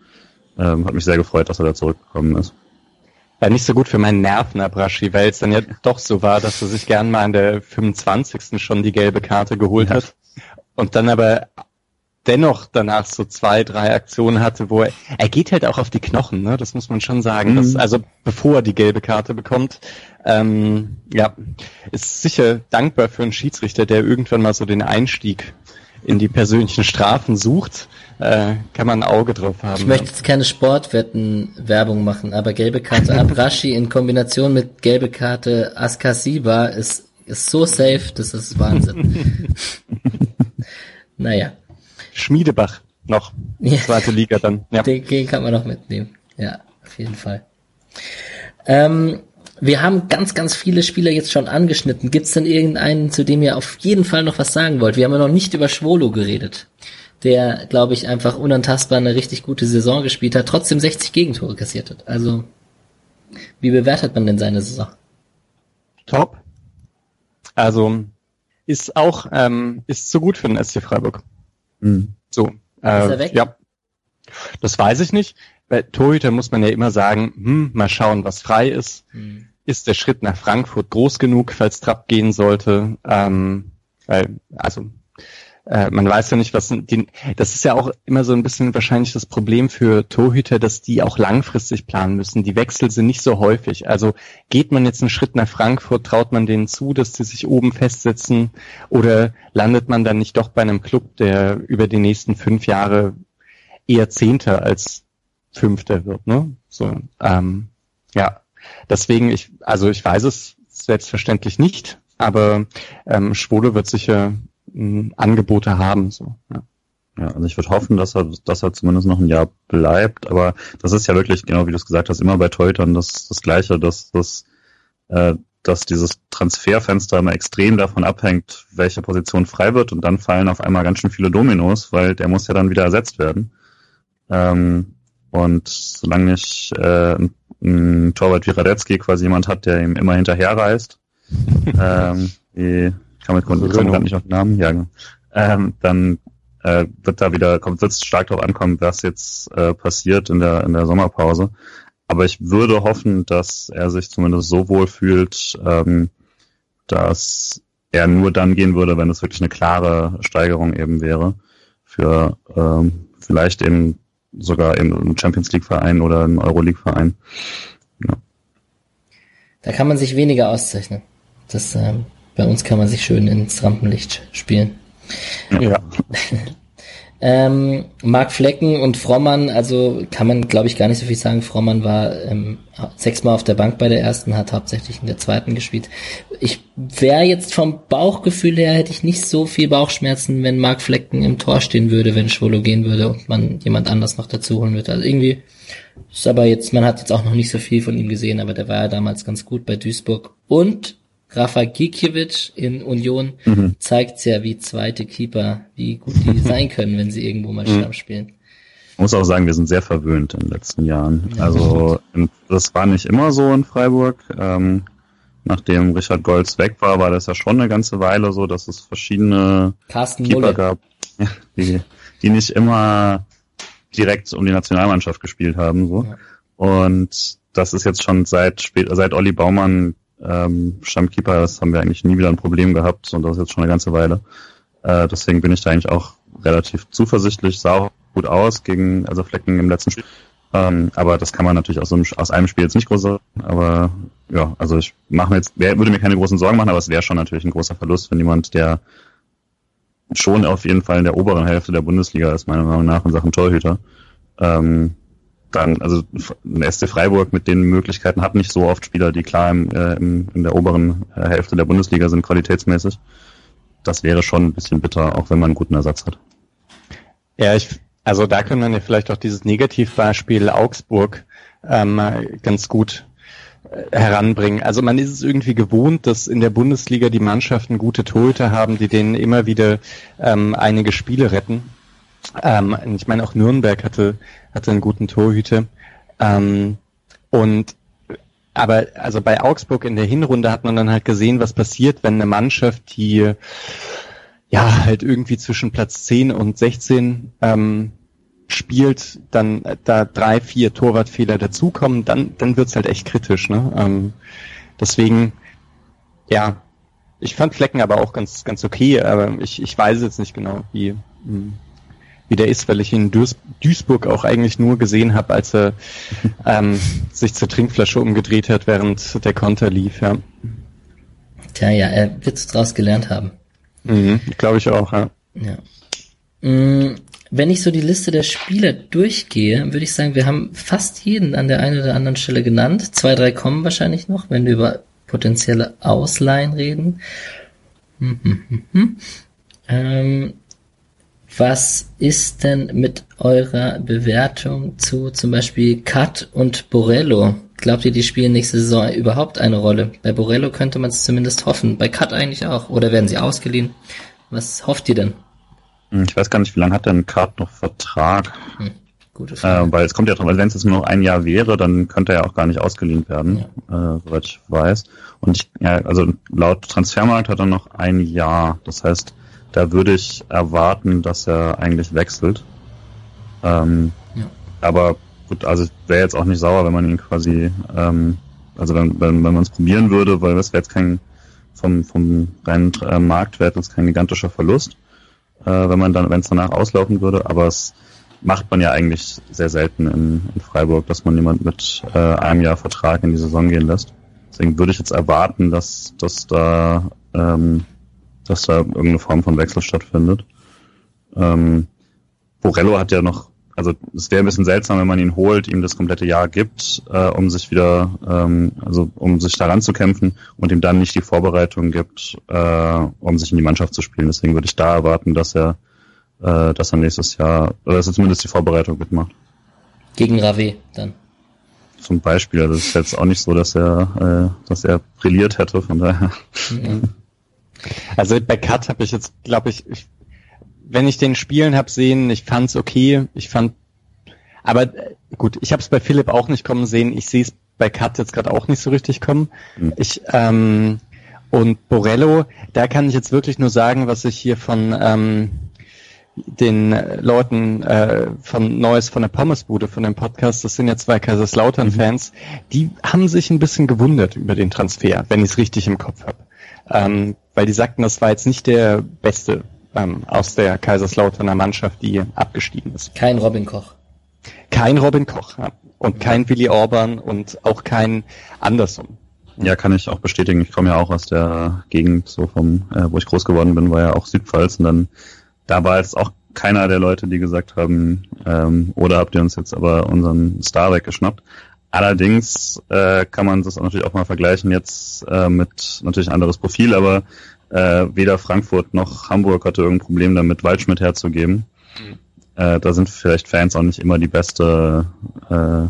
Ähm, hat mich sehr gefreut, dass er da zurückgekommen ist. War nicht so gut für meinen Nerven, Abrashi, weil es dann ja doch so war, dass er sich gern mal an der 25. schon die gelbe Karte geholt ja. hat und dann aber dennoch danach so zwei, drei Aktionen hatte, wo er, er geht halt auch auf die Knochen, ne? Das muss man schon sagen. Mhm. Dass, also bevor er die gelbe Karte bekommt, ähm, ja, ist sicher dankbar für einen Schiedsrichter, der irgendwann mal so den Einstieg in die persönlichen Strafen sucht, äh, kann man ein Auge drauf haben. Ich möchte jetzt keine Sportwetten-Werbung machen, aber gelbe Karte Abrashi in Kombination mit gelbe Karte Askasiba ist, ist so safe, das ist Wahnsinn. naja. Schmiedebach noch. Ja. Zweite Liga dann. Ja. Den, kann man noch mitnehmen. Ja, auf jeden Fall. Ähm, wir haben ganz, ganz viele Spieler jetzt schon angeschnitten. Gibt es denn irgendeinen, zu dem ihr auf jeden Fall noch was sagen wollt? Wir haben ja noch nicht über Schwolo geredet, der, glaube ich, einfach unantastbar eine richtig gute Saison gespielt hat, trotzdem 60 Gegentore kassiert hat. Also, wie bewertet man denn seine Saison? Top. Also, ist auch, ähm, ist so gut für den SC Freiburg. Mhm. So. Äh, ist er weg? Ja. Das weiß ich nicht. Bei Torhüter muss man ja immer sagen, hm, mal schauen, was frei ist. Mhm. Ist der Schritt nach Frankfurt groß genug, falls Trapp gehen sollte? Ähm, weil, also äh, man weiß ja nicht, was die, das ist ja auch immer so ein bisschen wahrscheinlich das Problem für Torhüter, dass die auch langfristig planen müssen. Die Wechsel sind nicht so häufig. Also geht man jetzt einen Schritt nach Frankfurt, traut man denen zu, dass sie sich oben festsetzen oder landet man dann nicht doch bei einem Club, der über die nächsten fünf Jahre eher Zehnter als Fünfter wird, ne? So, ähm, ja. Deswegen, ich, also ich weiß es selbstverständlich nicht, aber ähm, Schwole wird sicher Angebote haben. So, ja. Ja, also ich würde hoffen, dass er, dass er zumindest noch ein Jahr bleibt, aber das ist ja wirklich, genau wie du es gesagt hast, immer bei Teutern das, das Gleiche, dass, dass, äh, dass dieses Transferfenster immer extrem davon abhängt, welche Position frei wird und dann fallen auf einmal ganz schön viele Dominos, weil der muss ja dann wieder ersetzt werden. Ähm, und solange nicht äh, ein, ein Torwart wie Radetzky quasi jemand hat, der ihm immer hinterherreist, ähm, wie ich kann mit Kunden also gerade nicht auf den Namen, ja, genau. ähm, dann äh, wird da wieder, kommt, wird es stark darauf ankommen, was jetzt äh, passiert in der, in der Sommerpause. Aber ich würde hoffen, dass er sich zumindest so wohl fühlt, ähm, dass er nur dann gehen würde, wenn es wirklich eine klare Steigerung eben wäre. Für ähm, vielleicht eben sogar eben einen Champions League Verein oder einen Euroleague Verein. Ja. Da kann man sich weniger auszeichnen. Das ähm, bei uns kann man sich schön ins Rampenlicht spielen. Ja. ähm, Marc Flecken und Frommann, also kann man, glaube ich, gar nicht so viel sagen. Frommann war ähm, sechsmal auf der Bank bei der ersten, hat hauptsächlich in der zweiten gespielt. Ich wäre jetzt vom Bauchgefühl her, hätte ich nicht so viel Bauchschmerzen, wenn Marc Flecken im Tor stehen würde, wenn Schwolo gehen würde und man jemand anders noch dazu holen würde. Also irgendwie ist aber jetzt, man hat jetzt auch noch nicht so viel von ihm gesehen, aber der war ja damals ganz gut bei Duisburg. Und Rafa Gikiewicz in Union mhm. zeigt ja, wie zweite Keeper, wie gut die sein können, wenn sie irgendwo mal mhm. Stamm spielen. Ich muss auch sagen, wir sind sehr verwöhnt in den letzten Jahren. Ja, also das war nicht immer so in Freiburg. Ähm, nachdem Richard Golds weg war, war das ja schon eine ganze Weile so, dass es verschiedene Carsten Keeper Mulle. gab, die, die nicht immer direkt um die Nationalmannschaft gespielt haben. So. Ja. Und das ist jetzt schon seit spät, seit Olli Baumann ähm, Stammkeeper, das haben wir eigentlich nie wieder ein Problem gehabt und das ist jetzt schon eine ganze Weile. Äh, deswegen bin ich da eigentlich auch relativ zuversichtlich, sah auch gut aus gegen also Flecken im letzten Spiel. Ähm, aber das kann man natürlich aus, einem, aus einem Spiel jetzt nicht groß sagen. Aber ja, also ich mache mir jetzt, wär, würde mir keine großen Sorgen machen, aber es wäre schon natürlich ein großer Verlust, wenn jemand, der schon auf jeden Fall in der oberen Hälfte der Bundesliga ist, meiner Meinung nach, in Sachen Torhüter, ähm, dann, also ein SC Freiburg mit den Möglichkeiten hat nicht so oft Spieler, die klar im, äh, im, in der oberen äh, Hälfte der Bundesliga sind, qualitätsmäßig. Das wäre schon ein bisschen bitter, auch wenn man einen guten Ersatz hat. Ja, ich, also da können wir ja vielleicht auch dieses Negativbeispiel Augsburg ähm, ganz gut äh, heranbringen. Also man ist es irgendwie gewohnt, dass in der Bundesliga die Mannschaften gute Torhüter haben, die denen immer wieder ähm, einige Spiele retten. Ähm, ich meine, auch Nürnberg hatte, hatte einen guten Torhüter. Ähm, und aber also bei Augsburg in der Hinrunde hat man dann halt gesehen, was passiert, wenn eine Mannschaft, die ja halt irgendwie zwischen Platz 10 und 16 ähm, spielt, dann da drei, vier Torwartfehler dazukommen, dann, dann wird's halt echt kritisch. Ne? Ähm, deswegen, ja, ich fand Flecken aber auch ganz, ganz okay, aber ich, ich weiß jetzt nicht genau, wie, hm, wie der ist, weil ich ihn in Duis Duisburg auch eigentlich nur gesehen habe, als er ähm, sich zur Trinkflasche umgedreht hat, während der Konter lief, ja. Tja, ja, er wird draus gelernt haben. Mhm, Glaube ich auch, ja. Ja. Mm, wenn ich so die Liste der Spieler durchgehe, würde ich sagen, wir haben fast jeden an der einen oder anderen Stelle genannt. Zwei, drei kommen wahrscheinlich noch, wenn wir über potenzielle Ausleihen reden. Hm, hm, hm, hm. Ähm, was ist denn mit eurer Bewertung zu zum Beispiel Cut und Borello? Glaubt ihr, die spielen nächste Saison überhaupt eine Rolle? Bei Borello könnte man es zumindest hoffen. Bei Cut eigentlich auch. Oder werden sie ausgeliehen? Was hofft ihr denn? Hm, ich weiß gar nicht, wie lange hat denn Card noch Vertrag? Hm. Äh, weil es kommt ja drauf, also wenn es jetzt nur noch ein Jahr wäre, dann könnte er ja auch gar nicht ausgeliehen werden, ja. äh, soweit ich weiß. Und ich, ja, also laut Transfermarkt hat er noch ein Jahr. Das heißt, da würde ich erwarten, dass er eigentlich wechselt. Ähm, ja. Aber gut, also wäre jetzt auch nicht sauer, wenn man ihn quasi, ähm, also wenn, wenn, wenn man es probieren würde, weil das wäre jetzt kein vom, vom reinen äh, Marktwert ist kein gigantischer Verlust äh, wenn man dann, wenn es danach auslaufen würde, aber es macht man ja eigentlich sehr selten in, in Freiburg, dass man jemand mit äh, einem Jahr Vertrag in die Saison gehen lässt. Deswegen würde ich jetzt erwarten, dass, dass da ähm, dass da irgendeine Form von Wechsel stattfindet. Ähm, Borello hat ja noch also es wäre ein bisschen seltsam, wenn man ihn holt, ihm das komplette Jahr gibt, äh, um sich wieder, ähm, also um sich daran zu kämpfen und ihm dann nicht die Vorbereitung gibt, äh, um sich in die Mannschaft zu spielen. Deswegen würde ich da erwarten, dass er, äh, dass er nächstes Jahr, oder dass er zumindest die Vorbereitung mitmacht. Gegen Rave dann. Zum Beispiel, also es ist jetzt auch nicht so, dass er, äh, dass er brilliert hätte, von daher. Mhm. Also bei Cut habe ich jetzt, glaube ich, ich wenn ich den Spielen hab sehen, ich fand's okay. Ich fand, aber äh, gut, ich habe es bei Philipp auch nicht kommen sehen. Ich sehe es bei Kat jetzt gerade auch nicht so richtig kommen. Mhm. Ich ähm, und Borello, da kann ich jetzt wirklich nur sagen, was ich hier von ähm, den Leuten äh, von Neues von der Pommesbude von dem Podcast, das sind ja zwei Kaiserslautern-Fans, mhm. die haben sich ein bisschen gewundert über den Transfer, wenn ich es richtig im Kopf habe. Ähm, weil die sagten, das war jetzt nicht der beste ähm, aus der Kaiserslauterner Mannschaft, die abgestiegen ist. Kein Robin Koch. Kein Robin Koch ja. und kein Willi Orban und auch kein Andersson. Ja, kann ich auch bestätigen. Ich komme ja auch aus der Gegend, so vom, äh, wo ich groß geworden bin, war ja auch Südpfalz und dann da war jetzt auch keiner der Leute, die gesagt haben, ähm, oder habt ihr uns jetzt aber unseren Star weggeschnappt. Allerdings äh, kann man das natürlich auch mal vergleichen jetzt äh, mit natürlich ein anderes Profil, aber äh, weder Frankfurt noch Hamburg hatte irgendein Problem damit, Waldschmidt herzugeben. Mhm. Äh, da sind vielleicht Fans auch nicht immer die beste, äh,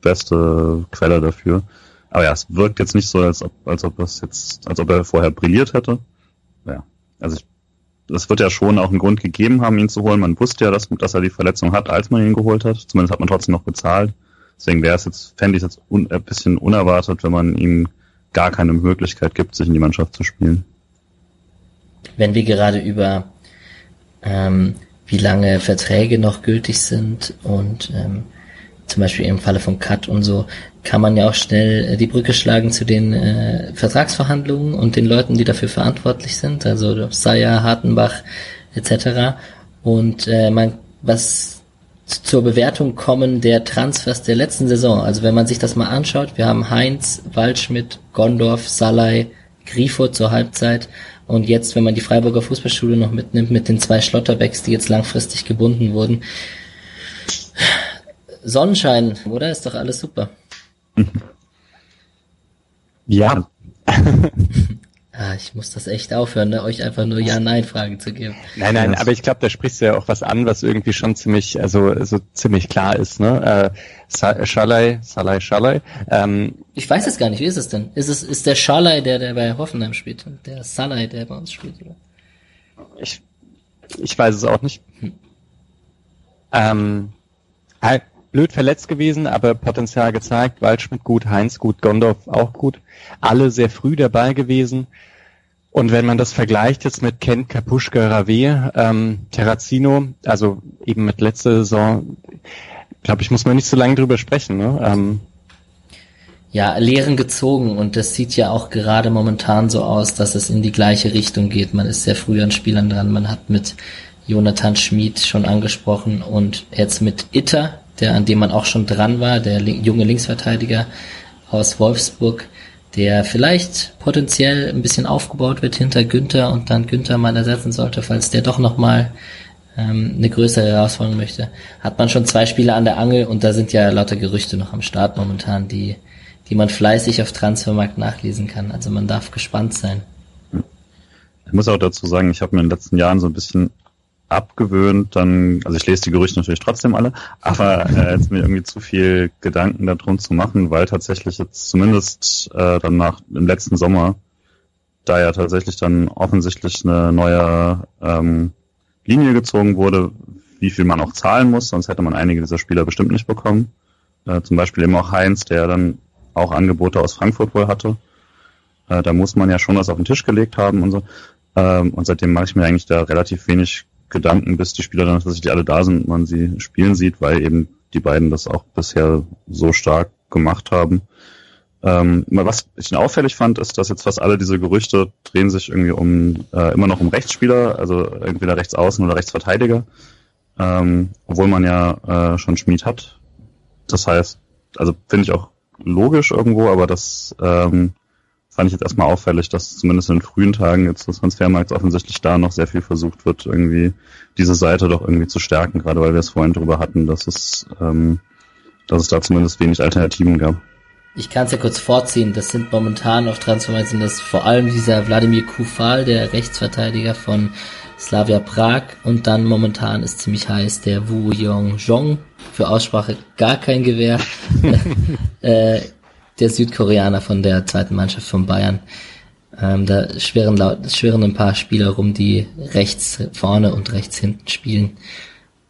beste Quelle dafür. Aber ja, es wirkt jetzt nicht so, als ob, als ob es jetzt, als ob er vorher brilliert hätte. Ja, also ich, es wird ja schon auch einen Grund gegeben haben, ihn zu holen. Man wusste ja, dass, dass er die Verletzung hat, als man ihn geholt hat. Zumindest hat man trotzdem noch bezahlt. Deswegen wäre es jetzt, fände ich es jetzt un, ein bisschen unerwartet, wenn man ihm gar keine Möglichkeit gibt, sich in die Mannschaft zu spielen wenn wir gerade über ähm, wie lange Verträge noch gültig sind und ähm, zum Beispiel im Falle von Cut und so, kann man ja auch schnell äh, die Brücke schlagen zu den äh, Vertragsverhandlungen und den Leuten, die dafür verantwortlich sind, also Saya, Hartenbach etc. Und äh, man was zur Bewertung kommen der Transfers der letzten Saison. Also wenn man sich das mal anschaut, wir haben Heinz, Waldschmidt, Gondorf, Salai, Grifo zur Halbzeit und jetzt, wenn man die Freiburger Fußballschule noch mitnimmt, mit den zwei Schlotterbecks, die jetzt langfristig gebunden wurden. Sonnenschein, oder? Ist doch alles super. Ja. Ah, ich muss das echt aufhören, ne? euch einfach nur Ja-Nein-Fragen zu geben. Nein, nein, aber ich glaube, da sprichst du ja auch was an, was irgendwie schon ziemlich, also so ziemlich klar ist, ne? Äh, Schalai, Salai, Schalai. Ähm, ich weiß es gar nicht, wie ist es denn? Ist es ist der Schalai, der, der bei Hoffenheim spielt, der Salai, der bei uns spielt, oder? Ich, ich weiß es auch nicht. Hm. Ähm, blöd verletzt gewesen, aber Potenzial gezeigt. Waldschmidt gut, Heinz gut, Gondorf auch gut. Alle sehr früh dabei gewesen. Und wenn man das vergleicht jetzt mit Kent, Kapuschka, Rave, ähm, Terrazino, also eben mit letzter Saison, glaube ich, muss man nicht so lange drüber sprechen. Ne? Ähm, ja, Lehren gezogen und das sieht ja auch gerade momentan so aus, dass es in die gleiche Richtung geht. Man ist sehr früh an Spielern dran. Man hat mit Jonathan Schmid schon angesprochen und jetzt mit Itter, der an dem man auch schon dran war, der junge Linksverteidiger aus Wolfsburg, der vielleicht potenziell ein bisschen aufgebaut wird hinter Günther und dann Günther mal ersetzen sollte, falls der doch nochmal ähm, eine größere Herausforderung möchte. Hat man schon zwei Spiele an der Angel und da sind ja lauter Gerüchte noch am Start momentan, die, die man fleißig auf Transfermarkt nachlesen kann. Also man darf gespannt sein. Ich muss auch dazu sagen, ich habe mir in den letzten Jahren so ein bisschen abgewöhnt, dann, also ich lese die Gerüchte natürlich trotzdem alle, aber äh, jetzt mir irgendwie zu viel Gedanken darum zu machen, weil tatsächlich jetzt zumindest äh, dann nach im letzten Sommer da ja tatsächlich dann offensichtlich eine neue ähm, Linie gezogen wurde, wie viel man auch zahlen muss, sonst hätte man einige dieser Spieler bestimmt nicht bekommen. Äh, zum Beispiel eben auch Heinz, der dann auch Angebote aus Frankfurt wohl hatte. Äh, da muss man ja schon was auf den Tisch gelegt haben und so. Ähm, und seitdem mache ich mir eigentlich da relativ wenig Gedanken, bis die Spieler dann tatsächlich alle da sind und man sie spielen sieht, weil eben die beiden das auch bisher so stark gemacht haben. Ähm, was ich auffällig fand, ist, dass jetzt fast alle diese Gerüchte drehen sich irgendwie um äh, immer noch um Rechtsspieler, also entweder Rechtsaußen oder Rechtsverteidiger, ähm, obwohl man ja äh, schon Schmied hat. Das heißt, also finde ich auch logisch irgendwo, aber das ähm, fand ich jetzt erstmal auffällig, dass zumindest in den frühen Tagen jetzt des Transfermarkts offensichtlich da noch sehr viel versucht wird, irgendwie diese Seite doch irgendwie zu stärken, gerade weil wir es vorhin drüber hatten, dass es, ähm, dass es da zumindest wenig Alternativen gab. Ich kann es ja kurz vorziehen, das sind momentan auf Transfermarkt sind das vor allem dieser Wladimir Kufal, der Rechtsverteidiger von Slavia Prag und dann momentan ist ziemlich heiß der Wu Yong Jong, für Aussprache gar kein Gewehr. äh, der Südkoreaner von der zweiten Mannschaft von Bayern. Ähm, da schwirren, laut, schwirren ein paar Spieler rum, die rechts vorne und rechts hinten spielen.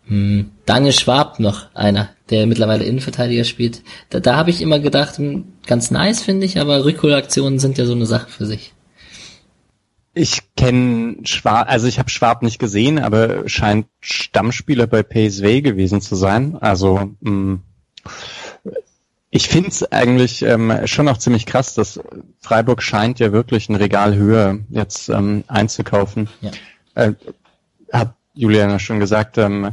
Hm, Daniel Schwab noch einer, der mittlerweile Innenverteidiger spielt. Da, da habe ich immer gedacht, hm, ganz nice finde ich, aber Rückholaktionen sind ja so eine Sache für sich. Ich kenne Schwab, also ich habe Schwab nicht gesehen, aber scheint Stammspieler bei PSV gewesen zu sein. Also mh, hm, ich finde es eigentlich ähm, schon auch ziemlich krass, dass Freiburg scheint ja wirklich ein Regal höher jetzt ähm, einzukaufen. Ja. Äh, hat Juliana schon gesagt, ähm,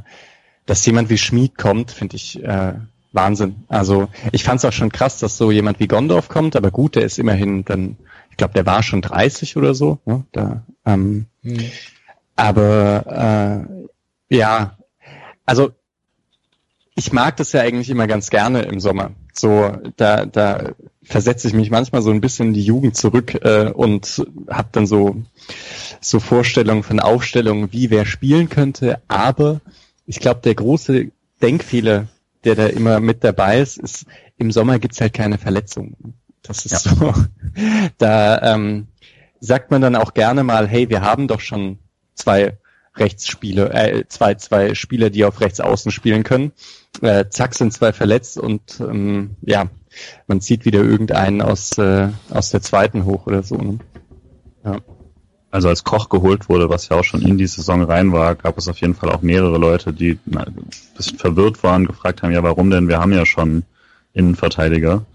dass jemand wie Schmied kommt, finde ich äh, Wahnsinn. Also ich fand es auch schon krass, dass so jemand wie Gondorf kommt, aber gut, der ist immerhin dann, ich glaube, der war schon 30 oder so. Ne? Da, ähm, mhm. Aber äh, ja, also ich mag das ja eigentlich immer ganz gerne im Sommer. So, da, da versetze ich mich manchmal so ein bisschen in die Jugend zurück äh, und habe dann so so Vorstellungen von Aufstellungen, wie wer spielen könnte. Aber ich glaube, der große Denkfehler, der da immer mit dabei ist, ist, im Sommer gibt's halt keine Verletzungen. Das ist ja. so. Da ähm, sagt man dann auch gerne mal, hey, wir haben doch schon zwei Rechtsspieler, äh, zwei, zwei Spieler, die auf rechts außen spielen können. Äh, zack, sind zwei verletzt und ähm, ja, man zieht wieder irgendeinen aus, äh, aus der zweiten hoch oder so. Ne? Ja. Also als Koch geholt wurde, was ja auch schon in die Saison rein war, gab es auf jeden Fall auch mehrere Leute, die na, ein bisschen verwirrt waren, gefragt haben, ja, warum denn? Wir haben ja schon Innenverteidiger.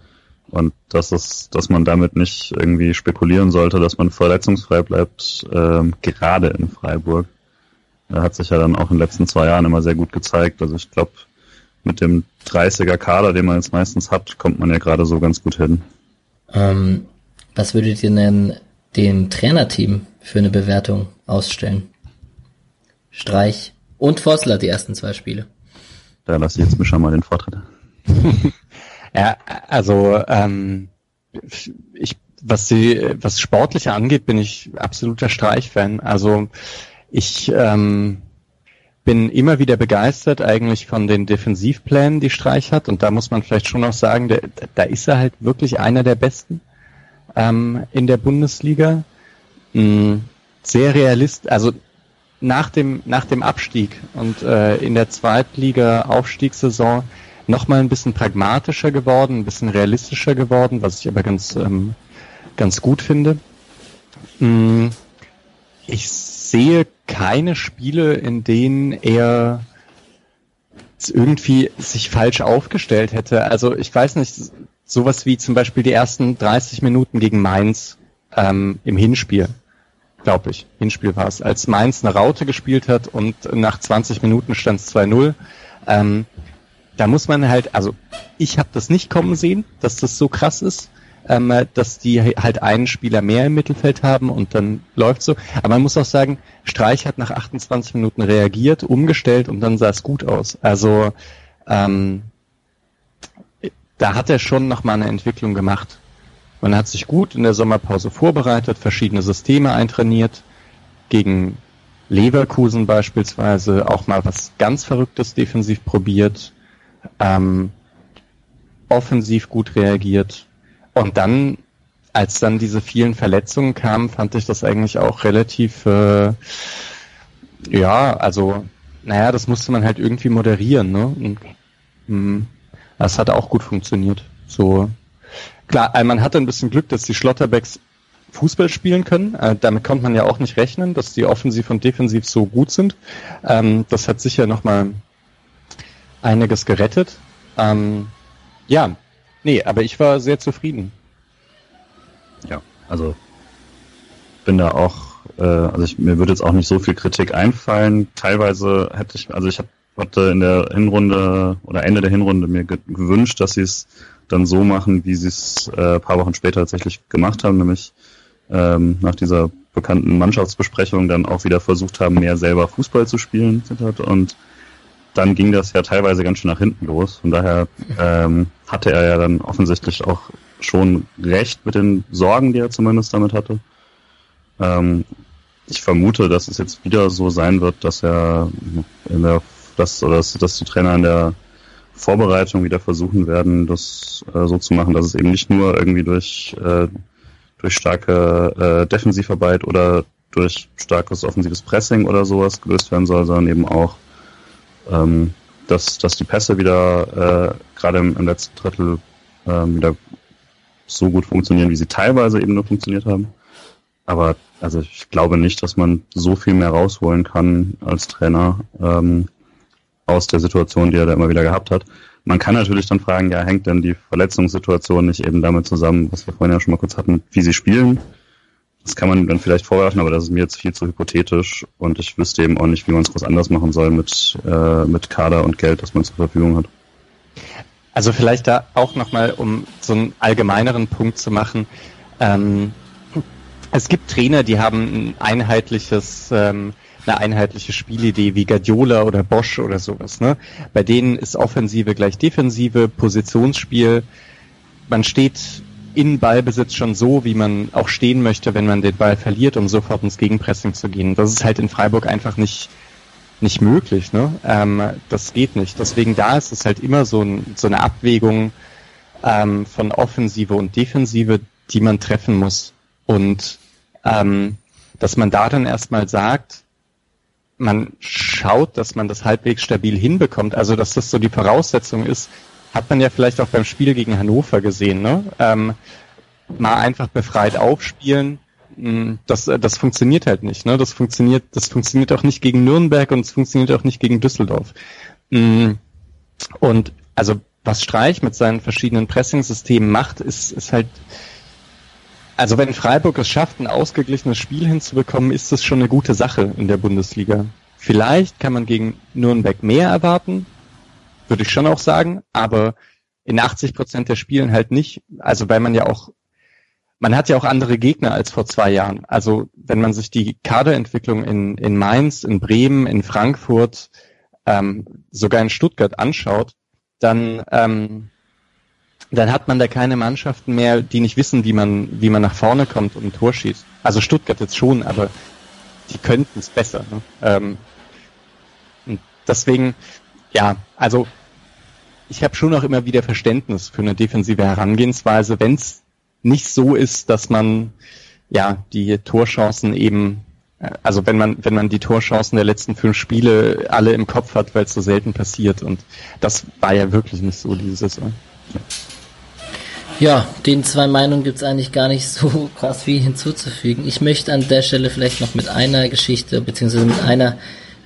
Und das ist, dass man damit nicht irgendwie spekulieren sollte, dass man verletzungsfrei bleibt, ähm, gerade in Freiburg. Er hat sich ja dann auch in den letzten zwei Jahren immer sehr gut gezeigt. Also ich glaube, mit dem 30er Kader, den man jetzt meistens hat, kommt man ja gerade so ganz gut hin. Ähm, was würdet ihr denn dem Trainerteam für eine Bewertung ausstellen? Streich und Vossler die ersten zwei Spiele. Da lasse ich jetzt Mischa mal den Vortritt. ja, also ähm, ich was die was sportliche angeht, bin ich absoluter Streich-Fan. Also ich ähm, bin immer wieder begeistert eigentlich von den Defensivplänen, die Streich hat. Und da muss man vielleicht schon noch sagen, der, da ist er halt wirklich einer der Besten ähm, in der Bundesliga. Mhm. Sehr realist, also nach dem, nach dem Abstieg und äh, in der Zweitliga-Aufstiegssaison nochmal ein bisschen pragmatischer geworden, ein bisschen realistischer geworden, was ich aber ganz, ähm, ganz gut finde. Mhm ich sehe keine Spiele, in denen er irgendwie sich falsch aufgestellt hätte. Also ich weiß nicht, sowas wie zum Beispiel die ersten 30 Minuten gegen Mainz ähm, im Hinspiel, glaube ich. Hinspiel war es, als Mainz eine Raute gespielt hat und nach 20 Minuten stand es 2-0. Ähm, da muss man halt, also ich habe das nicht kommen sehen, dass das so krass ist ähm, dass die halt einen Spieler mehr im Mittelfeld haben und dann läuft so. Aber man muss auch sagen, Streich hat nach 28 Minuten reagiert, umgestellt und dann sah es gut aus. Also ähm, da hat er schon nochmal eine Entwicklung gemacht. Man hat sich gut in der Sommerpause vorbereitet, verschiedene Systeme eintrainiert, gegen Leverkusen beispielsweise auch mal was ganz Verrücktes defensiv probiert, ähm, offensiv gut reagiert. Und dann, als dann diese vielen Verletzungen kamen, fand ich das eigentlich auch relativ, äh, ja, also, naja, das musste man halt irgendwie moderieren, ne? Und, mh, hm, das hat auch gut funktioniert. So, klar, äh, man hatte ein bisschen Glück, dass die Schlotterbacks Fußball spielen können. Äh, damit konnte man ja auch nicht rechnen, dass die offensiv und defensiv so gut sind. Ähm, das hat sicher nochmal einiges gerettet. Ähm, ja, Nee, aber ich war sehr zufrieden. Ja, also bin da auch, äh, also ich, mir würde jetzt auch nicht so viel Kritik einfallen. Teilweise hätte ich, also ich hatte in der Hinrunde oder Ende der Hinrunde mir gewünscht, dass sie es dann so machen, wie sie es äh, paar Wochen später tatsächlich gemacht haben, nämlich ähm, nach dieser bekannten Mannschaftsbesprechung dann auch wieder versucht haben, mehr selber Fußball zu spielen. Und dann ging das ja teilweise ganz schön nach hinten los. Von daher ähm, hatte er ja dann offensichtlich auch schon recht mit den Sorgen, die er zumindest damit hatte. Ähm, ich vermute, dass es jetzt wieder so sein wird, dass er in der, dass, oder dass, dass die Trainer in der Vorbereitung wieder versuchen werden, das äh, so zu machen, dass es eben nicht nur irgendwie durch, äh, durch starke äh, Defensivarbeit oder durch starkes offensives Pressing oder sowas gelöst werden soll, sondern eben auch ähm, dass, dass die Pässe wieder äh, gerade im, im, letzten Drittel ähm, wieder so gut funktionieren, wie sie teilweise eben nur funktioniert haben. Aber also ich glaube nicht, dass man so viel mehr rausholen kann als Trainer ähm, aus der Situation, die er da immer wieder gehabt hat. Man kann natürlich dann fragen, ja, hängt denn die Verletzungssituation nicht eben damit zusammen, was wir vorhin ja schon mal kurz hatten, wie sie spielen? Das kann man dann vielleicht vorwerfen, aber das ist mir jetzt viel zu hypothetisch und ich wüsste eben auch nicht, wie man es groß anders machen soll mit, äh, mit Kader und Geld, das man zur Verfügung hat. Also vielleicht da auch nochmal, um so einen allgemeineren Punkt zu machen. Ähm, es gibt Trainer, die haben ein einheitliches, ähm, eine einheitliche Spielidee wie Guardiola oder Bosch oder sowas. Ne? Bei denen ist Offensive gleich Defensive, Positionsspiel. Man steht in Ballbesitz schon so, wie man auch stehen möchte, wenn man den Ball verliert, um sofort ins Gegenpressing zu gehen. Das ist halt in Freiburg einfach nicht nicht möglich. Ne? Ähm, das geht nicht. Deswegen da ist es halt immer so, ein, so eine Abwägung ähm, von Offensive und Defensive, die man treffen muss. Und ähm, dass man da dann erstmal sagt, man schaut, dass man das halbwegs stabil hinbekommt, also dass das so die Voraussetzung ist, hat man ja vielleicht auch beim Spiel gegen Hannover gesehen, ne? Ähm, mal einfach befreit aufspielen, hm, das, das funktioniert halt nicht, ne? Das funktioniert, das funktioniert auch nicht gegen Nürnberg und es funktioniert auch nicht gegen Düsseldorf. Hm, und also was Streich mit seinen verschiedenen Pressing-Systemen macht, ist, ist halt, also wenn Freiburg es schafft, ein ausgeglichenes Spiel hinzubekommen, ist das schon eine gute Sache in der Bundesliga. Vielleicht kann man gegen Nürnberg mehr erwarten, würde ich schon auch sagen, aber in 80 Prozent der Spielen halt nicht. Also weil man ja auch, man hat ja auch andere Gegner als vor zwei Jahren. Also wenn man sich die Kaderentwicklung in, in Mainz, in Bremen, in Frankfurt, ähm, sogar in Stuttgart anschaut, dann ähm, dann hat man da keine Mannschaften mehr, die nicht wissen, wie man wie man nach vorne kommt und ein Tor schießt. Also Stuttgart jetzt schon, aber die könnten es besser. Ne? Ähm, deswegen ja, also ich habe schon auch immer wieder Verständnis für eine defensive Herangehensweise, wenn es nicht so ist, dass man ja die Torchancen eben, äh, also wenn man wenn man die Torchancen der letzten fünf Spiele alle im Kopf hat, weil es so selten passiert und das war ja wirklich nicht so diese Saison. Ja, den zwei Meinungen gibt's eigentlich gar nicht so krass viel hinzuzufügen. Ich möchte an der Stelle vielleicht noch mit einer Geschichte beziehungsweise mit einer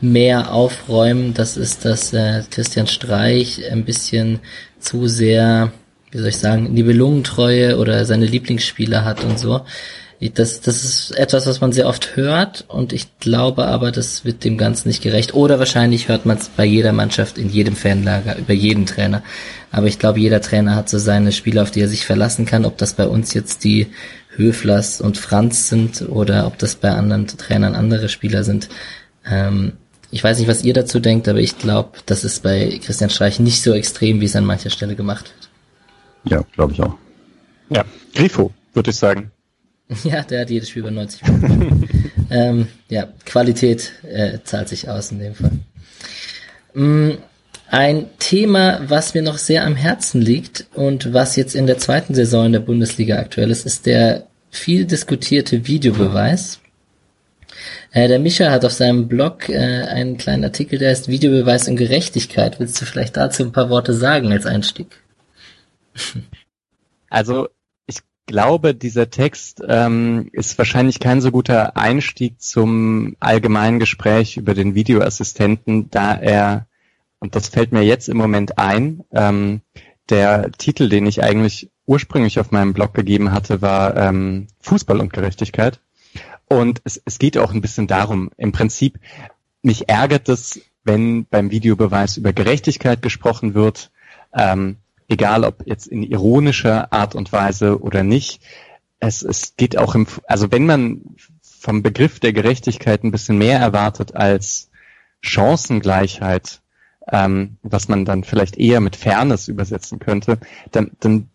mehr aufräumen. Das ist, dass äh, Christian Streich ein bisschen zu sehr, wie soll ich sagen, Nibelungentreue oder seine Lieblingsspieler hat und so. Das, das ist etwas, was man sehr oft hört und ich glaube aber, das wird dem Ganzen nicht gerecht. Oder wahrscheinlich hört man es bei jeder Mannschaft, in jedem Fanlager, über jeden Trainer. Aber ich glaube, jeder Trainer hat so seine Spieler, auf die er sich verlassen kann. Ob das bei uns jetzt die Höflers und Franz sind oder ob das bei anderen Trainern andere Spieler sind. Ähm, ich weiß nicht, was ihr dazu denkt, aber ich glaube, das ist bei Christian Streich nicht so extrem, wie es an mancher Stelle gemacht wird. Ja, glaube ich auch. Ja, Grifo, würde ich sagen. Ja, der hat jedes Spiel über 90 Minuten. ähm, ja, Qualität äh, zahlt sich aus in dem Fall. Mm, ein Thema, was mir noch sehr am Herzen liegt und was jetzt in der zweiten Saison in der Bundesliga aktuell ist, ist der viel diskutierte Videobeweis. Äh, der Micha hat auf seinem Blog äh, einen kleinen Artikel, der heißt Videobeweis und Gerechtigkeit. Willst du vielleicht dazu ein paar Worte sagen als Einstieg? Also glaube, dieser Text ähm, ist wahrscheinlich kein so guter Einstieg zum allgemeinen Gespräch über den Videoassistenten, da er, und das fällt mir jetzt im Moment ein, ähm, der Titel, den ich eigentlich ursprünglich auf meinem Blog gegeben hatte, war ähm, Fußball und Gerechtigkeit. Und es, es geht auch ein bisschen darum, im Prinzip, mich ärgert es, wenn beim Videobeweis über Gerechtigkeit gesprochen wird. Ähm, egal ob jetzt in ironischer Art und Weise oder nicht. Es, es geht auch im, also wenn man vom Begriff der Gerechtigkeit ein bisschen mehr erwartet als Chancengleichheit, ähm, was man dann vielleicht eher mit Fairness übersetzen könnte, dann, dann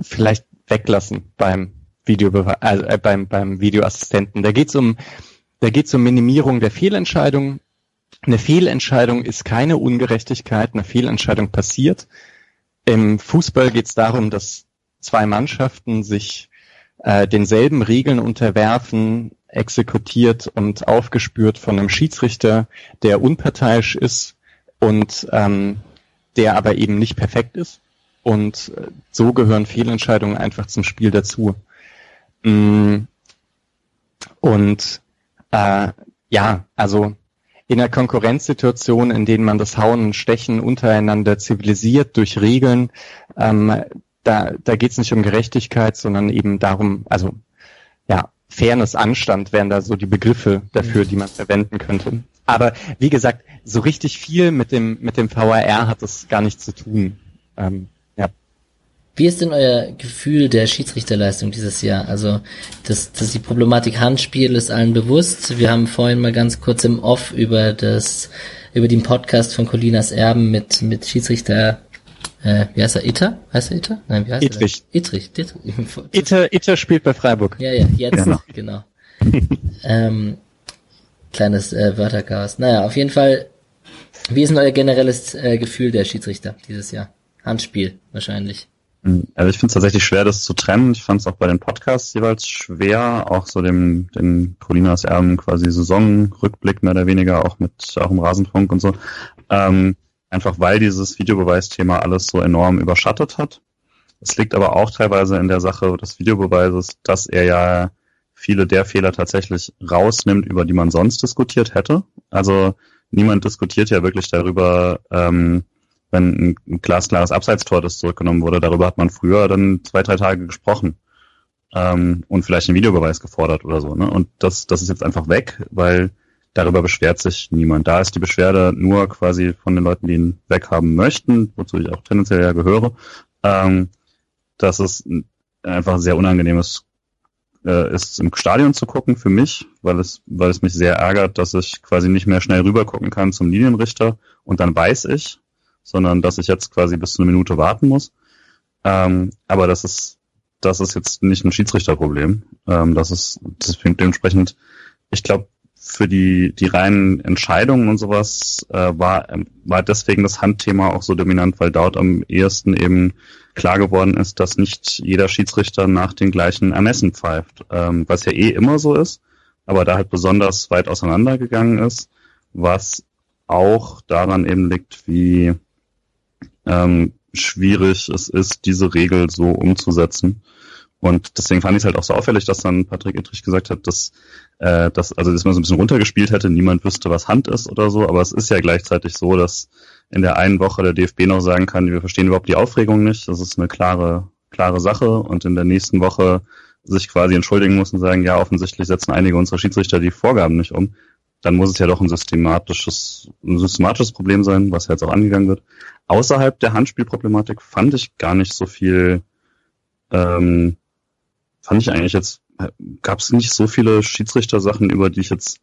vielleicht weglassen beim Video, äh, beim, beim Videoassistenten. Da geht's um, da geht's um Minimierung der Fehlentscheidung. Eine Fehlentscheidung ist keine Ungerechtigkeit, eine Fehlentscheidung passiert. Im Fußball geht es darum, dass zwei Mannschaften sich äh, denselben Regeln unterwerfen, exekutiert und aufgespürt von einem Schiedsrichter, der unparteiisch ist und ähm, der aber eben nicht perfekt ist. Und äh, so gehören Fehlentscheidungen einfach zum Spiel dazu. Mm. Und äh, ja, also in einer Konkurrenzsituation, in denen man das Hauen und Stechen untereinander zivilisiert durch Regeln, ähm, da, da geht es nicht um Gerechtigkeit, sondern eben darum, also ja, Fairness, Anstand wären da so die Begriffe dafür, die man verwenden könnte. Aber wie gesagt, so richtig viel mit dem mit dem VAR hat das gar nichts zu tun. Ähm, wie ist denn euer Gefühl der Schiedsrichterleistung dieses Jahr? Also, das, das die Problematik Handspiel ist allen bewusst. Wir haben vorhin mal ganz kurz im Off über das, über den Podcast von Colinas Erben mit, mit Schiedsrichter, äh, wie heißt er? Itter? Heißt er Itter? Nein, wie heißt Ittrich. er? Ittrich. Itter, Itter spielt bei Freiburg. Ja, ja, jetzt, genau. genau. ähm, kleines äh, Wörterchaos. Naja, auf jeden Fall, wie ist denn euer generelles äh, Gefühl der Schiedsrichter dieses Jahr? Handspiel, wahrscheinlich. Also ich finde es tatsächlich schwer, das zu trennen. Ich fand es auch bei den Podcasts jeweils schwer, auch so dem, den Colinas Erben quasi Saisonrückblick mehr oder weniger, auch mit auch im Rasenfunk und so. Ähm, einfach weil dieses Videobeweisthema alles so enorm überschattet hat. Es liegt aber auch teilweise in der Sache des Videobeweises, dass er ja viele der Fehler tatsächlich rausnimmt, über die man sonst diskutiert hätte. Also niemand diskutiert ja wirklich darüber, ähm, wenn ein glasklares Abseitstor das zurückgenommen wurde, darüber hat man früher dann zwei, drei Tage gesprochen ähm, und vielleicht einen Videobeweis gefordert oder so. Ne? Und das, das ist jetzt einfach weg, weil darüber beschwert sich niemand. Da ist die Beschwerde nur quasi von den Leuten, die ihn weghaben möchten, wozu ich auch tendenziell ja gehöre, ähm, dass es einfach sehr unangenehmes äh, ist, im Stadion zu gucken für mich, weil es, weil es mich sehr ärgert, dass ich quasi nicht mehr schnell rüber gucken kann zum Linienrichter und dann weiß ich, sondern dass ich jetzt quasi bis zu einer Minute warten muss. Ähm, aber das ist, das ist jetzt nicht ein Schiedsrichterproblem. Ähm, das ist, das dementsprechend, ich glaube, für die, die reinen Entscheidungen und sowas äh, war, war deswegen das Handthema auch so dominant, weil dort am ehesten eben klar geworden ist, dass nicht jeder Schiedsrichter nach den gleichen Ermessen pfeift, ähm, was ja eh immer so ist, aber da halt besonders weit auseinandergegangen ist, was auch daran eben liegt, wie ähm, schwierig es ist, diese Regel so umzusetzen. Und deswegen fand ich es halt auch so auffällig, dass dann Patrick Ittrich gesagt hat, dass, äh, dass, also dass man so ein bisschen runtergespielt hätte, niemand wüsste, was Hand ist oder so, aber es ist ja gleichzeitig so, dass in der einen Woche der DFB noch sagen kann, wir verstehen überhaupt die Aufregung nicht, das ist eine klare, klare Sache. Und in der nächsten Woche sich quasi entschuldigen muss und sagen, ja, offensichtlich setzen einige unserer Schiedsrichter die Vorgaben nicht um, dann muss es ja doch ein systematisches, ein systematisches Problem sein, was jetzt auch angegangen wird. Außerhalb der Handspielproblematik fand ich gar nicht so viel, ähm, fand ich eigentlich jetzt, gab es nicht so viele Schiedsrichtersachen, über die ich jetzt,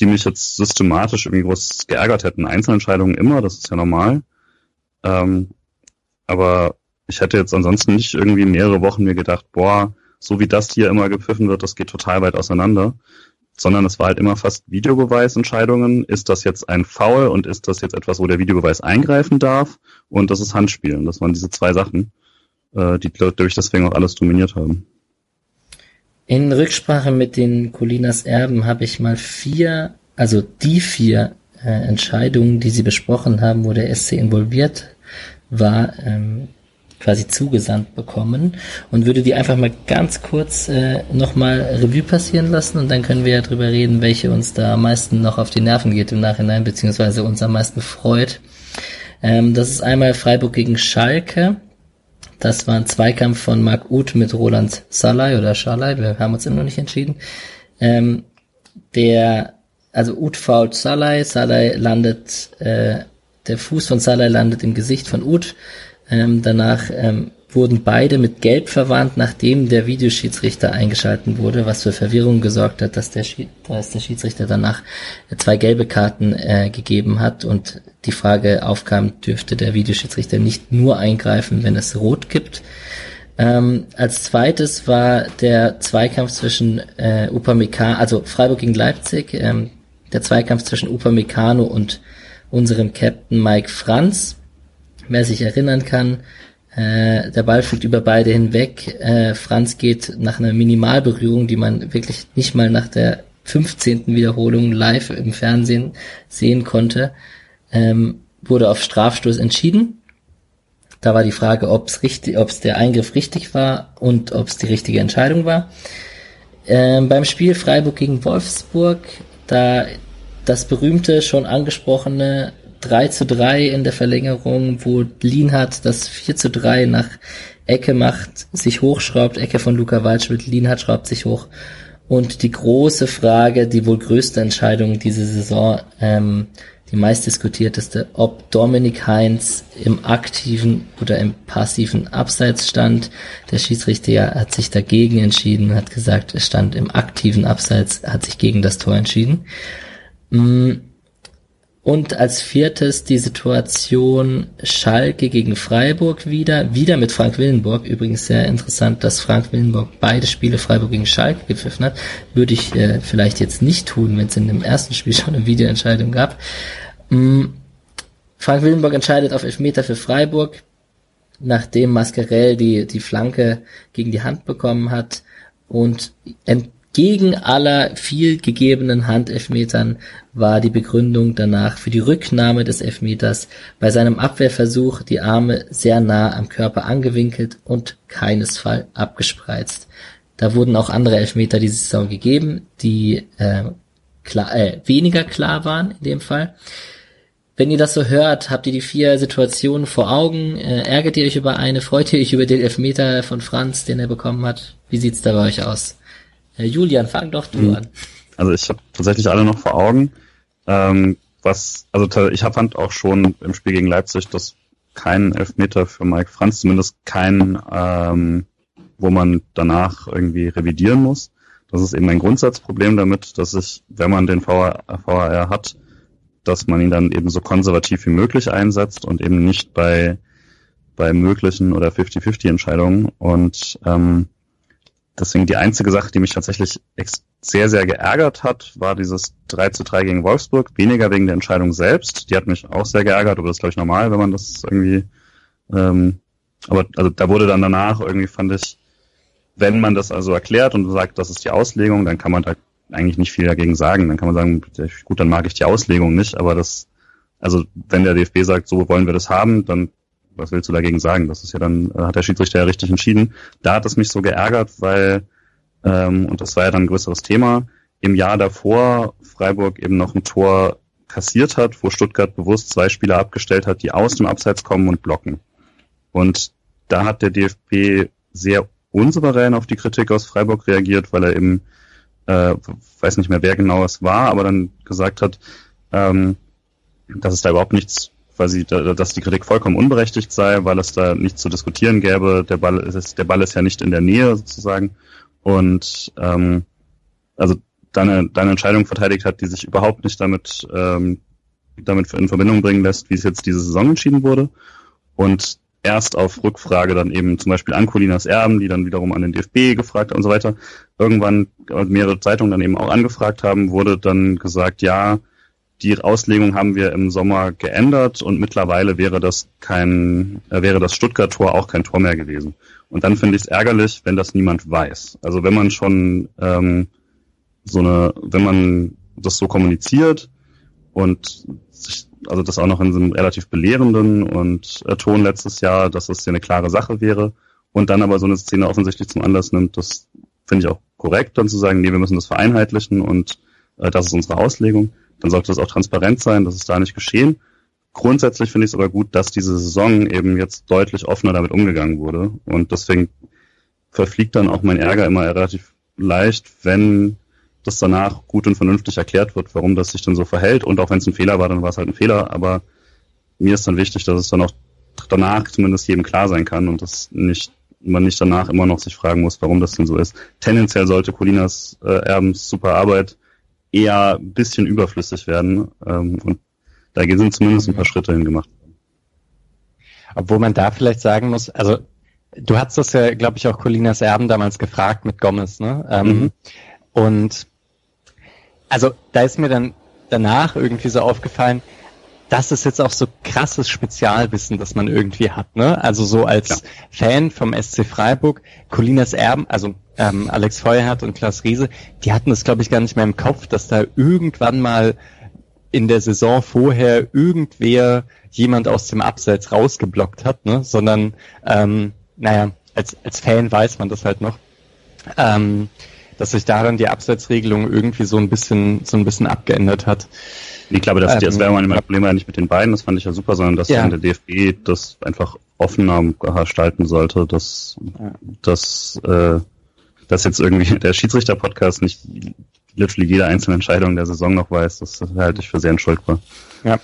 die mich jetzt systematisch irgendwie groß geärgert hätten. Einzelentscheidungen immer, das ist ja normal. Ähm, aber ich hätte jetzt ansonsten nicht irgendwie mehrere Wochen mir gedacht, boah, so wie das hier immer gepfiffen wird, das geht total weit auseinander. Sondern es war halt immer fast Videobeweisentscheidungen. Ist das jetzt ein Foul und ist das jetzt etwas, wo der Videobeweis eingreifen darf? Und das ist Handspiel. Und das waren diese zwei Sachen, äh, die durch deswegen auch alles dominiert haben. In Rücksprache mit den Colinas Erben habe ich mal vier, also die vier äh, Entscheidungen, die sie besprochen haben, wo der SC involviert war, ähm, quasi zugesandt bekommen und würde die einfach mal ganz kurz äh, nochmal Revue passieren lassen und dann können wir ja drüber reden, welche uns da am meisten noch auf die Nerven geht im Nachhinein, beziehungsweise uns am meisten freut. Ähm, das ist einmal Freiburg gegen Schalke. Das war ein Zweikampf von Marc Uth mit Roland Salai oder Schalai, wir haben uns immer noch nicht entschieden. Ähm, der, also Uth fault Salai, Salai landet, äh, der Fuß von Salai landet im Gesicht von Uth ähm, danach ähm, wurden beide mit Gelb verwandt, nachdem der Videoschiedsrichter eingeschalten wurde, was für Verwirrung gesorgt hat, dass der, Schied dass der Schiedsrichter danach zwei gelbe Karten äh, gegeben hat und die Frage aufkam, dürfte der Videoschiedsrichter nicht nur eingreifen, wenn es rot gibt. Ähm, als zweites war der Zweikampf zwischen äh, Upamecano, also Freiburg gegen Leipzig, ähm, der Zweikampf zwischen Upamecano und unserem Captain Mike Franz wer sich erinnern kann, äh, der Ball fliegt über beide hinweg. Äh, Franz geht nach einer Minimalberührung, die man wirklich nicht mal nach der 15. Wiederholung live im Fernsehen sehen konnte, ähm, wurde auf Strafstoß entschieden. Da war die Frage, ob es richtig, ob es der Eingriff richtig war und ob es die richtige Entscheidung war. Ähm, beim Spiel Freiburg gegen Wolfsburg, da das berühmte, schon angesprochene 3 zu 3 in der Verlängerung, wo Lienhardt das 4 zu 3 nach Ecke macht, sich hochschraubt, Ecke von Luca Waldschmidt, Lienhardt schraubt sich hoch. Und die große Frage, die wohl größte Entscheidung diese Saison, ähm, die meist diskutierteste, ob Dominik Heinz im aktiven oder im passiven Abseits stand. Der Schiedsrichter hat sich dagegen entschieden, hat gesagt, er stand im aktiven Abseits, hat sich gegen das Tor entschieden. Mm, und als viertes die Situation Schalke gegen Freiburg wieder, wieder mit Frank Willenburg. Übrigens sehr interessant, dass Frank Willenburg beide Spiele Freiburg gegen Schalke gepfiffen hat. Würde ich äh, vielleicht jetzt nicht tun, wenn es in dem ersten Spiel schon eine Videoentscheidung gab. Mhm. Frank Willenburg entscheidet auf Elfmeter für Freiburg, nachdem Mascarell die, die Flanke gegen die Hand bekommen hat und entgegen aller viel gegebenen Handelfmetern war die Begründung danach für die Rücknahme des Elfmeters bei seinem Abwehrversuch die Arme sehr nah am Körper angewinkelt und keinesfalls abgespreizt. Da wurden auch andere Elfmeter diese Saison gegeben, die äh, klar, äh, weniger klar waren in dem Fall. Wenn ihr das so hört, habt ihr die vier Situationen vor Augen? Äh, ärgert ihr euch über eine? Freut ihr euch über den Elfmeter von Franz, den er bekommen hat? Wie sieht's da bei euch aus? Äh, Julian, fang doch du mhm. an. Also ich habe tatsächlich alle noch vor Augen. Ähm, was, also ich fand auch schon im Spiel gegen Leipzig, dass kein Elfmeter für Mike Franz, zumindest kein, ähm, wo man danach irgendwie revidieren muss. Das ist eben ein Grundsatzproblem damit, dass ich, wenn man den VR, VAR hat, dass man ihn dann eben so konservativ wie möglich einsetzt und eben nicht bei, bei möglichen oder 50-50 Entscheidungen. Und ähm, Deswegen die einzige Sache, die mich tatsächlich sehr, sehr geärgert hat, war dieses 3 zu 3 gegen Wolfsburg. Weniger wegen der Entscheidung selbst. Die hat mich auch sehr geärgert, aber das ist, glaube ich, normal, wenn man das irgendwie, ähm, aber also da wurde dann danach irgendwie, fand ich, wenn man das also erklärt und sagt, das ist die Auslegung, dann kann man da eigentlich nicht viel dagegen sagen. Dann kann man sagen, gut, dann mag ich die Auslegung nicht, aber das, also wenn der DFB sagt, so wollen wir das haben, dann was willst du dagegen sagen? Das ist ja dann, äh, hat der Schiedsrichter ja richtig entschieden. Da hat es mich so geärgert, weil, ähm, und das war ja dann ein größeres Thema, im Jahr davor Freiburg eben noch ein Tor kassiert hat, wo Stuttgart bewusst zwei Spieler abgestellt hat, die aus dem Abseits kommen und blocken. Und da hat der DFB sehr unsouverän auf die Kritik aus Freiburg reagiert, weil er eben, äh, weiß nicht mehr, wer genau es war, aber dann gesagt hat, ähm, dass es da überhaupt nichts, quasi, dass die Kritik vollkommen unberechtigt sei, weil es da nichts zu diskutieren gäbe. Der Ball ist, der Ball ist ja nicht in der Nähe sozusagen. Und ähm, also deine, deine Entscheidung verteidigt hat, die sich überhaupt nicht damit, ähm, damit in Verbindung bringen lässt, wie es jetzt diese Saison entschieden wurde. Und erst auf Rückfrage dann eben zum Beispiel an Colinas Erben, die dann wiederum an den DFB gefragt und so weiter, irgendwann mehrere Zeitungen dann eben auch angefragt haben, wurde dann gesagt, ja, die Auslegung haben wir im Sommer geändert und mittlerweile wäre das kein, äh, wäre das Stuttgart-Tor auch kein Tor mehr gewesen. Und dann finde ich es ärgerlich, wenn das niemand weiß. Also wenn man schon ähm, so eine, wenn man das so kommuniziert und sich, also das auch noch in so einem relativ belehrenden und äh, Ton letztes Jahr, dass das ja eine klare Sache wäre und dann aber so eine Szene offensichtlich zum Anlass nimmt, das finde ich auch korrekt, dann zu sagen, nee, wir müssen das vereinheitlichen und äh, das ist unsere Auslegung. Dann sollte das auch transparent sein, das ist da nicht geschehen. Grundsätzlich finde ich es aber gut, dass diese Saison eben jetzt deutlich offener damit umgegangen wurde. Und deswegen verfliegt dann auch mein Ärger immer relativ leicht, wenn das danach gut und vernünftig erklärt wird, warum das sich dann so verhält. Und auch wenn es ein Fehler war, dann war es halt ein Fehler. Aber mir ist dann wichtig, dass es dann auch danach zumindest jedem klar sein kann und dass nicht man nicht danach immer noch sich fragen muss, warum das denn so ist. Tendenziell sollte Colinas äh, Erbens super Arbeit eher ein bisschen überflüssig werden. Ähm, und da sind zumindest ein paar Schritte hingemacht. Obwohl man da vielleicht sagen muss, also du hast das ja, glaube ich, auch Colinas Erben damals gefragt mit Gomez, ne? Ähm, mhm. Und also da ist mir dann danach irgendwie so aufgefallen, das ist jetzt auch so krasses Spezialwissen, das man irgendwie hat. Ne? Also so als ja. Fan vom SC Freiburg, Colinas Erben, also ähm, Alex Feuerhardt und Klaus Riese, die hatten das, glaube ich, gar nicht mehr im Kopf, dass da irgendwann mal in der Saison vorher irgendwer jemand aus dem Abseits rausgeblockt hat, ne? sondern ähm, naja, als, als Fan weiß man das halt noch. Ähm, dass sich daran die Abseitsregelung irgendwie so ein bisschen so ein bisschen abgeändert hat. Ich glaube, das, ähm, das wäre mein Problem ja nicht mit den beiden, das fand ich ja super, sondern dass ja. der DFB das einfach offener gestalten sollte, dass, ja. dass, äh, dass jetzt irgendwie der Schiedsrichter-Podcast nicht literally jede einzelne Entscheidung der Saison noch weiß, das halte ich für sehr entschuldbar. Ja.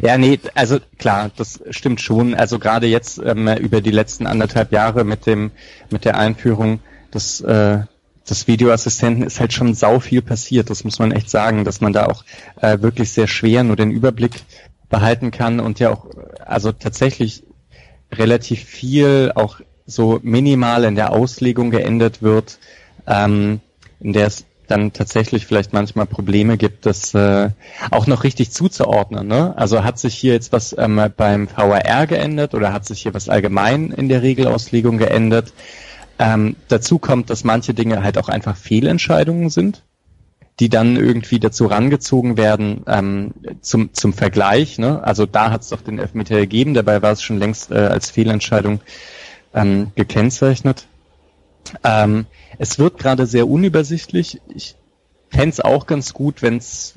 Ja, nee, also klar, das stimmt schon. Also gerade jetzt ähm, über die letzten anderthalb Jahre mit dem mit der Einführung des äh, des Videoassistenten ist halt schon sau viel passiert. Das muss man echt sagen, dass man da auch äh, wirklich sehr schwer nur den Überblick behalten kann und ja auch also tatsächlich relativ viel auch so minimal in der Auslegung geändert wird, ähm, in der es dann tatsächlich vielleicht manchmal Probleme gibt, das äh, auch noch richtig zuzuordnen. Ne? Also hat sich hier jetzt was ähm, beim VAR geändert oder hat sich hier was allgemein in der Regelauslegung geändert? Ähm, dazu kommt, dass manche Dinge halt auch einfach Fehlentscheidungen sind, die dann irgendwie dazu rangezogen werden ähm, zum, zum Vergleich. Ne? Also da hat es doch den Elfmeter gegeben, dabei war es schon längst äh, als Fehlentscheidung ähm, gekennzeichnet. Ähm, es wird gerade sehr unübersichtlich. Ich fände auch ganz gut, wenn es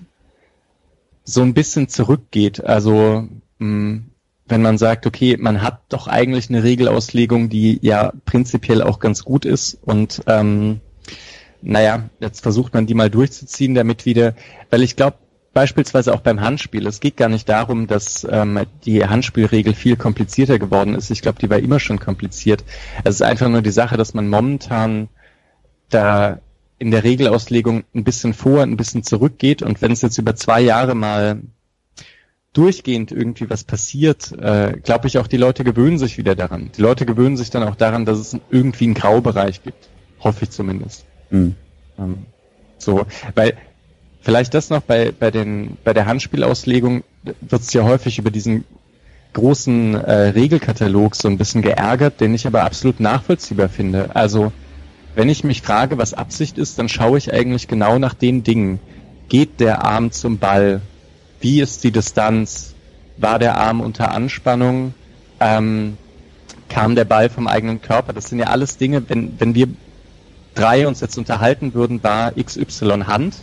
so ein bisschen zurückgeht. Also mh, mm, wenn man sagt, okay, man hat doch eigentlich eine Regelauslegung, die ja prinzipiell auch ganz gut ist und ähm, naja, jetzt versucht man die mal durchzuziehen, damit wieder, weil ich glaube, beispielsweise auch beim Handspiel, es geht gar nicht darum, dass ähm, die Handspielregel viel komplizierter geworden ist. Ich glaube, die war immer schon kompliziert. Es ist einfach nur die Sache, dass man momentan da in der Regelauslegung ein bisschen vor, ein bisschen zurückgeht und wenn es jetzt über zwei Jahre mal durchgehend irgendwie was passiert, äh, glaube ich auch, die Leute gewöhnen sich wieder daran. Die Leute gewöhnen sich dann auch daran, dass es irgendwie einen Graubereich gibt. Hoffe ich zumindest. Mhm. Ähm, so, weil vielleicht das noch bei, bei, den, bei der Handspielauslegung wird es ja häufig über diesen großen äh, Regelkatalog so ein bisschen geärgert, den ich aber absolut nachvollziehbar finde. Also, wenn ich mich frage, was Absicht ist, dann schaue ich eigentlich genau nach den Dingen. Geht der Arm zum Ball? Wie ist die Distanz? War der Arm unter Anspannung? ähm, kam der Ball vom eigenen Körper. Das sind ja alles Dinge, wenn, wenn wir drei uns jetzt unterhalten würden, war XY Hand,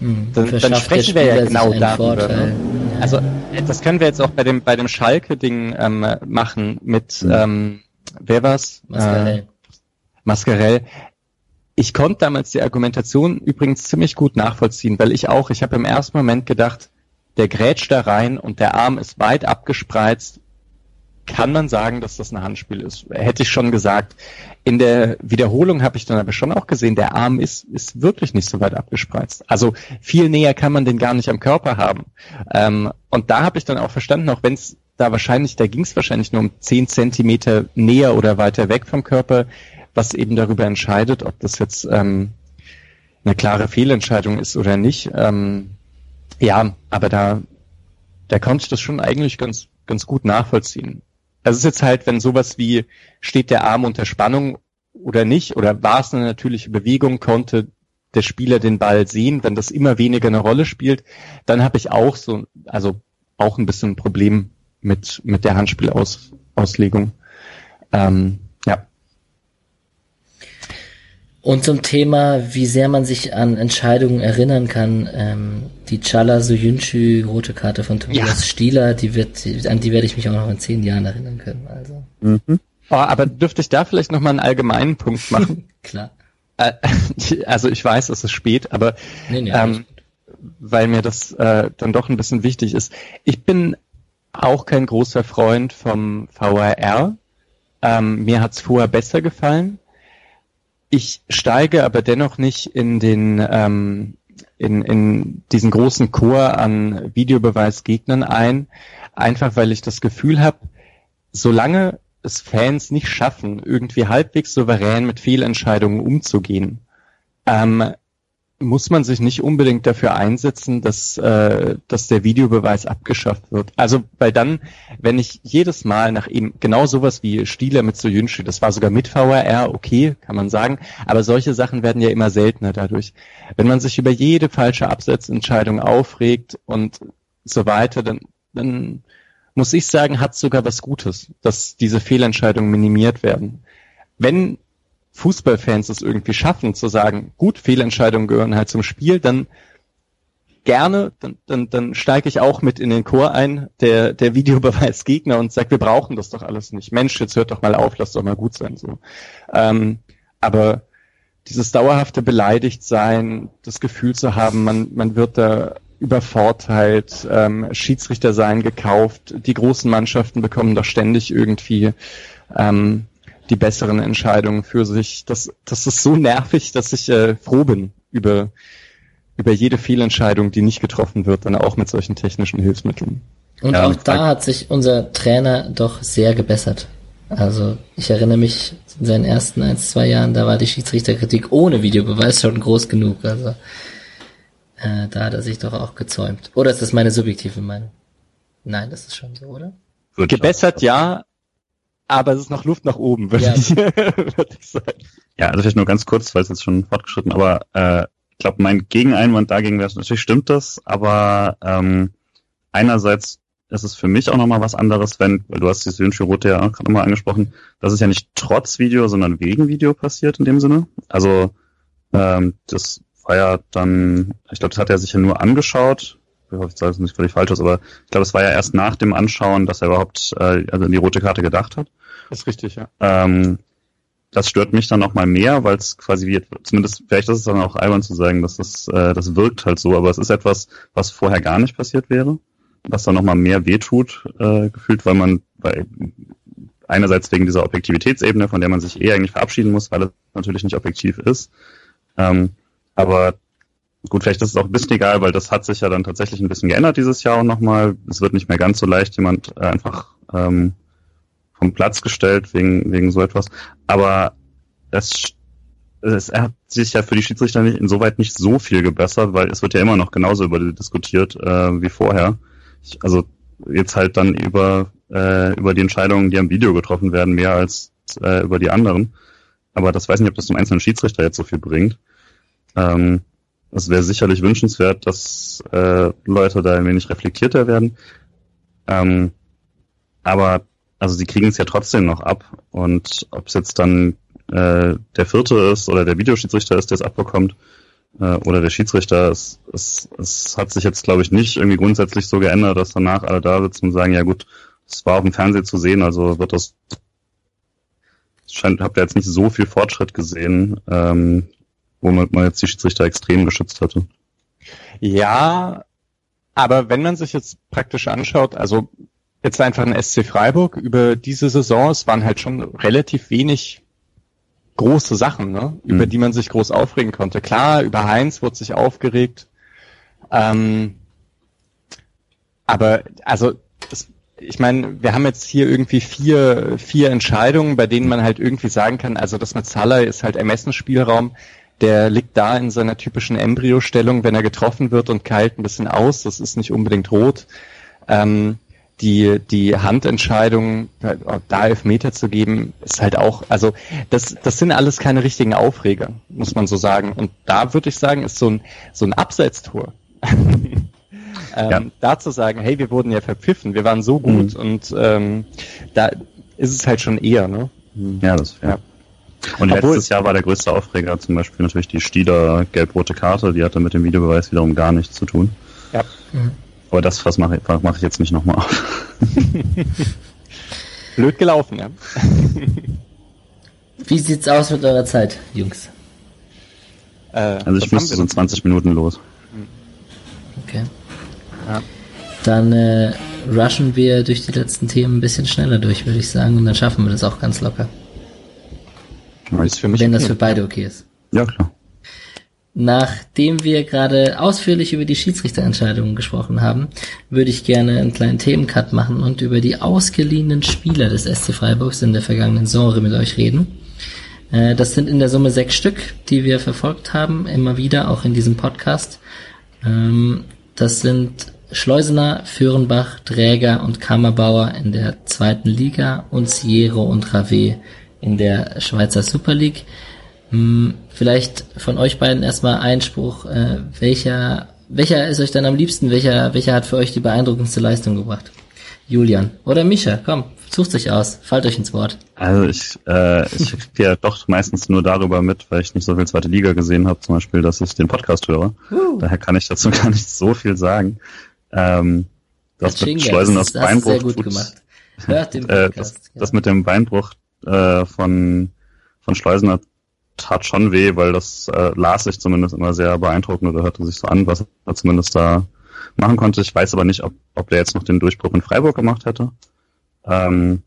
hm, dann, dann sprechen wir ja genau darüber. Ne? Ja. Also das können wir jetzt auch bei dem bei dem Schalke-Ding ähm, machen mit mhm. ähm, wer war's? Mascarell. Äh, Mascarell. Ich konnte damals die Argumentation übrigens ziemlich gut nachvollziehen, weil ich auch, ich habe im ersten Moment gedacht, der grätscht da rein und der Arm ist weit abgespreizt kann man sagen, dass das ein Handspiel ist. Hätte ich schon gesagt. In der Wiederholung habe ich dann aber schon auch gesehen, der Arm ist, ist wirklich nicht so weit abgespreizt. Also viel näher kann man den gar nicht am Körper haben. Ähm, und da habe ich dann auch verstanden, auch wenn es da wahrscheinlich, da ging es wahrscheinlich nur um zehn Zentimeter näher oder weiter weg vom Körper, was eben darüber entscheidet, ob das jetzt ähm, eine klare Fehlentscheidung ist oder nicht. Ähm, ja, aber da, da konnte ich das schon eigentlich ganz, ganz gut nachvollziehen. Das ist jetzt halt, wenn sowas wie steht der Arm unter Spannung oder nicht, oder war es eine natürliche Bewegung, konnte der Spieler den Ball sehen, wenn das immer weniger eine Rolle spielt, dann habe ich auch so, also auch ein bisschen ein Problem mit, mit der Handspielauslegung. Ähm, ja. Und zum Thema, wie sehr man sich an Entscheidungen erinnern kann, ähm, die Chala Soyuncu rote Karte von Tobias ja. Stieler, die wird, an die werde ich mich auch noch in zehn Jahren erinnern können. Also. Mhm. Oh, aber dürfte ich da vielleicht noch mal einen allgemeinen Punkt machen? Klar. Äh, also ich weiß, es ist spät, aber nee, nee, ähm, weil mir das äh, dann doch ein bisschen wichtig ist. Ich bin auch kein großer Freund vom VRR. Ähm, mir hat's vorher besser gefallen. Ich steige aber dennoch nicht in den ähm, in, in diesen großen Chor an Videobeweisgegnern ein, einfach weil ich das Gefühl habe, solange es Fans nicht schaffen, irgendwie halbwegs souverän mit Fehlentscheidungen umzugehen, ähm, muss man sich nicht unbedingt dafür einsetzen, dass, äh, dass der Videobeweis abgeschafft wird. Also, weil dann, wenn ich jedes Mal nach eben genau sowas wie Stieler mit Soyuncu, das war sogar mit VRR, okay, kann man sagen, aber solche Sachen werden ja immer seltener dadurch. Wenn man sich über jede falsche Absetzentscheidung aufregt und so weiter, dann, dann muss ich sagen, hat sogar was Gutes, dass diese Fehlentscheidungen minimiert werden. Wenn Fußballfans es irgendwie schaffen, zu sagen, gut, Fehlentscheidungen gehören halt zum Spiel, dann gerne, dann, dann, dann steige ich auch mit in den Chor ein, der, der Videobeweisgegner und sage, wir brauchen das doch alles nicht. Mensch, jetzt hört doch mal auf, lass doch mal gut sein. So. Ähm, aber dieses dauerhafte Beleidigtsein, das Gefühl zu haben, man, man wird da übervorteilt, ähm, Schiedsrichter seien gekauft, die großen Mannschaften bekommen doch ständig irgendwie ähm, die besseren Entscheidungen für sich. Das, das ist so nervig, dass ich äh, froh bin über, über jede Fehlentscheidung, die nicht getroffen wird, dann auch mit solchen technischen Hilfsmitteln. Und ja, auch da hat sich unser Trainer doch sehr gebessert. Also ich erinnere mich in seinen ersten ein, zwei Jahren, da war die Schiedsrichterkritik ohne Videobeweis schon groß genug. Also äh, da hat er sich doch auch gezäumt. Oder ist das meine subjektive Meinung? Nein, das ist schon so, oder? Gebessert ja, aber es ist noch Luft nach oben, würde ja. ich, würd ich sagen. Ja, also vielleicht nur ganz kurz, weil es jetzt schon fortgeschritten, aber äh, ich glaube, mein Gegeneinwand dagegen wäre, natürlich stimmt das, aber ähm, einerseits ist es für mich auch nochmal was anderes, wenn, weil du hast die Synchro-Rote ja gerade nochmal angesprochen, das ist ja nicht trotz Video, sondern wegen Video passiert in dem Sinne. Also ähm, das war ja dann, ich glaube, das hat er sich ja nur angeschaut, ich hoffe, ich sage es nicht völlig falsch aus, aber ich glaube, es war ja erst nach dem Anschauen, dass er überhaupt äh, also an die rote Karte gedacht hat. Das ist richtig, ja. Ähm, das stört mich dann noch mal mehr, weil es quasi wird, zumindest, vielleicht ist es dann auch albern zu sagen, dass das, äh, das wirkt halt so, aber es ist etwas, was vorher gar nicht passiert wäre, was dann noch mal mehr wehtut, äh, gefühlt, weil man, weil einerseits wegen dieser Objektivitätsebene, von der man sich eh eigentlich verabschieden muss, weil es natürlich nicht objektiv ist, ähm, aber Gut, vielleicht ist es auch ein bisschen egal, weil das hat sich ja dann tatsächlich ein bisschen geändert dieses Jahr auch nochmal. Es wird nicht mehr ganz so leicht jemand äh, einfach ähm, vom Platz gestellt wegen, wegen so etwas. Aber es, es hat sich ja für die Schiedsrichter nicht, insoweit nicht so viel gebessert, weil es wird ja immer noch genauso über diskutiert äh, wie vorher. Ich, also jetzt halt dann über, äh, über die Entscheidungen, die am Video getroffen werden, mehr als äh, über die anderen. Aber das weiß nicht, ob das zum einzelnen Schiedsrichter jetzt so viel bringt. Ähm, es wäre sicherlich wünschenswert, dass äh, Leute da ein wenig reflektierter werden. Ähm, aber also sie kriegen es ja trotzdem noch ab. Und ob es jetzt dann äh, der Vierte ist oder der Videoschiedsrichter ist, der es abbekommt, äh, oder der Schiedsrichter, es, es, es hat sich jetzt, glaube ich, nicht irgendwie grundsätzlich so geändert, dass danach alle da sitzen und sagen, ja gut, es war auf dem Fernsehen zu sehen, also wird das scheint, habt ihr jetzt nicht so viel Fortschritt gesehen, ähm, womit man jetzt die Schiedsrichter extrem geschützt hatte. Ja, aber wenn man sich jetzt praktisch anschaut, also jetzt einfach ein SC Freiburg über diese Saison, es waren halt schon relativ wenig große Sachen, ne? über mhm. die man sich groß aufregen konnte. Klar, über Heinz wurde sich aufgeregt. Ähm, aber also das, ich meine, wir haben jetzt hier irgendwie vier, vier Entscheidungen, bei denen man halt irgendwie sagen kann, also das mit Salah ist halt Ermessensspielraum, der liegt da in seiner typischen Embryostellung, wenn er getroffen wird und keilt ein bisschen aus, das ist nicht unbedingt rot. Ähm, die, die Handentscheidung, da Elfmeter zu geben, ist halt auch, also das, das sind alles keine richtigen Aufreger, muss man so sagen. Und da würde ich sagen, ist so ein, so ein Abseitstor. ähm, ja. Da zu sagen, hey, wir wurden ja verpfiffen, wir waren so gut mhm. und ähm, da ist es halt schon eher, ne? Ja, das ja. Und Obwohl, letztes Jahr war der größte Aufreger zum Beispiel natürlich die Stieler gelb-rote Karte, die hatte mit dem Videobeweis wiederum gar nichts zu tun. Ja. Mhm. Aber das was mache ich, mach ich jetzt nicht nochmal auf. Blöd gelaufen, ja. Wie sieht's aus mit eurer Zeit, Jungs? Äh, also ich müsste so in 20 Minuten los. Okay. Ja. Dann äh, rushen wir durch die letzten Themen ein bisschen schneller durch, würde ich sagen, und dann schaffen wir das auch ganz locker. Wenn das für beide okay ist. Ja, klar. Nachdem wir gerade ausführlich über die Schiedsrichterentscheidungen gesprochen haben, würde ich gerne einen kleinen Themencut machen und über die ausgeliehenen Spieler des SC Freiburgs in der vergangenen Saison mit euch reden. Äh, das sind in der Summe sechs Stück, die wir verfolgt haben, immer wieder, auch in diesem Podcast. Ähm, das sind Schleusener, Führenbach, Dräger und Kammerbauer in der zweiten Liga und Siero und Rave in der Schweizer Super League. Hm, vielleicht von euch beiden erstmal Einspruch, äh, welcher, welcher ist euch dann am liebsten? Welcher, welcher hat für euch die beeindruckendste Leistung gebracht? Julian oder Mischa, komm, sucht euch aus, fallt euch ins Wort. Also ich, äh, ich kriege ja doch meistens nur darüber mit, weil ich nicht so viel zweite Liga gesehen habe, zum Beispiel, dass ich den Podcast höre. Uh. Daher kann ich dazu gar nicht so viel sagen. Ähm, das mit Schleusen aus Beinbruch. Sehr gut gemacht. Hört den Podcast, äh, das, ja. das mit dem Beinbruch äh, von von Schleusener tat schon weh, weil das äh, las sich zumindest immer sehr beeindruckend oder hörte sich so an, was er zumindest da machen konnte. Ich weiß aber nicht, ob, ob der jetzt noch den Durchbruch in Freiburg gemacht hätte. Ähm,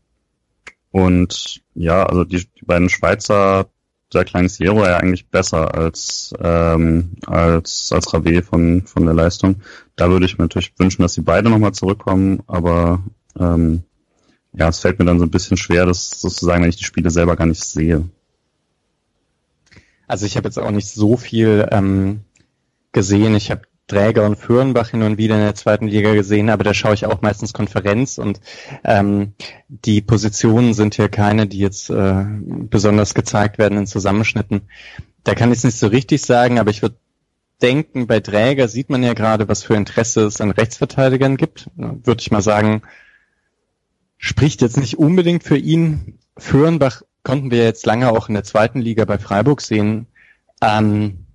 und ja, also die, die beiden Schweizer, der kleine Sierra ja eigentlich besser als ähm, als als Rave von von der Leistung. Da würde ich mir natürlich wünschen, dass sie beide nochmal zurückkommen, aber ähm, ja, es fällt mir dann so ein bisschen schwer, das sozusagen, wenn ich die Spiele selber gar nicht sehe. Also ich habe jetzt auch nicht so viel ähm, gesehen. Ich habe Dräger und Fürnbach hin und wieder in der zweiten Liga gesehen, aber da schaue ich auch meistens Konferenz und ähm, die Positionen sind hier keine, die jetzt äh, besonders gezeigt werden in Zusammenschnitten. Da kann ich es nicht so richtig sagen, aber ich würde denken, bei Dräger sieht man ja gerade, was für Interesse es an Rechtsverteidigern gibt. Würde ich mal sagen, spricht jetzt nicht unbedingt für ihn. Fürnbach konnten wir jetzt lange auch in der zweiten Liga bei Freiburg sehen. Ähm,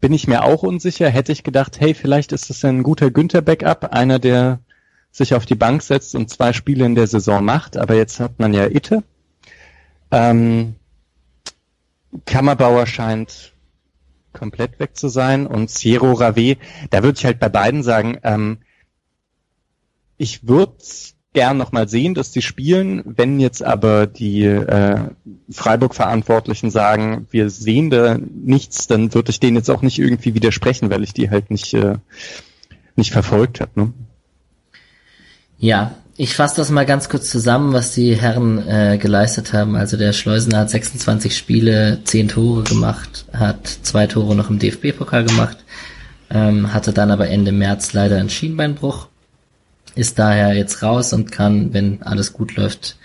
bin ich mir auch unsicher. Hätte ich gedacht, hey, vielleicht ist das ein guter Günther-Backup, einer, der sich auf die Bank setzt und zwei Spiele in der Saison macht. Aber jetzt hat man ja Itte. Ähm, Kammerbauer scheint komplett weg zu sein und Sierra Rave, da würde ich halt bei beiden sagen, ähm, ich würde gern nochmal sehen, dass die spielen. Wenn jetzt aber die äh, Freiburg-Verantwortlichen sagen, wir sehen da nichts, dann würde ich denen jetzt auch nicht irgendwie widersprechen, weil ich die halt nicht, äh, nicht verfolgt habe. Ne? Ja, ich fasse das mal ganz kurz zusammen, was die Herren äh, geleistet haben. Also der Schleusener hat 26 Spiele, 10 Tore gemacht, hat zwei Tore noch im DFB-Pokal gemacht, ähm, hatte dann aber Ende März leider einen Schienbeinbruch ist daher jetzt raus und kann, wenn alles gut läuft,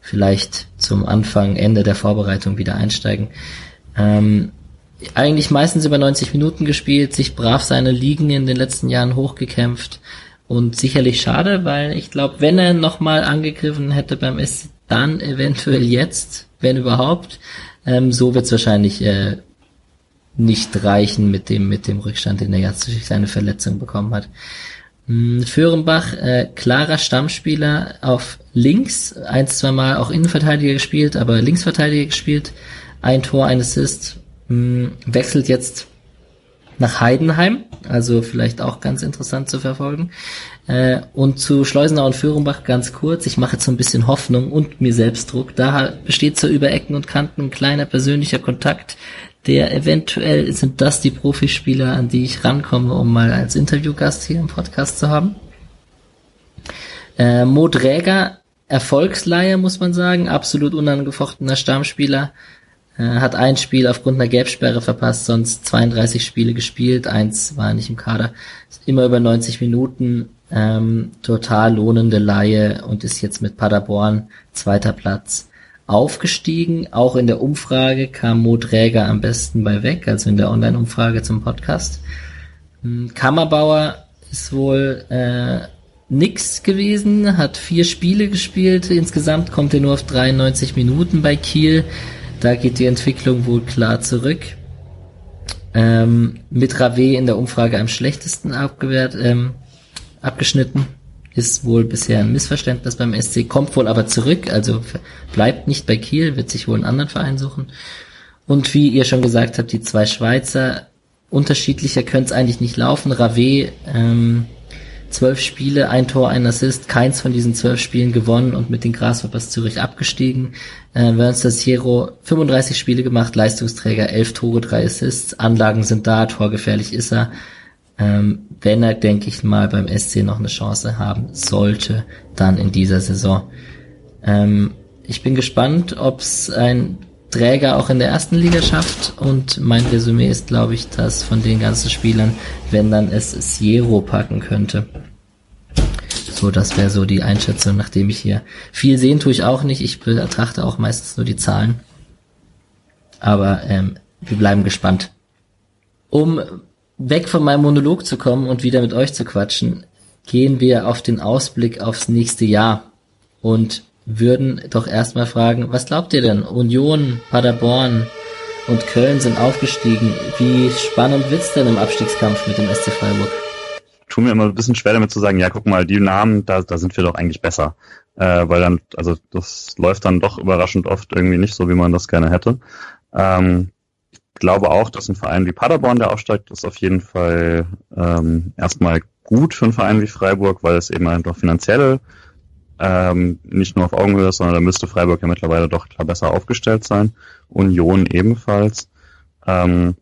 vielleicht zum Anfang, Ende der Vorbereitung wieder einsteigen. Ähm, eigentlich meistens über 90 Minuten gespielt, sich brav seine Ligen in den letzten Jahren hochgekämpft und sicherlich schade, weil ich glaube, wenn er nochmal angegriffen hätte beim SC, dann eventuell jetzt, wenn überhaupt. Ähm, so wird es wahrscheinlich äh, nicht reichen mit dem, mit dem Rückstand, den er jetzt durch seine Verletzung bekommen hat. Hm, Föhrenbach, äh, klarer Stammspieler auf links, ein, zwei Mal auch Innenverteidiger gespielt, aber Linksverteidiger gespielt, ein Tor, ein Assist, mh, hm, wechselt jetzt nach Heidenheim, also vielleicht auch ganz interessant zu verfolgen. Äh, und zu Schleusenau und Föhrenbach ganz kurz, ich mache jetzt so ein bisschen Hoffnung und mir Selbstdruck. Da besteht so über Ecken und Kanten ein kleiner persönlicher Kontakt, der eventuell sind das die Profispieler, an die ich rankomme, um mal als Interviewgast hier im Podcast zu haben. Äh, Mo Dräger, Erfolgsleihe, muss man sagen, absolut unangefochtener Stammspieler, äh, hat ein Spiel aufgrund einer Gelbsperre verpasst, sonst 32 Spiele gespielt, eins war nicht im Kader, ist immer über 90 Minuten, ähm, total lohnende Laie und ist jetzt mit Paderborn zweiter Platz aufgestiegen. Auch in der Umfrage kam Mo Träger am besten bei weg, also in der Online-Umfrage zum Podcast. Hm, Kammerbauer ist wohl äh, nix gewesen, hat vier Spiele gespielt. Insgesamt kommt er nur auf 93 Minuten bei Kiel. Da geht die Entwicklung wohl klar zurück. Ähm, mit Rave in der Umfrage am schlechtesten abgewehrt, ähm, abgeschnitten. Ist wohl bisher ein Missverständnis beim SC, kommt wohl aber zurück, also bleibt nicht bei Kiel, wird sich wohl einen anderen Verein suchen. Und wie ihr schon gesagt habt, die zwei Schweizer, unterschiedlicher könnte es eigentlich nicht laufen. Rave ähm, zwölf Spiele, ein Tor, ein Assist, keins von diesen zwölf Spielen gewonnen und mit den Grasshoppers Zürich abgestiegen. Äh, Wernster Hero 35 Spiele gemacht, Leistungsträger, elf Tore, drei Assists, Anlagen sind da, torgefährlich ist er. Ähm, wenn er, denke ich mal, beim SC noch eine Chance haben sollte, dann in dieser Saison. Ähm, ich bin gespannt, ob es ein Träger auch in der ersten Liga schafft und mein Resümee ist, glaube ich, dass von den ganzen Spielern, wenn dann es Siero packen könnte. So, das wäre so die Einschätzung, nachdem ich hier viel sehen tue ich auch nicht. Ich betrachte auch meistens nur die Zahlen. Aber ähm, wir bleiben gespannt. Um weg von meinem Monolog zu kommen und wieder mit euch zu quatschen, gehen wir auf den Ausblick aufs nächste Jahr. Und würden doch erstmal fragen, was glaubt ihr denn? Union, Paderborn und Köln sind aufgestiegen. Wie spannend wird's denn im Abstiegskampf mit dem SC Freiburg? Tu mir immer ein bisschen schwer damit zu sagen, ja, guck mal, die Namen, da, da sind wir doch eigentlich besser. Äh, weil dann, also das läuft dann doch überraschend oft irgendwie nicht so, wie man das gerne hätte. Ähm, glaube auch, dass ein Verein wie Paderborn, der aufsteigt, ist auf jeden Fall ähm, erstmal gut für einen Verein wie Freiburg, weil es eben einfach finanziell ähm, nicht nur auf Augenhöhe, sondern da müsste Freiburg ja mittlerweile doch klar besser aufgestellt sein. Union ebenfalls. Ähm,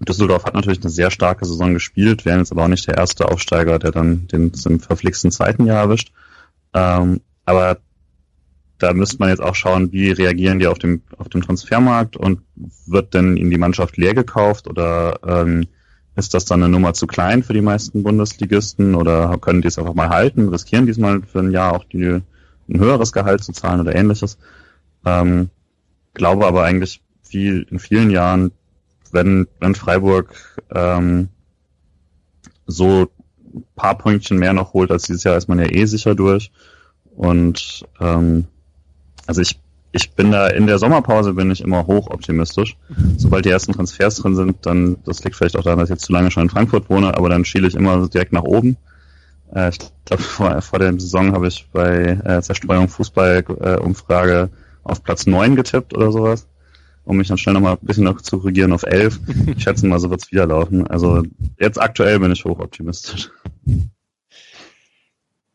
Düsseldorf hat natürlich eine sehr starke Saison gespielt, wären jetzt aber auch nicht der erste Aufsteiger, der dann den im verflixten zweiten Jahr erwischt. Ähm, aber da müsste man jetzt auch schauen, wie reagieren die auf dem, auf dem Transfermarkt und wird denn ihnen die Mannschaft leer gekauft oder ähm, ist das dann eine Nummer zu klein für die meisten Bundesligisten oder können die es einfach mal halten, riskieren diesmal für ein Jahr auch die, ein höheres Gehalt zu zahlen oder ähnliches? Ähm, glaube aber eigentlich, wie in vielen Jahren, wenn, wenn Freiburg ähm, so paar Pünktchen mehr noch holt als dieses Jahr, ist man ja eh sicher durch. Und ähm, also ich ich bin da in der Sommerpause bin ich immer hoch optimistisch. Sobald die ersten Transfers drin sind, dann, das liegt vielleicht auch daran, dass ich jetzt zu lange schon in Frankfurt wohne, aber dann schiele ich immer direkt nach oben. Äh, ich glaube, vor, vor der Saison habe ich bei äh, Zerstreuung Fußball äh, auf Platz neun getippt oder sowas, um mich dann schnell nochmal ein bisschen noch zu korrigieren auf elf. Ich schätze mal, so wird's wieder laufen. Also jetzt aktuell bin ich hoch optimistisch.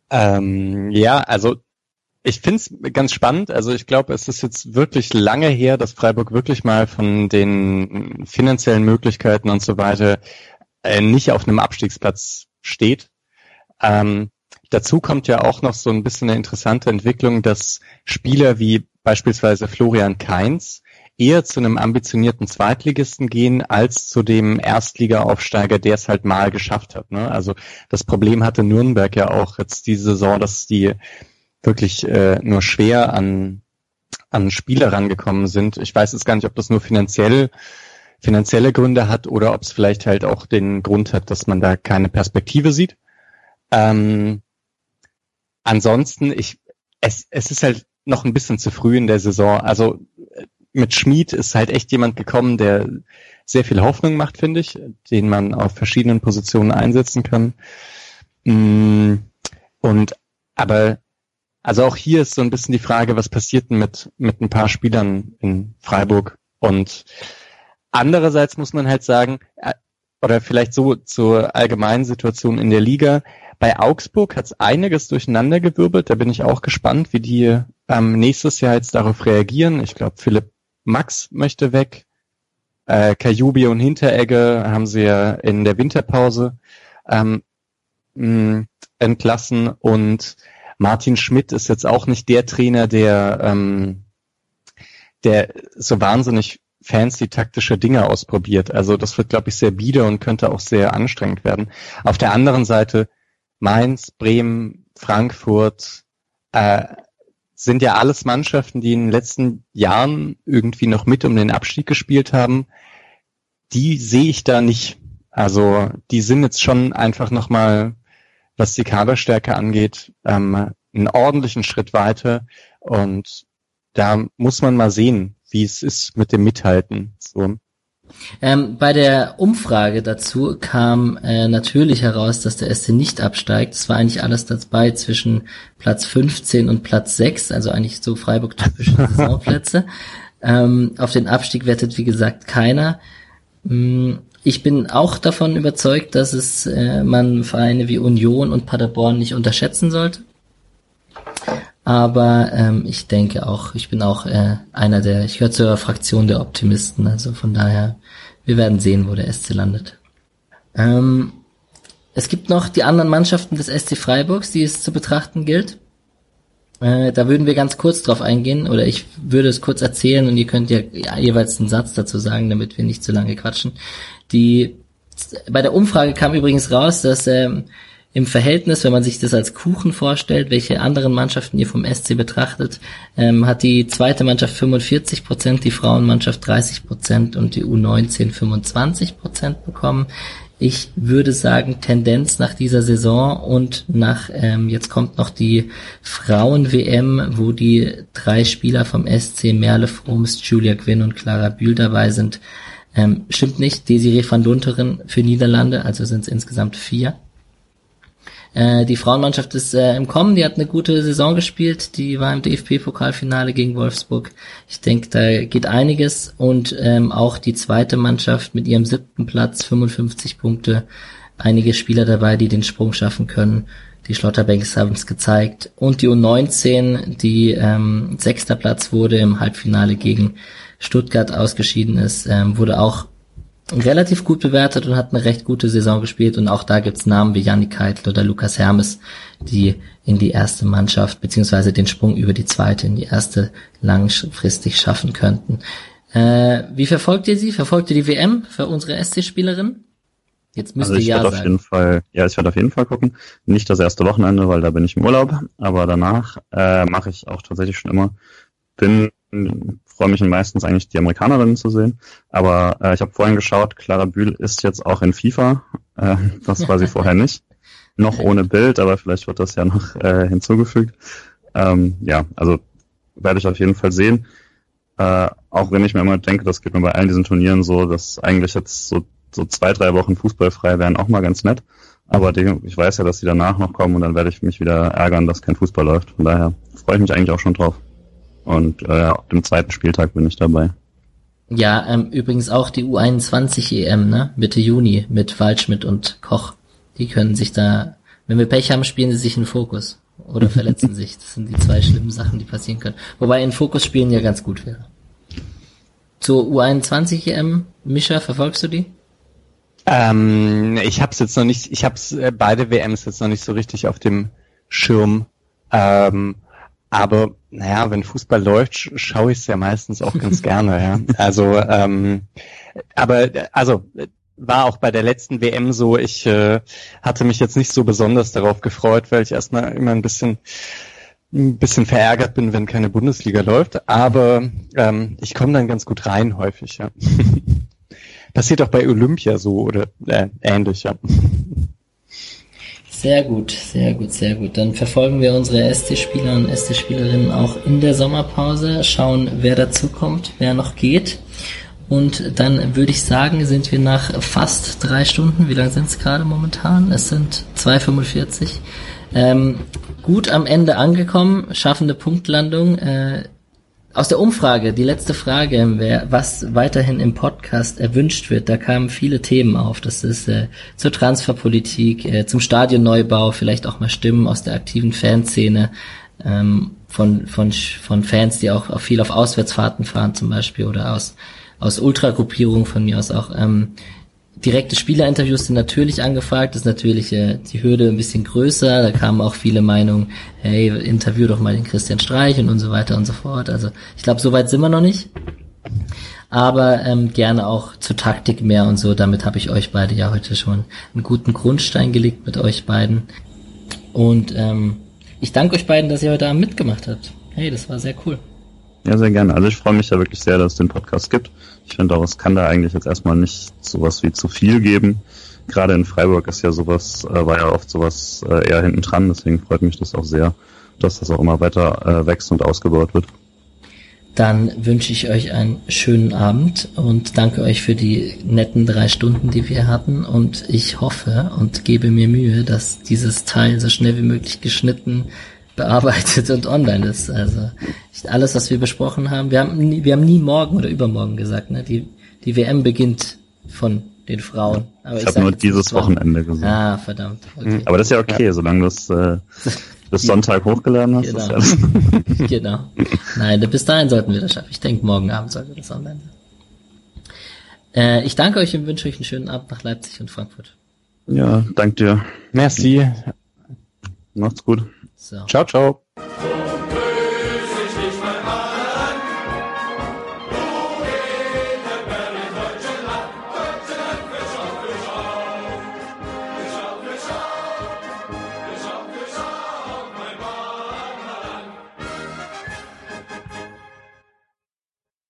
Ähm, ja, also ich finde es ganz spannend. Also ich glaube, es ist jetzt wirklich lange her, dass Freiburg wirklich mal von den finanziellen Möglichkeiten und so weiter äh, nicht auf einem Abstiegsplatz steht. Ähm, dazu kommt ja auch noch so ein bisschen eine interessante Entwicklung, dass Spieler wie beispielsweise Florian Kainz eher zu einem ambitionierten Zweitligisten gehen als zu dem Erstliga-Aufsteiger, der es halt mal geschafft hat. Ne? Also das Problem hatte Nürnberg ja auch jetzt diese Saison, dass die wirklich äh, nur schwer an, an Spieler rangekommen sind. Ich weiß jetzt gar nicht, ob das nur finanziell finanzielle Gründe hat oder ob es vielleicht halt auch den Grund hat, dass man da keine Perspektive sieht. Ähm, ansonsten, ich, es, es ist halt noch ein bisschen zu früh in der Saison. Also mit Schmied ist halt echt jemand gekommen, der sehr viel Hoffnung macht, finde ich, den man auf verschiedenen Positionen einsetzen kann. Mm, und aber also auch hier ist so ein bisschen die Frage, was passiert denn mit mit ein paar Spielern in Freiburg? Und andererseits muss man halt sagen, äh, oder vielleicht so zur allgemeinen Situation in der Liga. Bei Augsburg hat es einiges durcheinandergewirbelt. Da bin ich auch gespannt, wie die ähm, nächstes Jahr jetzt darauf reagieren. Ich glaube, Philipp Max möchte weg. Äh, Kajubi und Hinteregge haben sie ja in der Winterpause ähm, mh, entlassen und Martin Schmidt ist jetzt auch nicht der Trainer, der, ähm, der so wahnsinnig fancy taktische Dinge ausprobiert. Also das wird, glaube ich, sehr bieder und könnte auch sehr anstrengend werden. Auf der anderen Seite Mainz, Bremen, Frankfurt äh, sind ja alles Mannschaften, die in den letzten Jahren irgendwie noch mit um den Abstieg gespielt haben. Die sehe ich da nicht. Also die sind jetzt schon einfach nochmal, was die Kaderstärke angeht, ähm, einen ordentlichen Schritt weiter. Und da muss man mal sehen, wie es ist mit dem Mithalten. So. Ähm, bei der Umfrage dazu kam äh, natürlich heraus, dass der SC nicht absteigt. Es war eigentlich alles dabei zwischen Platz 15 und Platz 6, also eigentlich so Freiburg-typische Saisonplätze. Ähm, auf den Abstieg wettet, wie gesagt, keiner. Mm, ich bin auch davon überzeugt, dass es äh, man Vereine wie Union und Paderborn nicht unterschätzen sollte. Aber ähm, ich denke auch, ich bin auch äh, einer der, ich gehöre zur Fraktion der Optimisten, also von daher, wir werden sehen, wo der SC landet. Ähm, es gibt noch die anderen Mannschaften des SC Freiburgs, die es zu betrachten gilt. Äh, da würden wir ganz kurz drauf eingehen, oder ich würde es kurz erzählen und ihr könnt ja, jeweils einen Satz dazu sagen, damit wir nicht zu lange quatschen. Die bei der Umfrage kam übrigens raus, dass ähm, im Verhältnis, wenn man sich das als Kuchen vorstellt, welche anderen Mannschaften ihr vom SC betrachtet, ähm, hat die zweite Mannschaft 45 Prozent, die Frauenmannschaft 30 Prozent und die U19 25 Prozent bekommen. Ich würde sagen, Tendenz nach dieser Saison und nach, ähm, jetzt kommt noch die Frauen-WM, wo die drei Spieler vom SC, Merle Froms, Julia Quinn und Clara Bühl dabei sind. Ähm, stimmt nicht, Desiree van Lunteren für Niederlande, also sind es insgesamt vier. Äh, die Frauenmannschaft ist äh, im Kommen, die hat eine gute Saison gespielt, die war im DFB-Pokalfinale gegen Wolfsburg. Ich denke, da geht einiges und ähm, auch die zweite Mannschaft mit ihrem siebten Platz, 55 Punkte, einige Spieler dabei, die den Sprung schaffen können. Die Schlotterbanks haben es gezeigt. Und die U19, die ähm, sechster Platz wurde im Halbfinale gegen Stuttgart ausgeschieden ist, ähm, wurde auch relativ gut bewertet und hat eine recht gute Saison gespielt und auch da gibt's Namen wie Yannick Keitel oder Lukas Hermes, die in die erste Mannschaft beziehungsweise den Sprung über die zweite in die erste langfristig schaffen könnten. Äh, wie verfolgt ihr sie? Verfolgt ihr die WM für unsere SC-Spielerin? Jetzt müsst also ich ja werde auf jeden Fall, ja, ich werde auf jeden Fall gucken. Nicht das erste Wochenende, weil da bin ich im Urlaub, aber danach äh, mache ich auch tatsächlich schon immer. Bin freue mich meistens eigentlich die Amerikanerinnen zu sehen. Aber äh, ich habe vorhin geschaut, Clara Bühl ist jetzt auch in FIFA. Äh, das war sie vorher nicht. Noch ohne Bild, aber vielleicht wird das ja noch äh, hinzugefügt. Ähm, ja, also werde ich auf jeden Fall sehen. Äh, auch wenn ich mir immer denke, das geht mir bei allen diesen Turnieren so, dass eigentlich jetzt so, so zwei, drei Wochen fußballfrei wären auch mal ganz nett. Aber die, ich weiß ja, dass die danach noch kommen und dann werde ich mich wieder ärgern, dass kein Fußball läuft. Von daher freue ich mich eigentlich auch schon drauf. Und äh, auf dem zweiten Spieltag bin ich dabei. Ja, ähm, übrigens auch die U21 EM, ne? Mitte Juni mit Waldschmidt und Koch. Die können sich da, wenn wir Pech haben, spielen sie sich in Fokus oder verletzen sich. Das sind die zwei schlimmen Sachen, die passieren können. Wobei in Fokus spielen ja ganz gut wäre. Zur U21 EM, Mischa, verfolgst du die? Ähm, ich hab's jetzt noch nicht, ich hab's äh, beide WMs jetzt noch nicht so richtig auf dem Schirm. Ähm, aber naja, wenn Fußball läuft, schaue ich es ja meistens auch ganz gerne. Ja. Also, ähm, aber also war auch bei der letzten WM so. Ich äh, hatte mich jetzt nicht so besonders darauf gefreut, weil ich erstmal immer ein bisschen ein bisschen verärgert bin, wenn keine Bundesliga läuft. Aber ähm, ich komme dann ganz gut rein häufig. Ja. Passiert auch bei Olympia so oder äh, ähnlich. Ja. Sehr gut, sehr gut, sehr gut. Dann verfolgen wir unsere ST-Spieler und ST-Spielerinnen auch in der Sommerpause, schauen, wer dazukommt, wer noch geht. Und dann würde ich sagen, sind wir nach fast drei Stunden, wie lange sind es gerade momentan? Es sind 2,45. Ähm, gut am Ende angekommen, schaffende Punktlandung. Äh, aus der Umfrage, die letzte Frage, wer, was weiterhin im Podcast erwünscht wird, da kamen viele Themen auf. Das ist äh, zur Transferpolitik, äh, zum Stadionneubau, vielleicht auch mal Stimmen aus der aktiven Fanszene, ähm, von, von, von Fans, die auch, auch viel auf Auswärtsfahrten fahren zum Beispiel oder aus, aus Ultragruppierungen von mir aus auch. Ähm, direkte Spielerinterviews sind natürlich angefragt, ist natürlich äh, die Hürde ein bisschen größer, da kamen auch viele Meinungen, hey, interview doch mal den Christian Streich und, und so weiter und so fort. Also ich glaube, so weit sind wir noch nicht. Aber ähm, gerne auch zur Taktik mehr und so. Damit habe ich euch beide ja heute schon einen guten Grundstein gelegt mit euch beiden. Und ähm, ich danke euch beiden, dass ihr heute Abend mitgemacht habt. Hey, das war sehr cool. Ja, sehr gerne. Also ich freue mich ja wirklich sehr, dass es den Podcast gibt. Ich finde auch, es kann da eigentlich jetzt erstmal nicht sowas wie zu viel geben. Gerade in Freiburg ist ja sowas, äh, war ja oft sowas äh, eher hinten dran, deswegen freut mich das auch sehr, dass das auch immer weiter äh, wächst und ausgebaut wird. Dann wünsche ich euch einen schönen Abend und danke euch für die netten drei Stunden, die wir hatten. Und ich hoffe und gebe mir Mühe, dass dieses Teil so schnell wie möglich geschnitten, bearbeitet und online ist. Also alles, was wir besprochen haben. Wir haben nie, wir haben nie morgen oder übermorgen gesagt. Ne? Die, die WM beginnt von den Frauen. Aber ich, ich habe nur dieses Wochenende gesagt. Ah, verdammt. Okay. Aber das ist ja okay, ja. solange du es äh, bis Sonntag hochgeladen hast. Genau. Ist ja genau. Nein, bis dahin sollten wir das schaffen. Ich denke, morgen Abend sollte das online sein. Äh, ich danke euch und wünsche euch einen schönen Abend nach Leipzig und Frankfurt. Ja, danke dir. Merci. Macht's gut. So. Ciao, ciao.